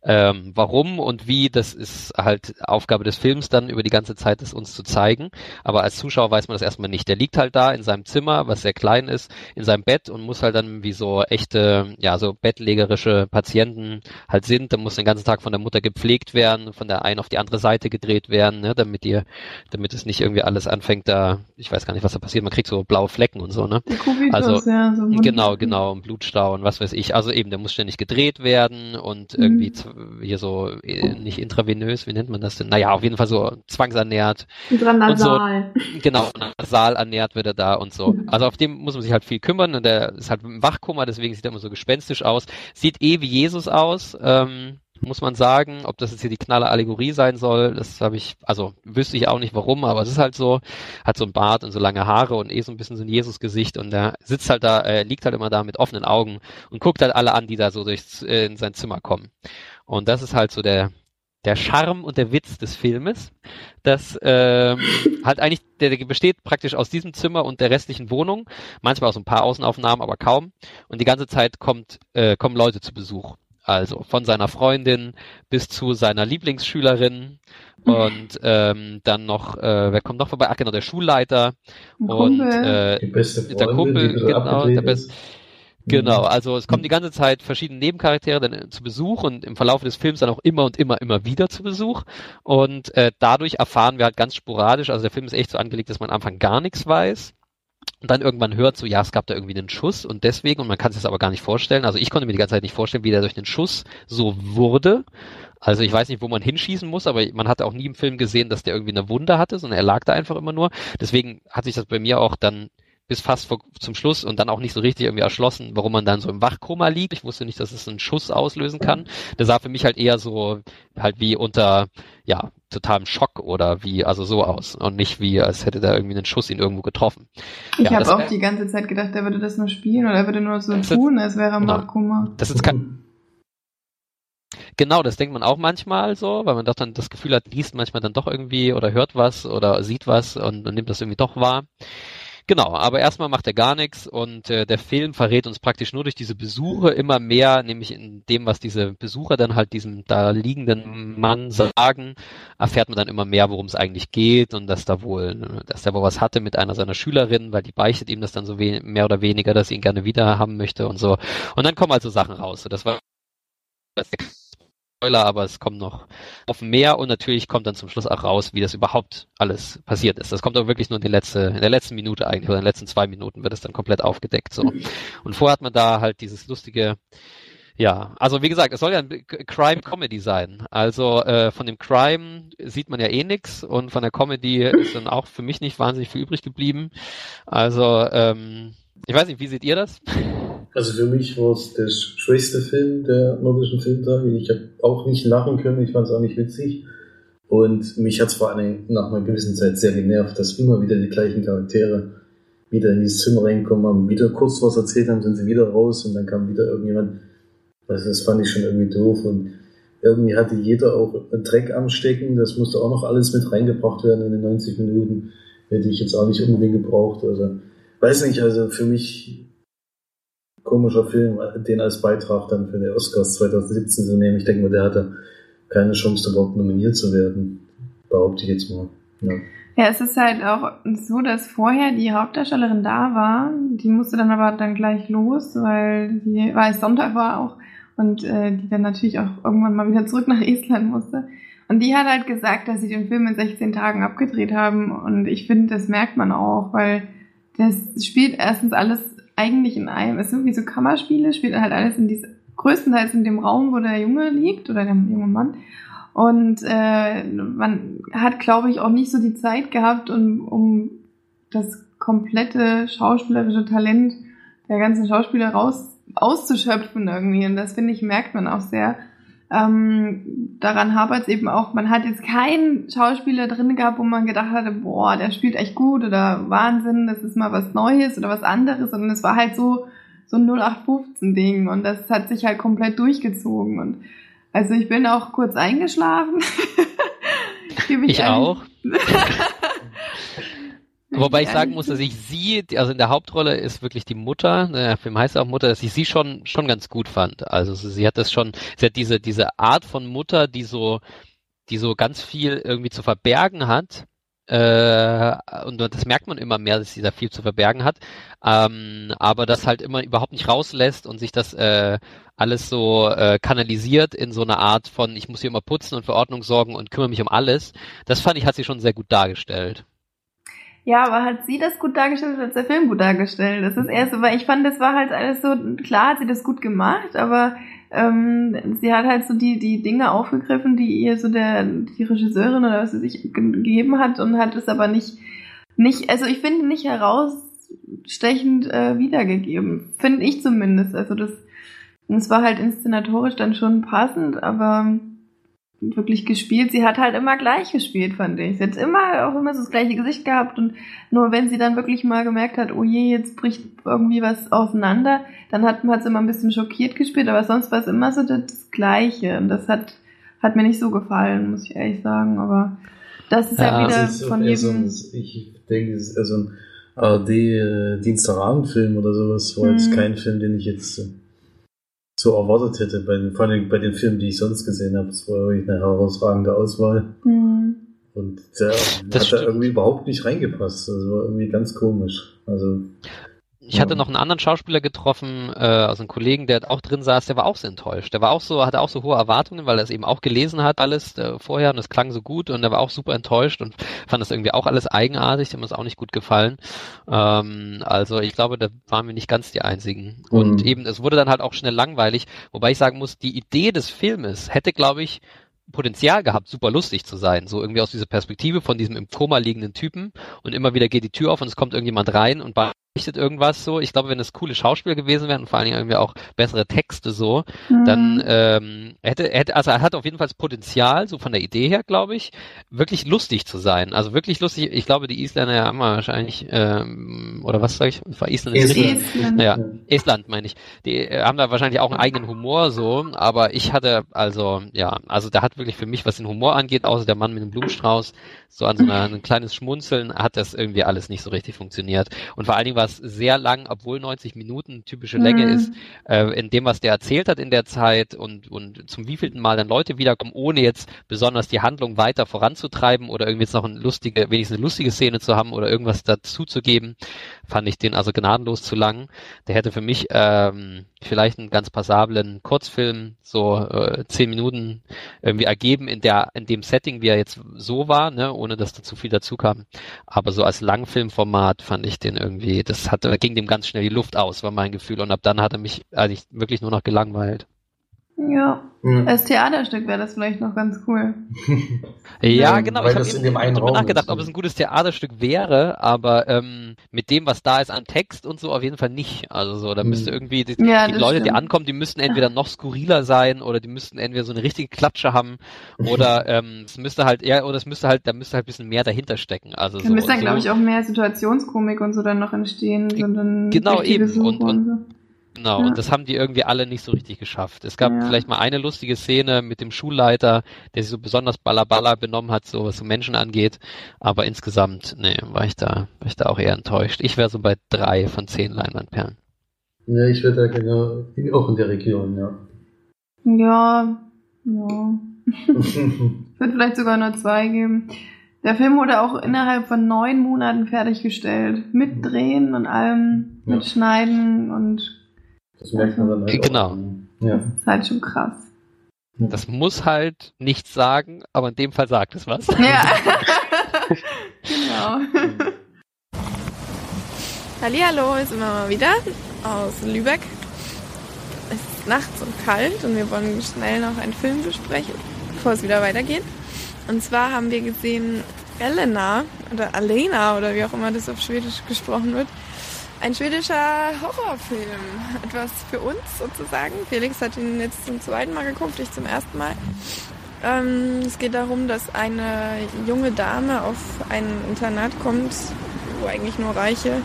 Ähm, warum und wie, das ist halt Aufgabe des Films dann über die ganze Zeit, das uns zu zeigen. Aber als Zuschauer weiß man das erstmal nicht. Der liegt halt da in seinem Zimmer, was sehr klein ist, in seinem Bett und muss halt dann wie so echte, ja, so bettlägerische Patienten halt sind. Dann muss den ganzen Tag von der Mutter gepflegt werden, von der einen auf die andere Seite gedreht werden, ne, damit ihr, damit es nicht irgendwie alles anfängt da, ich weiß gar nicht, was da passiert, man kriegt so blaue Flecken und so, ne? Also, ja, so genau, genau, und Blutstau und was weiß ich. Also eben, der muss ständig gedreht werden und irgendwie mhm. hier so äh, nicht intravenös, wie nennt man das denn? Naja, auf jeden Fall so zwangsernährt. Nasal. Und so, genau, nasal ernährt wird er da und so. Mhm. Also auf dem muss man sich halt viel kümmern und der ist halt im Wachkummer, deswegen sieht er immer so gespenstisch aus. Sieht eh wie Jesus aus. Ähm, muss man sagen. Ob das jetzt hier die knalle Allegorie sein soll, das habe ich, also wüsste ich auch nicht warum, aber es ist halt so, hat so ein Bart und so lange Haare und eh so ein bisschen so ein Jesus-Gesicht und der sitzt halt da, äh, liegt halt immer da mit offenen Augen und guckt halt alle an, die da so durchs, äh, in sein Zimmer kommen. Und das ist halt so der, der Charme und der Witz des Filmes, dass ähm, halt eigentlich, der, der besteht praktisch aus diesem Zimmer und der restlichen Wohnung, manchmal aus ein paar Außenaufnahmen, aber kaum. Und die ganze Zeit kommt, äh, kommen Leute zu Besuch. Also von seiner Freundin bis zu seiner Lieblingsschülerin und ähm, dann noch, äh, wer kommt noch vorbei? Ach genau, der Schulleiter und äh, die beste Freundin, der Kumpel, die genau, der beste. Mhm. Genau, also es kommen die ganze Zeit verschiedene Nebencharaktere dann zu Besuch und im Verlauf des Films dann auch immer und immer, immer wieder zu Besuch. Und äh, dadurch erfahren wir halt ganz sporadisch, also der Film ist echt so angelegt, dass man am Anfang gar nichts weiß und dann irgendwann hört so, ja, es gab da irgendwie einen Schuss und deswegen, und man kann sich das aber gar nicht vorstellen, also ich konnte mir die ganze Zeit nicht vorstellen, wie der durch den Schuss so wurde. Also ich weiß nicht, wo man hinschießen muss, aber man hatte auch nie im Film gesehen, dass der irgendwie eine Wunde hatte, sondern er lag da einfach immer nur. Deswegen hat sich das bei mir auch dann bis fast vor, zum Schluss und dann auch nicht so richtig irgendwie erschlossen, warum man dann so im Wachkoma liegt. Ich wusste nicht, dass es einen Schuss auslösen kann. Das sah für mich halt eher so halt wie unter ja totalem Schock oder wie also so aus und nicht wie als hätte da irgendwie einen Schuss ihn irgendwo getroffen. Ich ja, habe auch die ganze Zeit gedacht, er würde das nur spielen oder er würde nur so tun, als wäre er genau. Wachkoma. Das ist kein Genau, das denkt man auch manchmal so, weil man doch dann das Gefühl hat, liest manchmal dann doch irgendwie oder hört was oder sieht was und, und nimmt das irgendwie doch wahr. Genau, aber erstmal macht er gar nichts und äh, der Film verrät uns praktisch nur durch diese Besuche immer mehr, nämlich in dem, was diese Besucher dann halt diesem da liegenden Mann sagen, erfährt man dann immer mehr, worum es eigentlich geht und dass da wohl, dass er wohl was hatte mit einer seiner Schülerinnen, weil die beichtet ihm das dann so mehr oder weniger, dass sie ihn gerne wieder haben möchte und so. Und dann kommen also Sachen raus. So, das war Spoiler, aber es kommt noch auf mehr und natürlich kommt dann zum Schluss auch raus, wie das überhaupt alles passiert ist. Das kommt aber wirklich nur in, die letzte, in der letzten Minute eigentlich, oder in den letzten zwei Minuten wird es dann komplett aufgedeckt. So. Und vorher hat man da halt dieses lustige Ja, also wie gesagt, es soll ja ein Crime-Comedy sein. Also äh, von dem Crime sieht man ja eh nix und von der Comedy ist dann auch für mich nicht wahnsinnig viel übrig geblieben. Also ähm, ich weiß nicht, wie seht ihr das? Also für mich war es der schwächste Film der nordischen Filmtage. Ich habe auch nicht lachen können, ich fand es auch nicht witzig. Und mich hat es vor allem nach einer gewissen Zeit sehr genervt, dass immer wieder die gleichen Charaktere wieder in dieses Zimmer reinkommen, haben wieder kurz was erzählt haben, sind sie wieder raus und dann kam wieder irgendjemand. Also das fand ich schon irgendwie doof und irgendwie hatte jeder auch einen Dreck am Stecken, das musste auch noch alles mit reingebracht werden in den 90 Minuten. Hätte ich jetzt auch nicht unbedingt gebraucht. Also weiß nicht, also für mich komischer Film, den als Beitrag dann für die Oscars 2017 zu nehmen. Ich denke mal, der hatte keine Chance, überhaupt nominiert zu werden. Behaupte ich jetzt mal. Ja. Ja, es ist halt auch so, dass vorher die Hauptdarstellerin da war. Die musste dann aber dann gleich los, weil die, weil es Sonntag war auch und äh, die dann natürlich auch irgendwann mal wieder zurück nach Estland musste. Und die hat halt gesagt, dass sie den Film in 16 Tagen abgedreht haben. Und ich finde, das merkt man auch, weil das spielt erstens alles eigentlich in einem, es sind wie so Kammerspiele, spielt halt alles in diesem, größtenteils in dem Raum, wo der Junge liegt oder der junge Mann. Und äh, man hat, glaube ich, auch nicht so die Zeit gehabt, um, um das komplette schauspielerische Talent der ganzen Schauspieler raus auszuschöpfen irgendwie. Und das finde ich merkt man auch sehr. Ähm, daran hapert es eben auch, man hat jetzt keinen Schauspieler drin gehabt, wo man gedacht hatte, boah, der spielt echt gut oder Wahnsinn, das ist mal was Neues oder was anderes, sondern es war halt so, so ein 0815-Ding und das hat sich halt komplett durchgezogen und also ich bin auch kurz eingeschlafen. ich, ich auch. Wobei ich sagen muss, dass ich sie, also in der Hauptrolle ist wirklich die Mutter, der Film heißt auch Mutter, dass ich sie schon, schon ganz gut fand. Also sie hat das schon, sie hat diese, diese Art von Mutter, die so, die so ganz viel irgendwie zu verbergen hat, äh, und das merkt man immer mehr, dass sie da viel zu verbergen hat, ähm, aber das halt immer überhaupt nicht rauslässt und sich das äh, alles so äh, kanalisiert in so eine Art von, ich muss hier immer putzen und für Ordnung sorgen und kümmere mich um alles. Das fand ich, hat sie schon sehr gut dargestellt. Ja, aber hat sie das gut dargestellt oder hat der Film gut dargestellt? Das ist erst so, weil ich fand, das war halt alles so, klar hat sie das gut gemacht, aber ähm, sie hat halt so die, die Dinge aufgegriffen, die ihr so der, die Regisseurin oder was sie sich gegeben hat und hat es aber nicht, nicht, also ich finde nicht herausstechend äh, wiedergegeben. Finde ich zumindest. Also das, es war halt inszenatorisch dann schon passend, aber wirklich gespielt. Sie hat halt immer gleich gespielt, fand ich. Sie hat immer auch immer so das gleiche Gesicht gehabt und nur wenn sie dann wirklich mal gemerkt hat, oh je, jetzt bricht irgendwie was auseinander, dann hat, hat sie immer ein bisschen schockiert gespielt, aber sonst war es immer so das Gleiche und das hat, hat mir nicht so gefallen, muss ich ehrlich sagen, aber das ist ja, ja wieder ist von jedem... So ich denke, es ist also ein ARD-Dienstagabendfilm oder sowas, war jetzt mhm. kein Film, den ich jetzt so erwartet hätte, bei den, vor allem bei den Filmen, die ich sonst gesehen habe. Es war wirklich eine herausragende Auswahl. Mhm. Und der das hat da irgendwie überhaupt nicht reingepasst. Also war irgendwie ganz komisch. Also ich hatte noch einen anderen Schauspieler getroffen, äh, also einen Kollegen, der auch drin saß, der war auch sehr enttäuscht. Der war auch so, hatte auch so hohe Erwartungen, weil er es eben auch gelesen hat alles äh, vorher und es klang so gut und er war auch super enttäuscht und fand das irgendwie auch alles eigenartig, dem ist auch nicht gut gefallen. Ähm, also ich glaube, da waren wir nicht ganz die einzigen. Mhm. Und eben, es wurde dann halt auch schnell langweilig, wobei ich sagen muss, die Idee des Filmes hätte, glaube ich, Potenzial gehabt, super lustig zu sein. So irgendwie aus dieser Perspektive von diesem im Koma liegenden Typen und immer wieder geht die Tür auf und es kommt irgendjemand rein und berichtet irgendwas so. Ich glaube, wenn es coole Schauspieler gewesen wären und vor allen Dingen irgendwie auch bessere Texte so, mhm. dann ähm, hätte, hätte, also er hat auf jeden Fall das Potenzial, so von der Idee her, glaube ich, wirklich lustig zu sein. Also wirklich lustig. Ich glaube, die Isländer haben wahrscheinlich, ähm, oder was sage ich? War Island ist Estland. Ja, Estland meine ich. Die äh, haben da wahrscheinlich auch einen eigenen Humor so, aber ich hatte, also, ja, also da hat wirklich für mich, was den Humor angeht, außer der Mann mit dem Blumenstrauß, so an so einer, ein kleines Schmunzeln, hat das irgendwie alles nicht so richtig funktioniert. Und vor allen Dingen war es sehr lang, obwohl 90 Minuten typische Länge mhm. ist, äh, in dem, was der erzählt hat in der Zeit und, und zum wievielten Mal dann Leute wiederkommen, ohne jetzt besonders die Handlung weiter voranzutreiben oder irgendwie jetzt noch eine lustige, wenigstens eine lustige Szene zu haben oder irgendwas dazu zu geben, fand ich den also gnadenlos zu lang. Der hätte für mich ähm, vielleicht einen ganz passablen Kurzfilm, so äh, zehn Minuten irgendwie ergeben in der, in dem Setting, wie er jetzt so war, ne, ohne dass da zu viel dazu kam. Aber so als Langfilmformat fand ich den irgendwie, das hatte, ging dem ganz schnell die Luft aus, war mein Gefühl. Und ab dann hat er mich eigentlich wirklich nur noch gelangweilt. Ja. Ja. Als Theaterstück wäre das vielleicht noch ganz cool. Ja, Ja, genau. weil Ich habe eben darüber nachgedacht, ist, ob es ein gutes Theaterstück wäre, aber ähm, mit dem, was da ist an Text und so, auf jeden Fall nicht. Also so, da müsste irgendwie die, Ja, die Leute, die stimmt. ankommen, die müssten entweder noch skurriler sein oder die müssten entweder so eine richtige Klatsche haben oder ähm, es müsste halt eher oder es müsste halt, da müsste halt ein bisschen mehr dahinter stecken. Also Da so, müsste dann, so glaube ich, auch mehr Situationskomik und so dann noch entstehen, sondern Genau, die eben. Besuche Und- und- so. Genau, Ja. und das haben die irgendwie alle nicht so richtig geschafft. Es gab Ja. vielleicht mal eine lustige Szene mit dem Schulleiter, der sich so besonders ballerballer benommen hat, so was so Menschen angeht. Aber insgesamt, nee, war ich da, war ich da auch eher enttäuscht. Ich wäre so bei drei von zehn Leinwandperlen. Ja, ich werde da genau, auch in der Region, ja. Ja, ja. Ich würde vielleicht sogar nur zwei geben. Der Film wurde auch innerhalb von neun Monaten fertiggestellt. Mit Drehen und allem, mit Ja. Schneiden und Das merkt man dann halt Genau. auch. Ja. das ist halt schon krass. Das muss halt nichts sagen, aber in dem Fall sagt es was. Ja. genau. Hallihallo, ist immer mal wieder aus Lübeck. Es ist nachts und kalt und wir wollen schnell noch einen Film besprechen, bevor es wieder weitergeht. Und zwar haben wir gesehen Elena oder Alena oder wie auch immer das auf Schwedisch gesprochen wird. Ein schwedischer Horrorfilm. Etwas für uns sozusagen. Felix hat ihn jetzt zum zweiten Mal geguckt, ich zum ersten Mal. Ähm, es geht darum, dass eine junge Dame auf ein Internat kommt, wo eigentlich nur reiche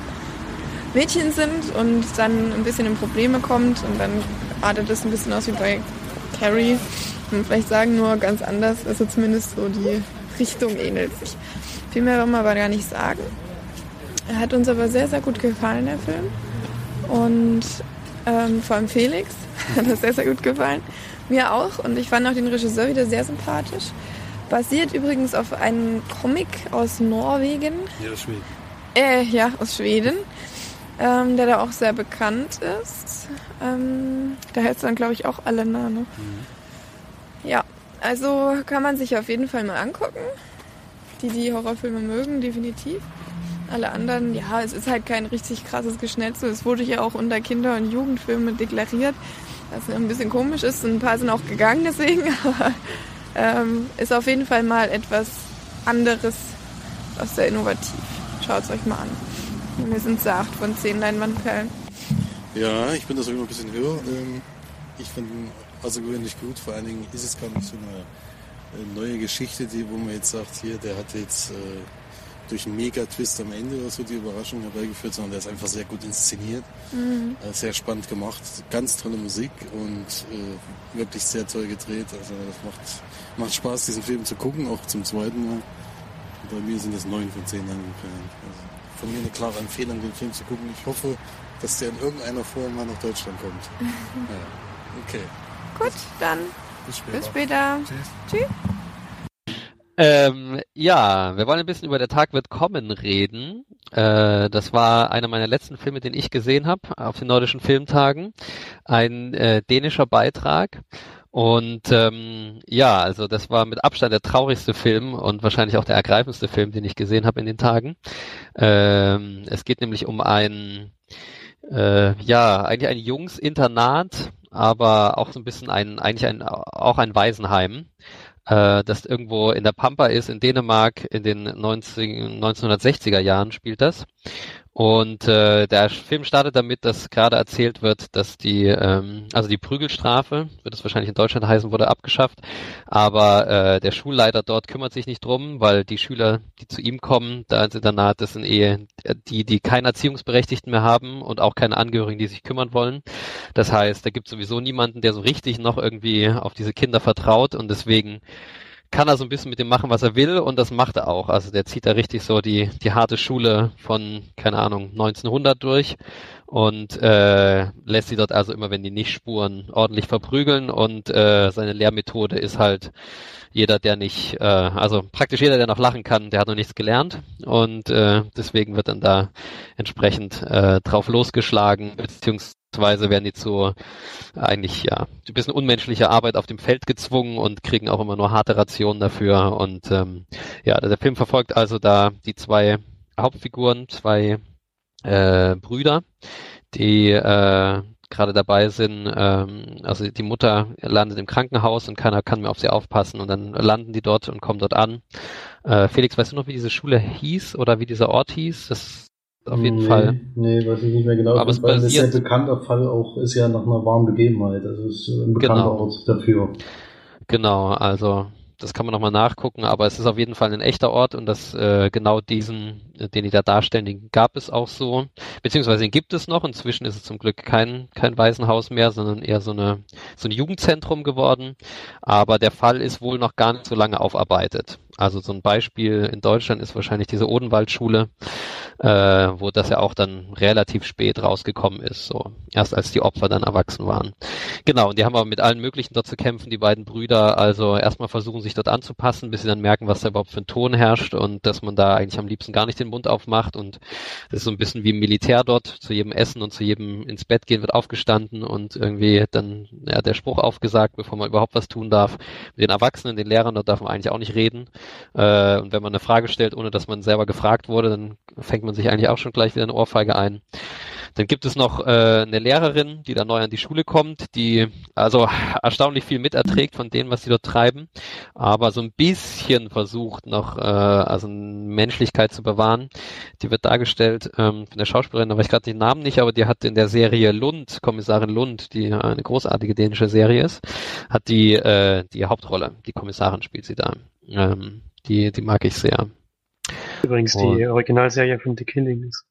Mädchen sind und dann ein bisschen in Probleme kommt und dann artet es ein bisschen aus wie bei Carrie. Man vielleicht sagen, nur ganz anders. Also zumindest so die Richtung ähnelt sich. Viel mehr will man aber gar nicht sagen. Er hat uns aber sehr, sehr gut gefallen, der Film. Und ähm, vor allem Felix hat das sehr, sehr gut gefallen. Mir auch. Und ich fand auch den Regisseur wieder sehr sympathisch. Basiert übrigens auf einem Comic aus Norwegen. Ja, Schweden. Äh, ja, aus Schweden, ähm, der da auch sehr bekannt ist. Ähm, der heißt dann, glaube ich, auch Alena, ne? Ja, also kann man sich auf jeden Fall mal angucken. Die, die Horrorfilme mögen, definitiv. Alle anderen, ja, es ist halt kein richtig krasses Geschnetzel. Es wurde ja auch unter Kinder- und Jugendfilme deklariert, was ein bisschen komisch ist. Ein paar sind auch gegangen deswegen, aber ähm, ist auf jeden Fall mal etwas anderes, was sehr innovativ. Schaut es euch mal an. Wir sind so 8 von 10 Leinwandperlen. Ja, ich bin da sogar noch ein bisschen höher. Ähm, Ich finde ihn außergewöhnlich gut. Vor allen Dingen ist es gar nicht so eine äh, neue Geschichte, die, wo man jetzt sagt, hier, der hat jetzt äh, durch einen Mega-Twist am Ende oder so die Überraschung herbeigeführt, sondern der ist einfach sehr gut inszeniert, Mhm. äh, sehr spannend gemacht, ganz tolle Musik und äh, wirklich sehr toll gedreht. Also das macht, macht Spaß, diesen Film zu gucken, auch zum zweiten Mal. Bei mir sind es neun von zehn Leinwandperlen. Also von mir eine klare Empfehlung, den Film zu gucken. Ich hoffe, dass der in irgendeiner Form mal nach Deutschland kommt. ja. Okay, Gut, dann bis später. bis später. Tschüss. Ähm, ja, wir wollen ein bisschen über Der Tag wird kommen reden. Äh, das war einer meiner letzten Filme, den ich gesehen habe auf den Nordischen Filmtagen. Ein äh, dänischer Beitrag. Und ähm, ja, also das war mit Abstand der traurigste Film und wahrscheinlich auch der ergreifendste Film, den ich gesehen habe in den Tagen. Ähm, es geht nämlich um ein, äh, ja, eigentlich ein Jungsinternat, aber auch so ein bisschen ein, eigentlich ein, auch ein Waisenheim äh, das irgendwo in der Pampa ist, in Dänemark, in den 90, 1960er Jahren spielt das. Und äh, der Film startet damit, dass gerade erzählt wird, dass die, ähm, also die Prügelstrafe, wird es wahrscheinlich in Deutschland heißen, wurde abgeschafft, aber äh, der Schulleiter dort kümmert sich nicht drum, weil die Schüler, die zu ihm kommen, da ins Internat, das sind eh die, die keine Erziehungsberechtigten mehr haben und auch keine Angehörigen, die sich kümmern wollen. Das heißt, da gibt es sowieso niemanden, der so richtig noch irgendwie auf diese Kinder vertraut und deswegen kann er so ein bisschen mit dem machen, was er will und das macht er auch. Also der zieht da richtig so die, die harte Schule von, keine Ahnung, 1900 durch und äh, lässt sie dort also immer, wenn die nicht spuren, ordentlich verprügeln und äh, seine Lehrmethode ist halt jeder, der nicht, äh, also praktisch jeder, der noch lachen kann, der hat noch nichts gelernt und äh, deswegen wird dann da entsprechend äh, drauf losgeschlagen, beziehungsweise werden die zu eigentlich ja ein bisschen unmenschlicher Arbeit auf dem Feld gezwungen und kriegen auch immer nur harte Rationen dafür. Und ähm, ja, der Film verfolgt also da die zwei Hauptfiguren, zwei äh, Brüder, die äh, gerade dabei sind, ähm, also die Mutter landet im Krankenhaus und keiner kann mehr auf sie aufpassen und dann landen die dort und kommen dort an. Äh, Felix, weißt du noch, wie diese Schule hieß oder wie dieser Ort hieß? Das auf jeden nee, Fall. Nee, weiß ich nicht mehr genau. Aber es das ist ja basiert- ein bekannter Fall auch, ist ja nach einer wahren Begebenheit. Also es ist ein bekannter Genau. Ort dafür. Genau, also das kann man nochmal nachgucken, aber es ist auf jeden Fall ein echter Ort und das äh, genau diesen, äh, den die da darstellen, den gab es auch so, beziehungsweise den gibt es noch. Inzwischen ist es zum Glück kein kein Waisenhaus mehr, sondern eher so eine so ein Jugendzentrum geworden. Aber der Fall ist wohl noch gar nicht so lange aufarbeitet. Also so ein Beispiel in Deutschland ist wahrscheinlich diese Odenwaldschule, äh, wo das ja auch dann relativ spät rausgekommen ist, so erst als die Opfer dann erwachsen waren. Genau, und die haben aber mit allen möglichen dort zu kämpfen, die beiden Brüder. Also erstmal versuchen sich dort anzupassen, bis sie dann merken, was da überhaupt für ein Ton herrscht und dass man da eigentlich am liebsten gar nicht den Mund aufmacht. Und das ist so ein bisschen wie im Militär dort. Zu jedem Essen und zu jedem ins Bett gehen wird aufgestanden und irgendwie dann ja, der Spruch aufgesagt, bevor man überhaupt was tun darf. Mit den Erwachsenen, den Lehrern, dort darf man eigentlich auch nicht reden. Äh, und wenn man eine Frage stellt, ohne dass man selber gefragt wurde, dann fängt man sich eigentlich auch schon gleich wieder eine Ohrfeige ein. Dann gibt es noch äh, eine Lehrerin, die da neu an die Schule kommt, die also erstaunlich viel miterträgt von dem, was sie dort treiben, aber so ein bisschen versucht noch äh, also Menschlichkeit zu bewahren. Die wird dargestellt ähm, von der Schauspielerin, da weiß ich gerade den Namen nicht, aber die hat in der Serie Lund, Kommissarin Lund, die eine großartige dänische Serie ist, hat die äh, die Hauptrolle, die Kommissarin spielt sie da. Ähm, die, die mag ich sehr. Übrigens die Und- Originalserie von The Killing ist.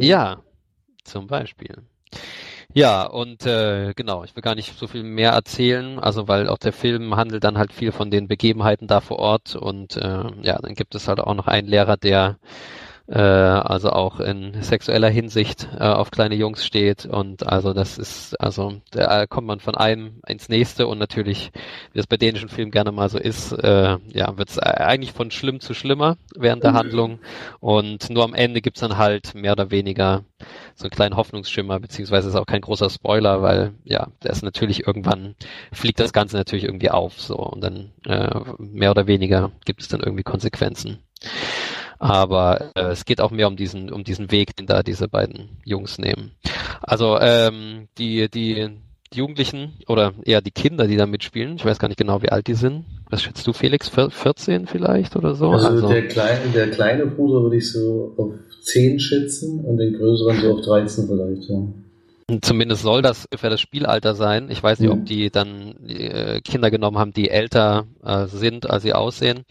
Ja, zum Beispiel. Ja, und äh, genau, ich will gar nicht so viel mehr erzählen, also weil auch der Film handelt dann halt viel von den Begebenheiten da vor Ort und äh, ja, dann gibt es halt auch noch einen Lehrer, der äh, also auch in sexueller Hinsicht äh, auf kleine Jungs steht. Und also das ist, also da kommt man von einem ins nächste. Und natürlich, wie es bei dänischen Filmen gerne mal so ist, äh, ja, wird es eigentlich von schlimm zu schlimmer während der Handlung. Und nur am Ende gibt's dann halt mehr oder weniger so einen kleinen Hoffnungsschimmer, beziehungsweise ist auch kein großer Spoiler, weil ja, da ist natürlich irgendwann, fliegt das Ganze natürlich irgendwie auf so. Und dann äh, mehr oder weniger gibt es dann irgendwie Konsequenzen. Aber äh, es geht auch mehr um diesen, um diesen Weg, den da diese beiden Jungs nehmen. Also ähm, die, die, die Jugendlichen oder eher die Kinder, die da mitspielen, ich weiß gar nicht genau, wie alt die sind. Was schätzt du, Felix? Vier- 14 vielleicht oder so? Also, der, kleine, der kleine Bruder würde ich so auf 10 schätzen und den größeren so auf 13 vielleicht, ja. Zumindest soll das ungefähr das Spielalter sein. Ich weiß nicht, ob die dann äh, Kinder genommen haben, die älter äh, sind, als sie aussehen.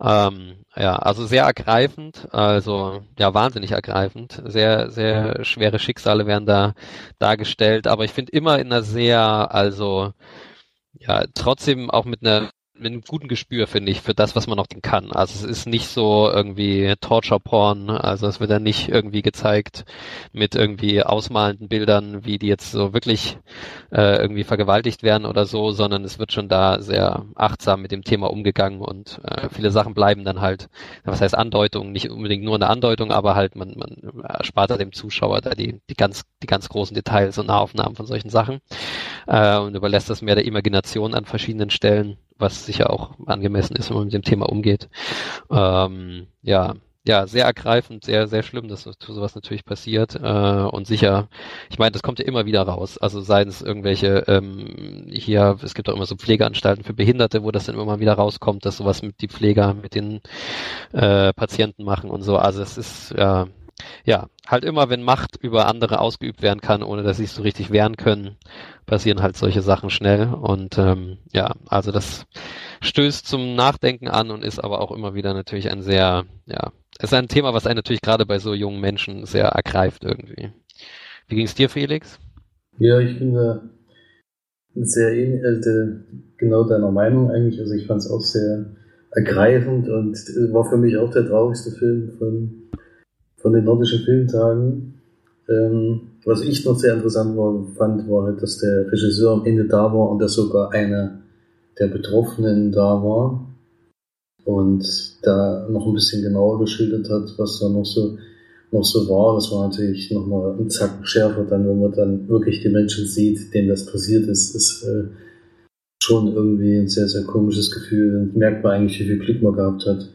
Ähm, ja, also sehr ergreifend, also ja, wahnsinnig ergreifend. Sehr, sehr schwere Schicksale werden da dargestellt, aber ich finde immer in einer sehr, also ja, trotzdem auch mit einer mit einem guten Gespür, finde ich, für das, was man noch kann. Also es ist nicht so irgendwie Torture-Porn, also es wird dann nicht irgendwie gezeigt mit irgendwie ausmalenden Bildern, wie die jetzt so wirklich äh, irgendwie vergewaltigt werden oder so, sondern es wird schon da sehr achtsam mit dem Thema umgegangen und äh, viele Sachen bleiben dann halt, was heißt Andeutung, nicht unbedingt nur eine Andeutung, aber halt man, man erspart da dem Zuschauer da die, die ganz, die ganz großen Details und Nahaufnahmen von solchen Sachen äh, und überlässt das mehr der Imagination an verschiedenen Stellen, was sicher auch angemessen ist, wenn man mit dem Thema umgeht. Ähm, ja, ja, sehr ergreifend, sehr, sehr schlimm, dass so- sowas natürlich passiert. Äh, und sicher, ich meine, das kommt ja immer wieder raus. Also seien es irgendwelche, ähm, hier, es gibt auch immer so Pflegeanstalten für Behinderte, wo das dann immer mal wieder rauskommt, dass sowas mit die Pfleger mit den äh, Patienten machen und so. Also es ist äh, ja halt immer, wenn Macht über andere ausgeübt werden kann, ohne dass sie sich so richtig wehren können, passieren halt solche Sachen schnell. Und ähm, ja, also das stößt zum Nachdenken an und ist aber auch immer wieder natürlich ein sehr, ja, ist ein Thema, was einen natürlich gerade bei so jungen Menschen sehr ergreift irgendwie. Wie ging es dir, Felix? Ja, ich bin da sehr äh, genau deiner Meinung eigentlich. Also ich fand es auch sehr ergreifend und äh, war für mich auch der traurigste Film von, von den nordischen Filmtagen. Ähm, was ich noch sehr interessant war, fand, war halt, dass der Regisseur am Ende da war und dass sogar einer der Betroffenen da war und da noch ein bisschen genauer geschildert hat, was da noch so noch so war. Das war natürlich nochmal ein Zacken schärfer, dann, wenn man dann wirklich die Menschen sieht, denen das passiert ist, ist äh, schon irgendwie ein sehr, sehr komisches Gefühl. Dann merkt man eigentlich, wie viel Glück man gehabt hat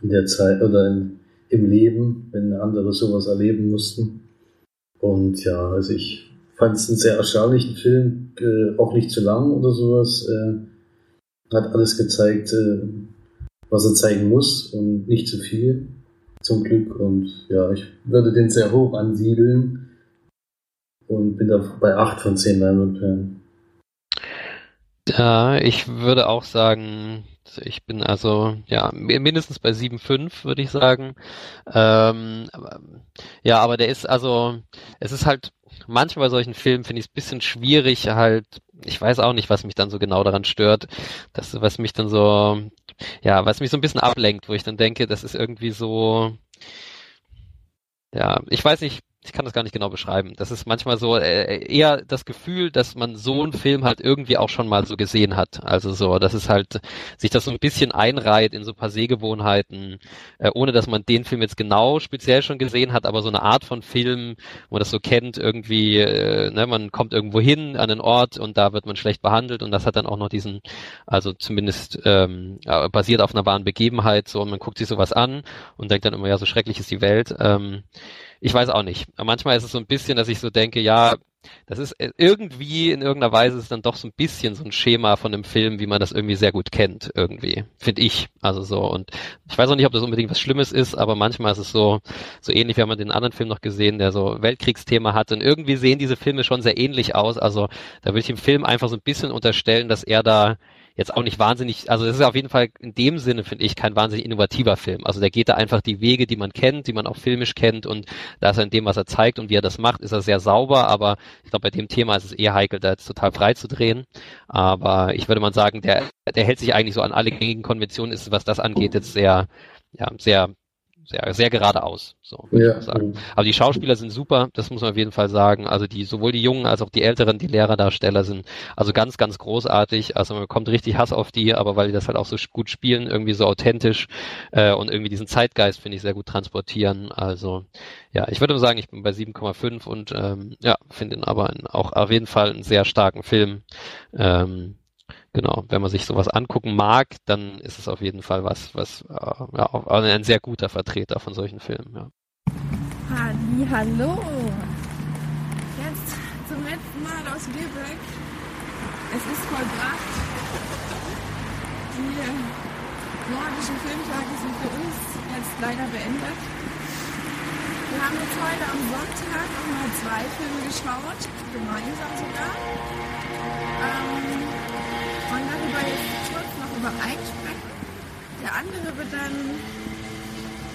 in der Zeit oder in, im Leben, wenn andere sowas erleben mussten. Und ja, also ich fand es einen sehr erstaunlichen Film, äh, auch nicht zu lang oder sowas. Äh, hat alles gezeigt, äh, was er zeigen muss und nicht zu viel, zum Glück. Und ja, ich würde den sehr hoch ansiedeln und bin da bei 8 von 10 Leinwandperlen. Ja, ich würde auch sagen, ich bin also ja mindestens bei 7,5 würde ich sagen. Ähm, ja, aber der ist also, es ist halt manchmal bei solchen Filmen finde ich es ein bisschen schwierig halt. Ich weiß auch nicht, was mich dann so genau daran stört, das was mich dann so, ja, was mich so ein bisschen ablenkt, wo ich dann denke, das ist irgendwie so, ja, ich weiß nicht, ich kann das gar nicht genau beschreiben. Das ist manchmal so äh, eher das Gefühl, dass man so einen Film halt irgendwie auch schon mal so gesehen hat. Also so, dass es halt sich das so ein bisschen einreiht in so ein paar Sehgewohnheiten, äh, ohne dass man den Film jetzt genau speziell schon gesehen hat, aber so eine Art von Film, wo man das so kennt, irgendwie, äh, ne, man kommt irgendwo hin an einen Ort und da wird man schlecht behandelt und das hat dann auch noch diesen, also zumindest ähm, basiert auf einer wahren Begebenheit, so und man guckt sich sowas an und denkt dann immer, ja, so schrecklich ist die Welt. Ähm, ich weiß auch nicht. Manchmal ist es so ein bisschen, dass ich so denke, ja, das ist äh, irgendwie in irgendeiner Weise ist dann doch so ein bisschen so ein Schema von einem Film, wie man das irgendwie sehr gut kennt, irgendwie, finde ich. Also so und ich weiß auch nicht, ob das unbedingt was Schlimmes ist, aber manchmal ist es so so ähnlich. Wir haben den anderen Film noch gesehen, der so Weltkriegsthema hat und irgendwie sehen diese Filme schon sehr ähnlich aus. Also da würde ich dem Film einfach so ein bisschen unterstellen, dass er da jetzt auch nicht wahnsinnig, also es ist auf jeden Fall in dem Sinne, finde ich, kein wahnsinnig innovativer Film. Also der geht da einfach die Wege, die man kennt, die man auch filmisch kennt und da ist er in dem, was er zeigt und wie er das macht, ist er sehr sauber, aber ich glaube, bei dem Thema ist es eher heikel, da jetzt total frei zu drehen. Aber ich würde mal sagen, der, der hält sich eigentlich so an alle gängigen Konventionen, ist, was das angeht, jetzt sehr, ja, sehr sehr, sehr geradeaus, so ja. ich sagen. Aber die Schauspieler sind super, das muss man auf jeden Fall sagen. Also die, sowohl die Jungen als auch die Älteren, die Lehrerdarsteller sind also ganz, ganz großartig. Also man bekommt richtig Hass auf die, aber weil die das halt auch so gut spielen, irgendwie so authentisch äh, und irgendwie diesen Zeitgeist, finde ich, sehr gut transportieren. Also ja, ich würde sagen, ich bin bei 7,5 und ähm, ja, finde ihn aber auch auf jeden Fall einen sehr starken Film. Ähm, Genau, wenn man sich sowas angucken mag, dann ist es auf jeden Fall was, was äh, ja, ein sehr guter Vertreter von solchen Filmen. Ja. Halli, hallo. Jetzt zum letzten Mal aus Lübeck. Es ist vollbracht. Die nordischen Filmtage sind für uns jetzt leider beendet. Wir haben jetzt heute am Sonntag nochmal zwei Filme geschaut, gemeinsam sogar. Ähm, wollen darüber jetzt kurz noch über einen sprechen. Der andere wird dann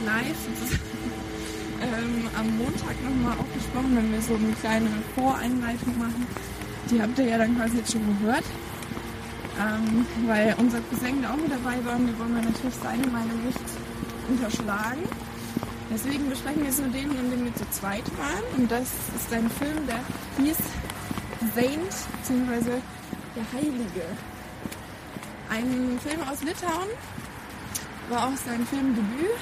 live ähm, am Montag nochmal aufgesprochen, wenn wir so eine kleine Voreinleitung machen. Die habt ihr ja dann quasi jetzt schon gehört. Ähm, weil unser Cousin da auch mit dabei war und wir wollen natürlich seine Meinung nicht unterschlagen. Deswegen besprechen wir jetzt nur den, in dem wir zu zweit waren. Und das ist ein Film, der hieß Saint, beziehungsweise der Heilige. Ein Film aus Litauen, war auch sein Filmdebüt.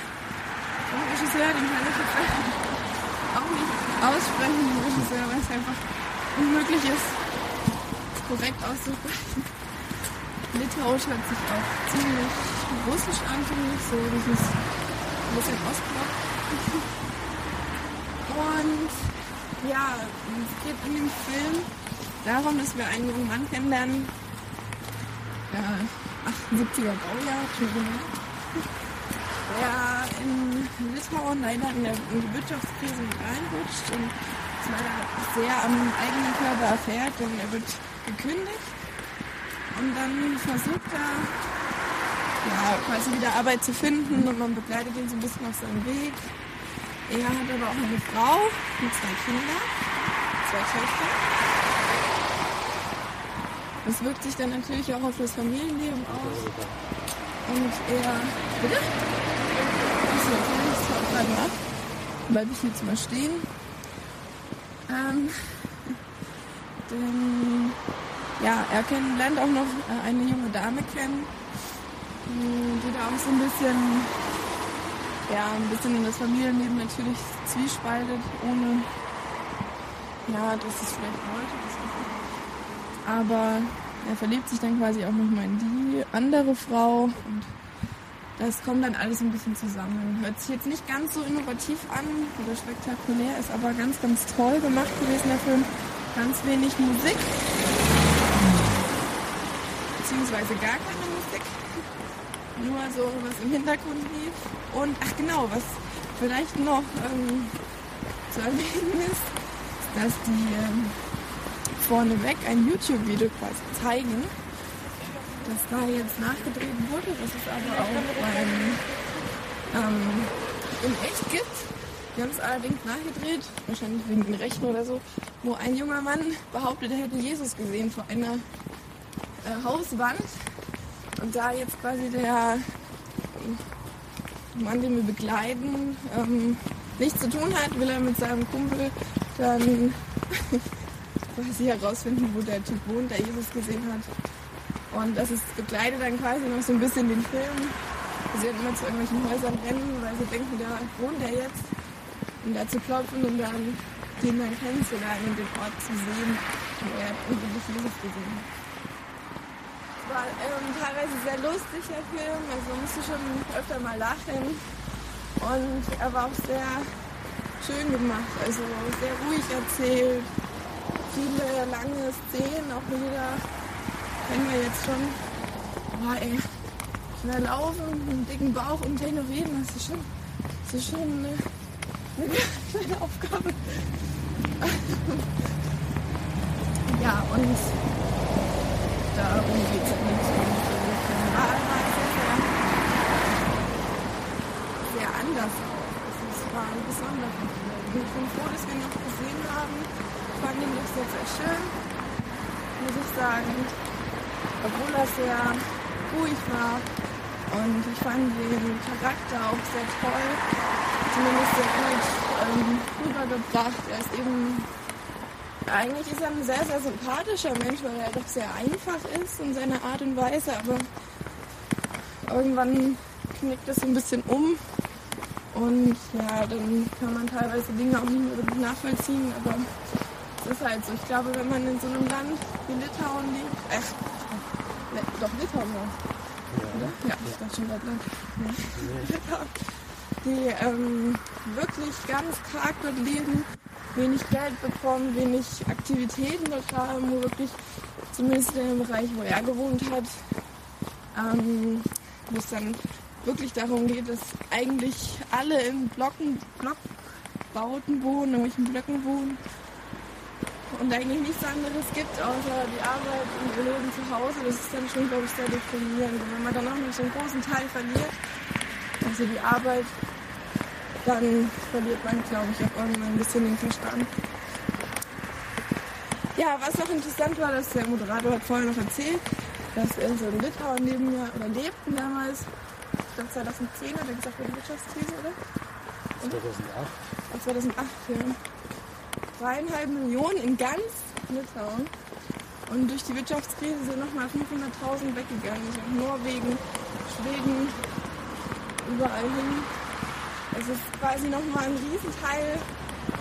Vom Regisseur, den kann ich jetzt auch nicht aussprechen, den Regisseur, weil es einfach unmöglich ist, korrekt auszusprechen. Litauisch hört sich auch ziemlich russisch an, finde ich, so dieses ein bisschen Ostblock. Und ja, es geht in dem Film darum, dass wir einen jungen Mann kennenlernen, ja, 78er Baujahr, der in Litauen leider in, die Wirtschaftskrise reinrutscht und es sehr am eigenen Körper erfährt, denn er wird gekündigt und dann versucht er ja, quasi wieder Arbeit zu finden und man begleitet ihn so ein bisschen auf seinem Weg. Er hat aber auch eine Frau mit zwei Kindern, zwei Töchter. Das wirkt sich dann natürlich auch auf das Familienleben aus. Und er. Bitte? Achso, okay, gerade ab. Bleib ich jetzt mal stehen. Ähm, denn, ja, er kennt, lernt auch noch äh, eine junge Dame kennen, die da auch so ein bisschen, ja, ein bisschen in das Familienleben natürlich zwiespaltet, ohne, ja, dass es vielleicht wollte. Aber er verliebt sich dann quasi auch nochmal in die andere Frau und das kommt dann alles ein bisschen zusammen. Hört sich jetzt nicht ganz so innovativ an oder spektakulär, ist aber ganz, ganz toll gemacht gewesen, der Film. ganz wenig Musik. Beziehungsweise gar keine Musik. Nur so, was im Hintergrund lief. Und, ach genau, was vielleicht noch ähm, zu erwähnen ist, dass die ähm, vorneweg ein YouTube-Video quasi zeigen, das da jetzt nachgedreht wurde, das es aber auch beim, ähm, in echt gibt. Wir haben es allerdings nachgedreht, wahrscheinlich wegen den Rechten oder so, wo ein junger Mann behauptet, er hätte Jesus gesehen vor einer äh, Hauswand. Und da jetzt quasi der Mann, den wir begleiten, ähm, nichts zu tun hat, will er mit seinem Kumpel dann quasi herausfinden, wo der Typ wohnt, der Jesus gesehen hat. Und das ist begleitet dann quasi noch so ein bisschen den Film. Sie werden immer zu irgendwelchen Häusern rennen, weil sie denken, da wohnt er jetzt. Und da zu klopfen und dann den dann kennenzulernen und den Ort zu sehen, wo er angeblich Jesus gesehen hat. Es war ähm, teilweise sehr lustig, der Film. Also man musste schon öfter mal lachen. Und er war auch sehr schön gemacht, also sehr ruhig erzählt. Viele lange Szenen, auch wieder kennen wir jetzt schon. Boah, ey, schnell laufen, mit einem dicken Bauch und tätowieren, das ist schon, das ist schon eine, eine kleine Aufgabe. ja, und darum geht es nicht. War sehr, anders. Also es war ein besonderer. Ich bin froh, dass wir noch gesehen haben. Ich fand ihn doch sehr, sehr schön, muss ich sagen obwohl er sehr ruhig war. Und ich fand den Charakter auch sehr toll, zumindest sehr gut ähm, rübergebracht. Er ist eben, eigentlich ist er ein sehr, sehr sympathischer Mensch, weil er doch sehr einfach ist in seiner Art und Weise, aber irgendwann knickt es ein bisschen um. Und ja, dann kann man teilweise Dinge auch nicht mehr wirklich nachvollziehen, aber ist halt so. Ich glaube, wenn man in so einem Land wie Litauen lebt, ach, Ne, doch, Litauen war ja. Ja, ich dachte schon Lettland. Ja. Die ähm, wirklich ganz karg dort leben, wenig Geld bekommen, wenig Aktivitäten dort haben, wo wirklich, zumindest in dem Bereich, wo er gewohnt hat, ähm, wo es dann wirklich darum geht, dass eigentlich alle in Blocken, Blockbauten wohnen, in irgendwelchen Blöcken wohnen und eigentlich nichts anderes gibt, außer die Arbeit und ihr Leben zu Hause. Das ist dann schon, glaube ich, sehr deprimierend. Und wenn man dann auch noch so einen großen Teil verliert, also die Arbeit, dann verliert man, glaube ich, auch irgendwann ein bisschen den Verstand. Ja, was noch interessant war, dass der Moderator hat vorher noch erzählt, dass er so in Litauen neben mir oder lebten damals. Ich glaube 2010 hat er gesagt, war die Wirtschaftskrise, oder? 2008. 2008, ja dreieinhalb Millionen in ganz Litauen. Und durch die Wirtschaftskrise sind nochmal 500.000 weggegangen. Also Norwegen, Schweden, überall hin. Es ist quasi nochmal ein Riesenteil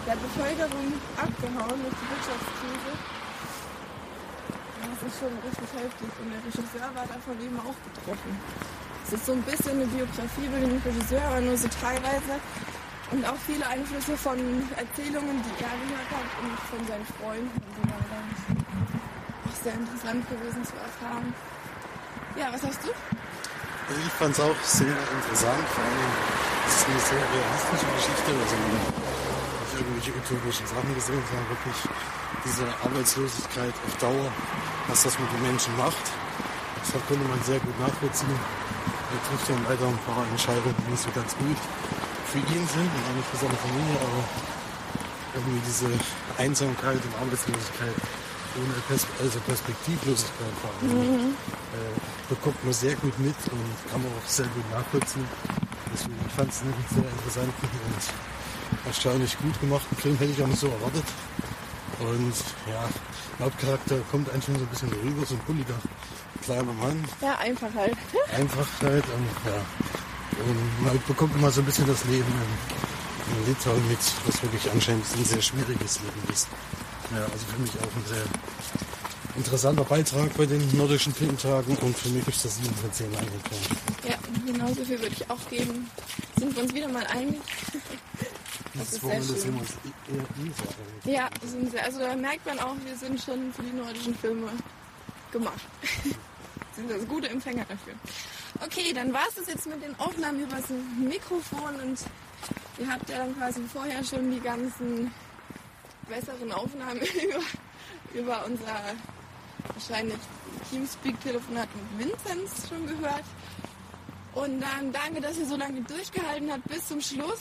der Bevölkerung abgehauen durch die Wirtschaftskrise. Das ist schon richtig heftig. Und der Regisseur war davon eben auch betroffen. Es ist so ein bisschen eine Biografie über den Regisseur, aber nur so teilweise. Und auch viele Einflüsse von Erzählungen, die er gehört hat und von seinen Freunden und so weiter. Auch sehr interessant gewesen zu erfahren. Ja, was hast du? Also ich fand es auch sehr interessant, vor allem es ist eine sehr realistische Geschichte, also man nicht irgendwelche utopischen Sachen gesehen, sondern wirklich diese Arbeitslosigkeit auf Dauer, was das mit den Menschen macht. Das konnte man sehr gut nachvollziehen. Er trifft dann leider ein paar Entscheidungen nicht so ganz gut für ihn sind und auch nicht für seine Familie, aber irgendwie diese Einsamkeit und Arbeitslosigkeit ohne Pers also Perspektivlosigkeit vor allem, mhm. äh, bekommt man sehr gut mit und kann man auch sehr gut nachvollziehen. Deswegen ich fand es einen sehr interessanten und erstaunlich gut gemachten Film, hätte ich auch nicht so erwartet. Und ja, Hauptcharakter kommt eigentlich schon so ein bisschen rüber, so ein bulliger kleiner Mann. Ja, einfach halt. Einfach halt und ja, und man bekommt immer so ein bisschen das Leben in, Litauen mit, was wirklich anscheinend ein sehr schwieriges Leben ist. Ja, also für mich auch ein sehr interessanter Beitrag bei den nordischen Filmtagen und für mich ist das 7 von 10 eingekommen. Ja, genauso viel würde ich auch geben. Sind wir uns wieder mal einig? Das ist Wochenende sehr schön. eher eh. Ja, sind sehr, also da merkt man auch, wir sind schon für die nordischen Filme gemacht. sind also gute Empfänger dafür. Okay, dann war es das jetzt mit den Aufnahmen über das Mikrofon und ihr habt ja dann quasi vorher schon die ganzen besseren Aufnahmen über, über unser wahrscheinlich Teamspeak-Telefonat mit Vinzenz schon gehört. Und dann danke, dass ihr so lange durchgehalten habt bis zum Schluss.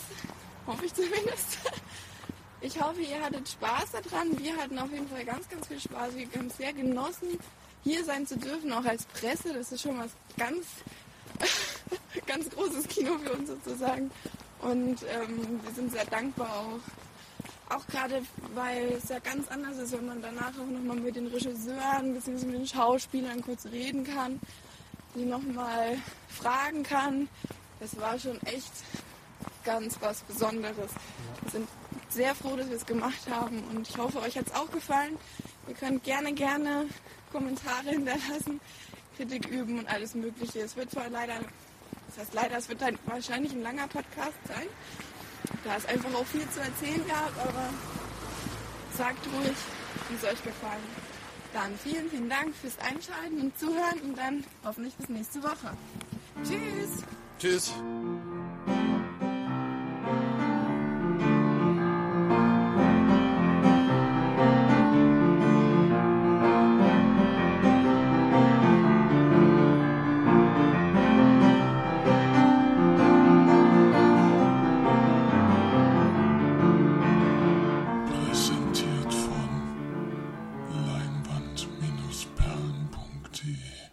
Hoffe ich zumindest. Ich hoffe, ihr hattet Spaß daran. Wir hatten auf jeden Fall ganz, ganz viel Spaß. Wir haben es sehr genossen, hier sein zu dürfen, auch als Presse. Das ist schon was ganz, ganz großes Kino für uns sozusagen. Und ähm, wir sind sehr dankbar auch. Auch gerade, weil es ja ganz anders ist, wenn man danach auch nochmal mit den Regisseuren bzw. mit den Schauspielern kurz reden kann, die nochmal fragen kann. Das war schon echt ganz was Besonderes. Wir sind sehr froh, dass wir es gemacht haben und ich hoffe, euch hat es auch gefallen. Ihr könnt gerne, gerne Kommentare hinterlassen, Kritik üben und alles Mögliche. Es wird zwar leider, das heißt leider, es wird dann wahrscheinlich ein langer Podcast sein, da es einfach auch viel zu erzählen gab, aber sagt ruhig, wie es euch gefallen. Dann vielen, vielen Dank fürs Einschalten und Zuhören und dann hoffentlich bis nächste Woche. Tschüss! Tschüss.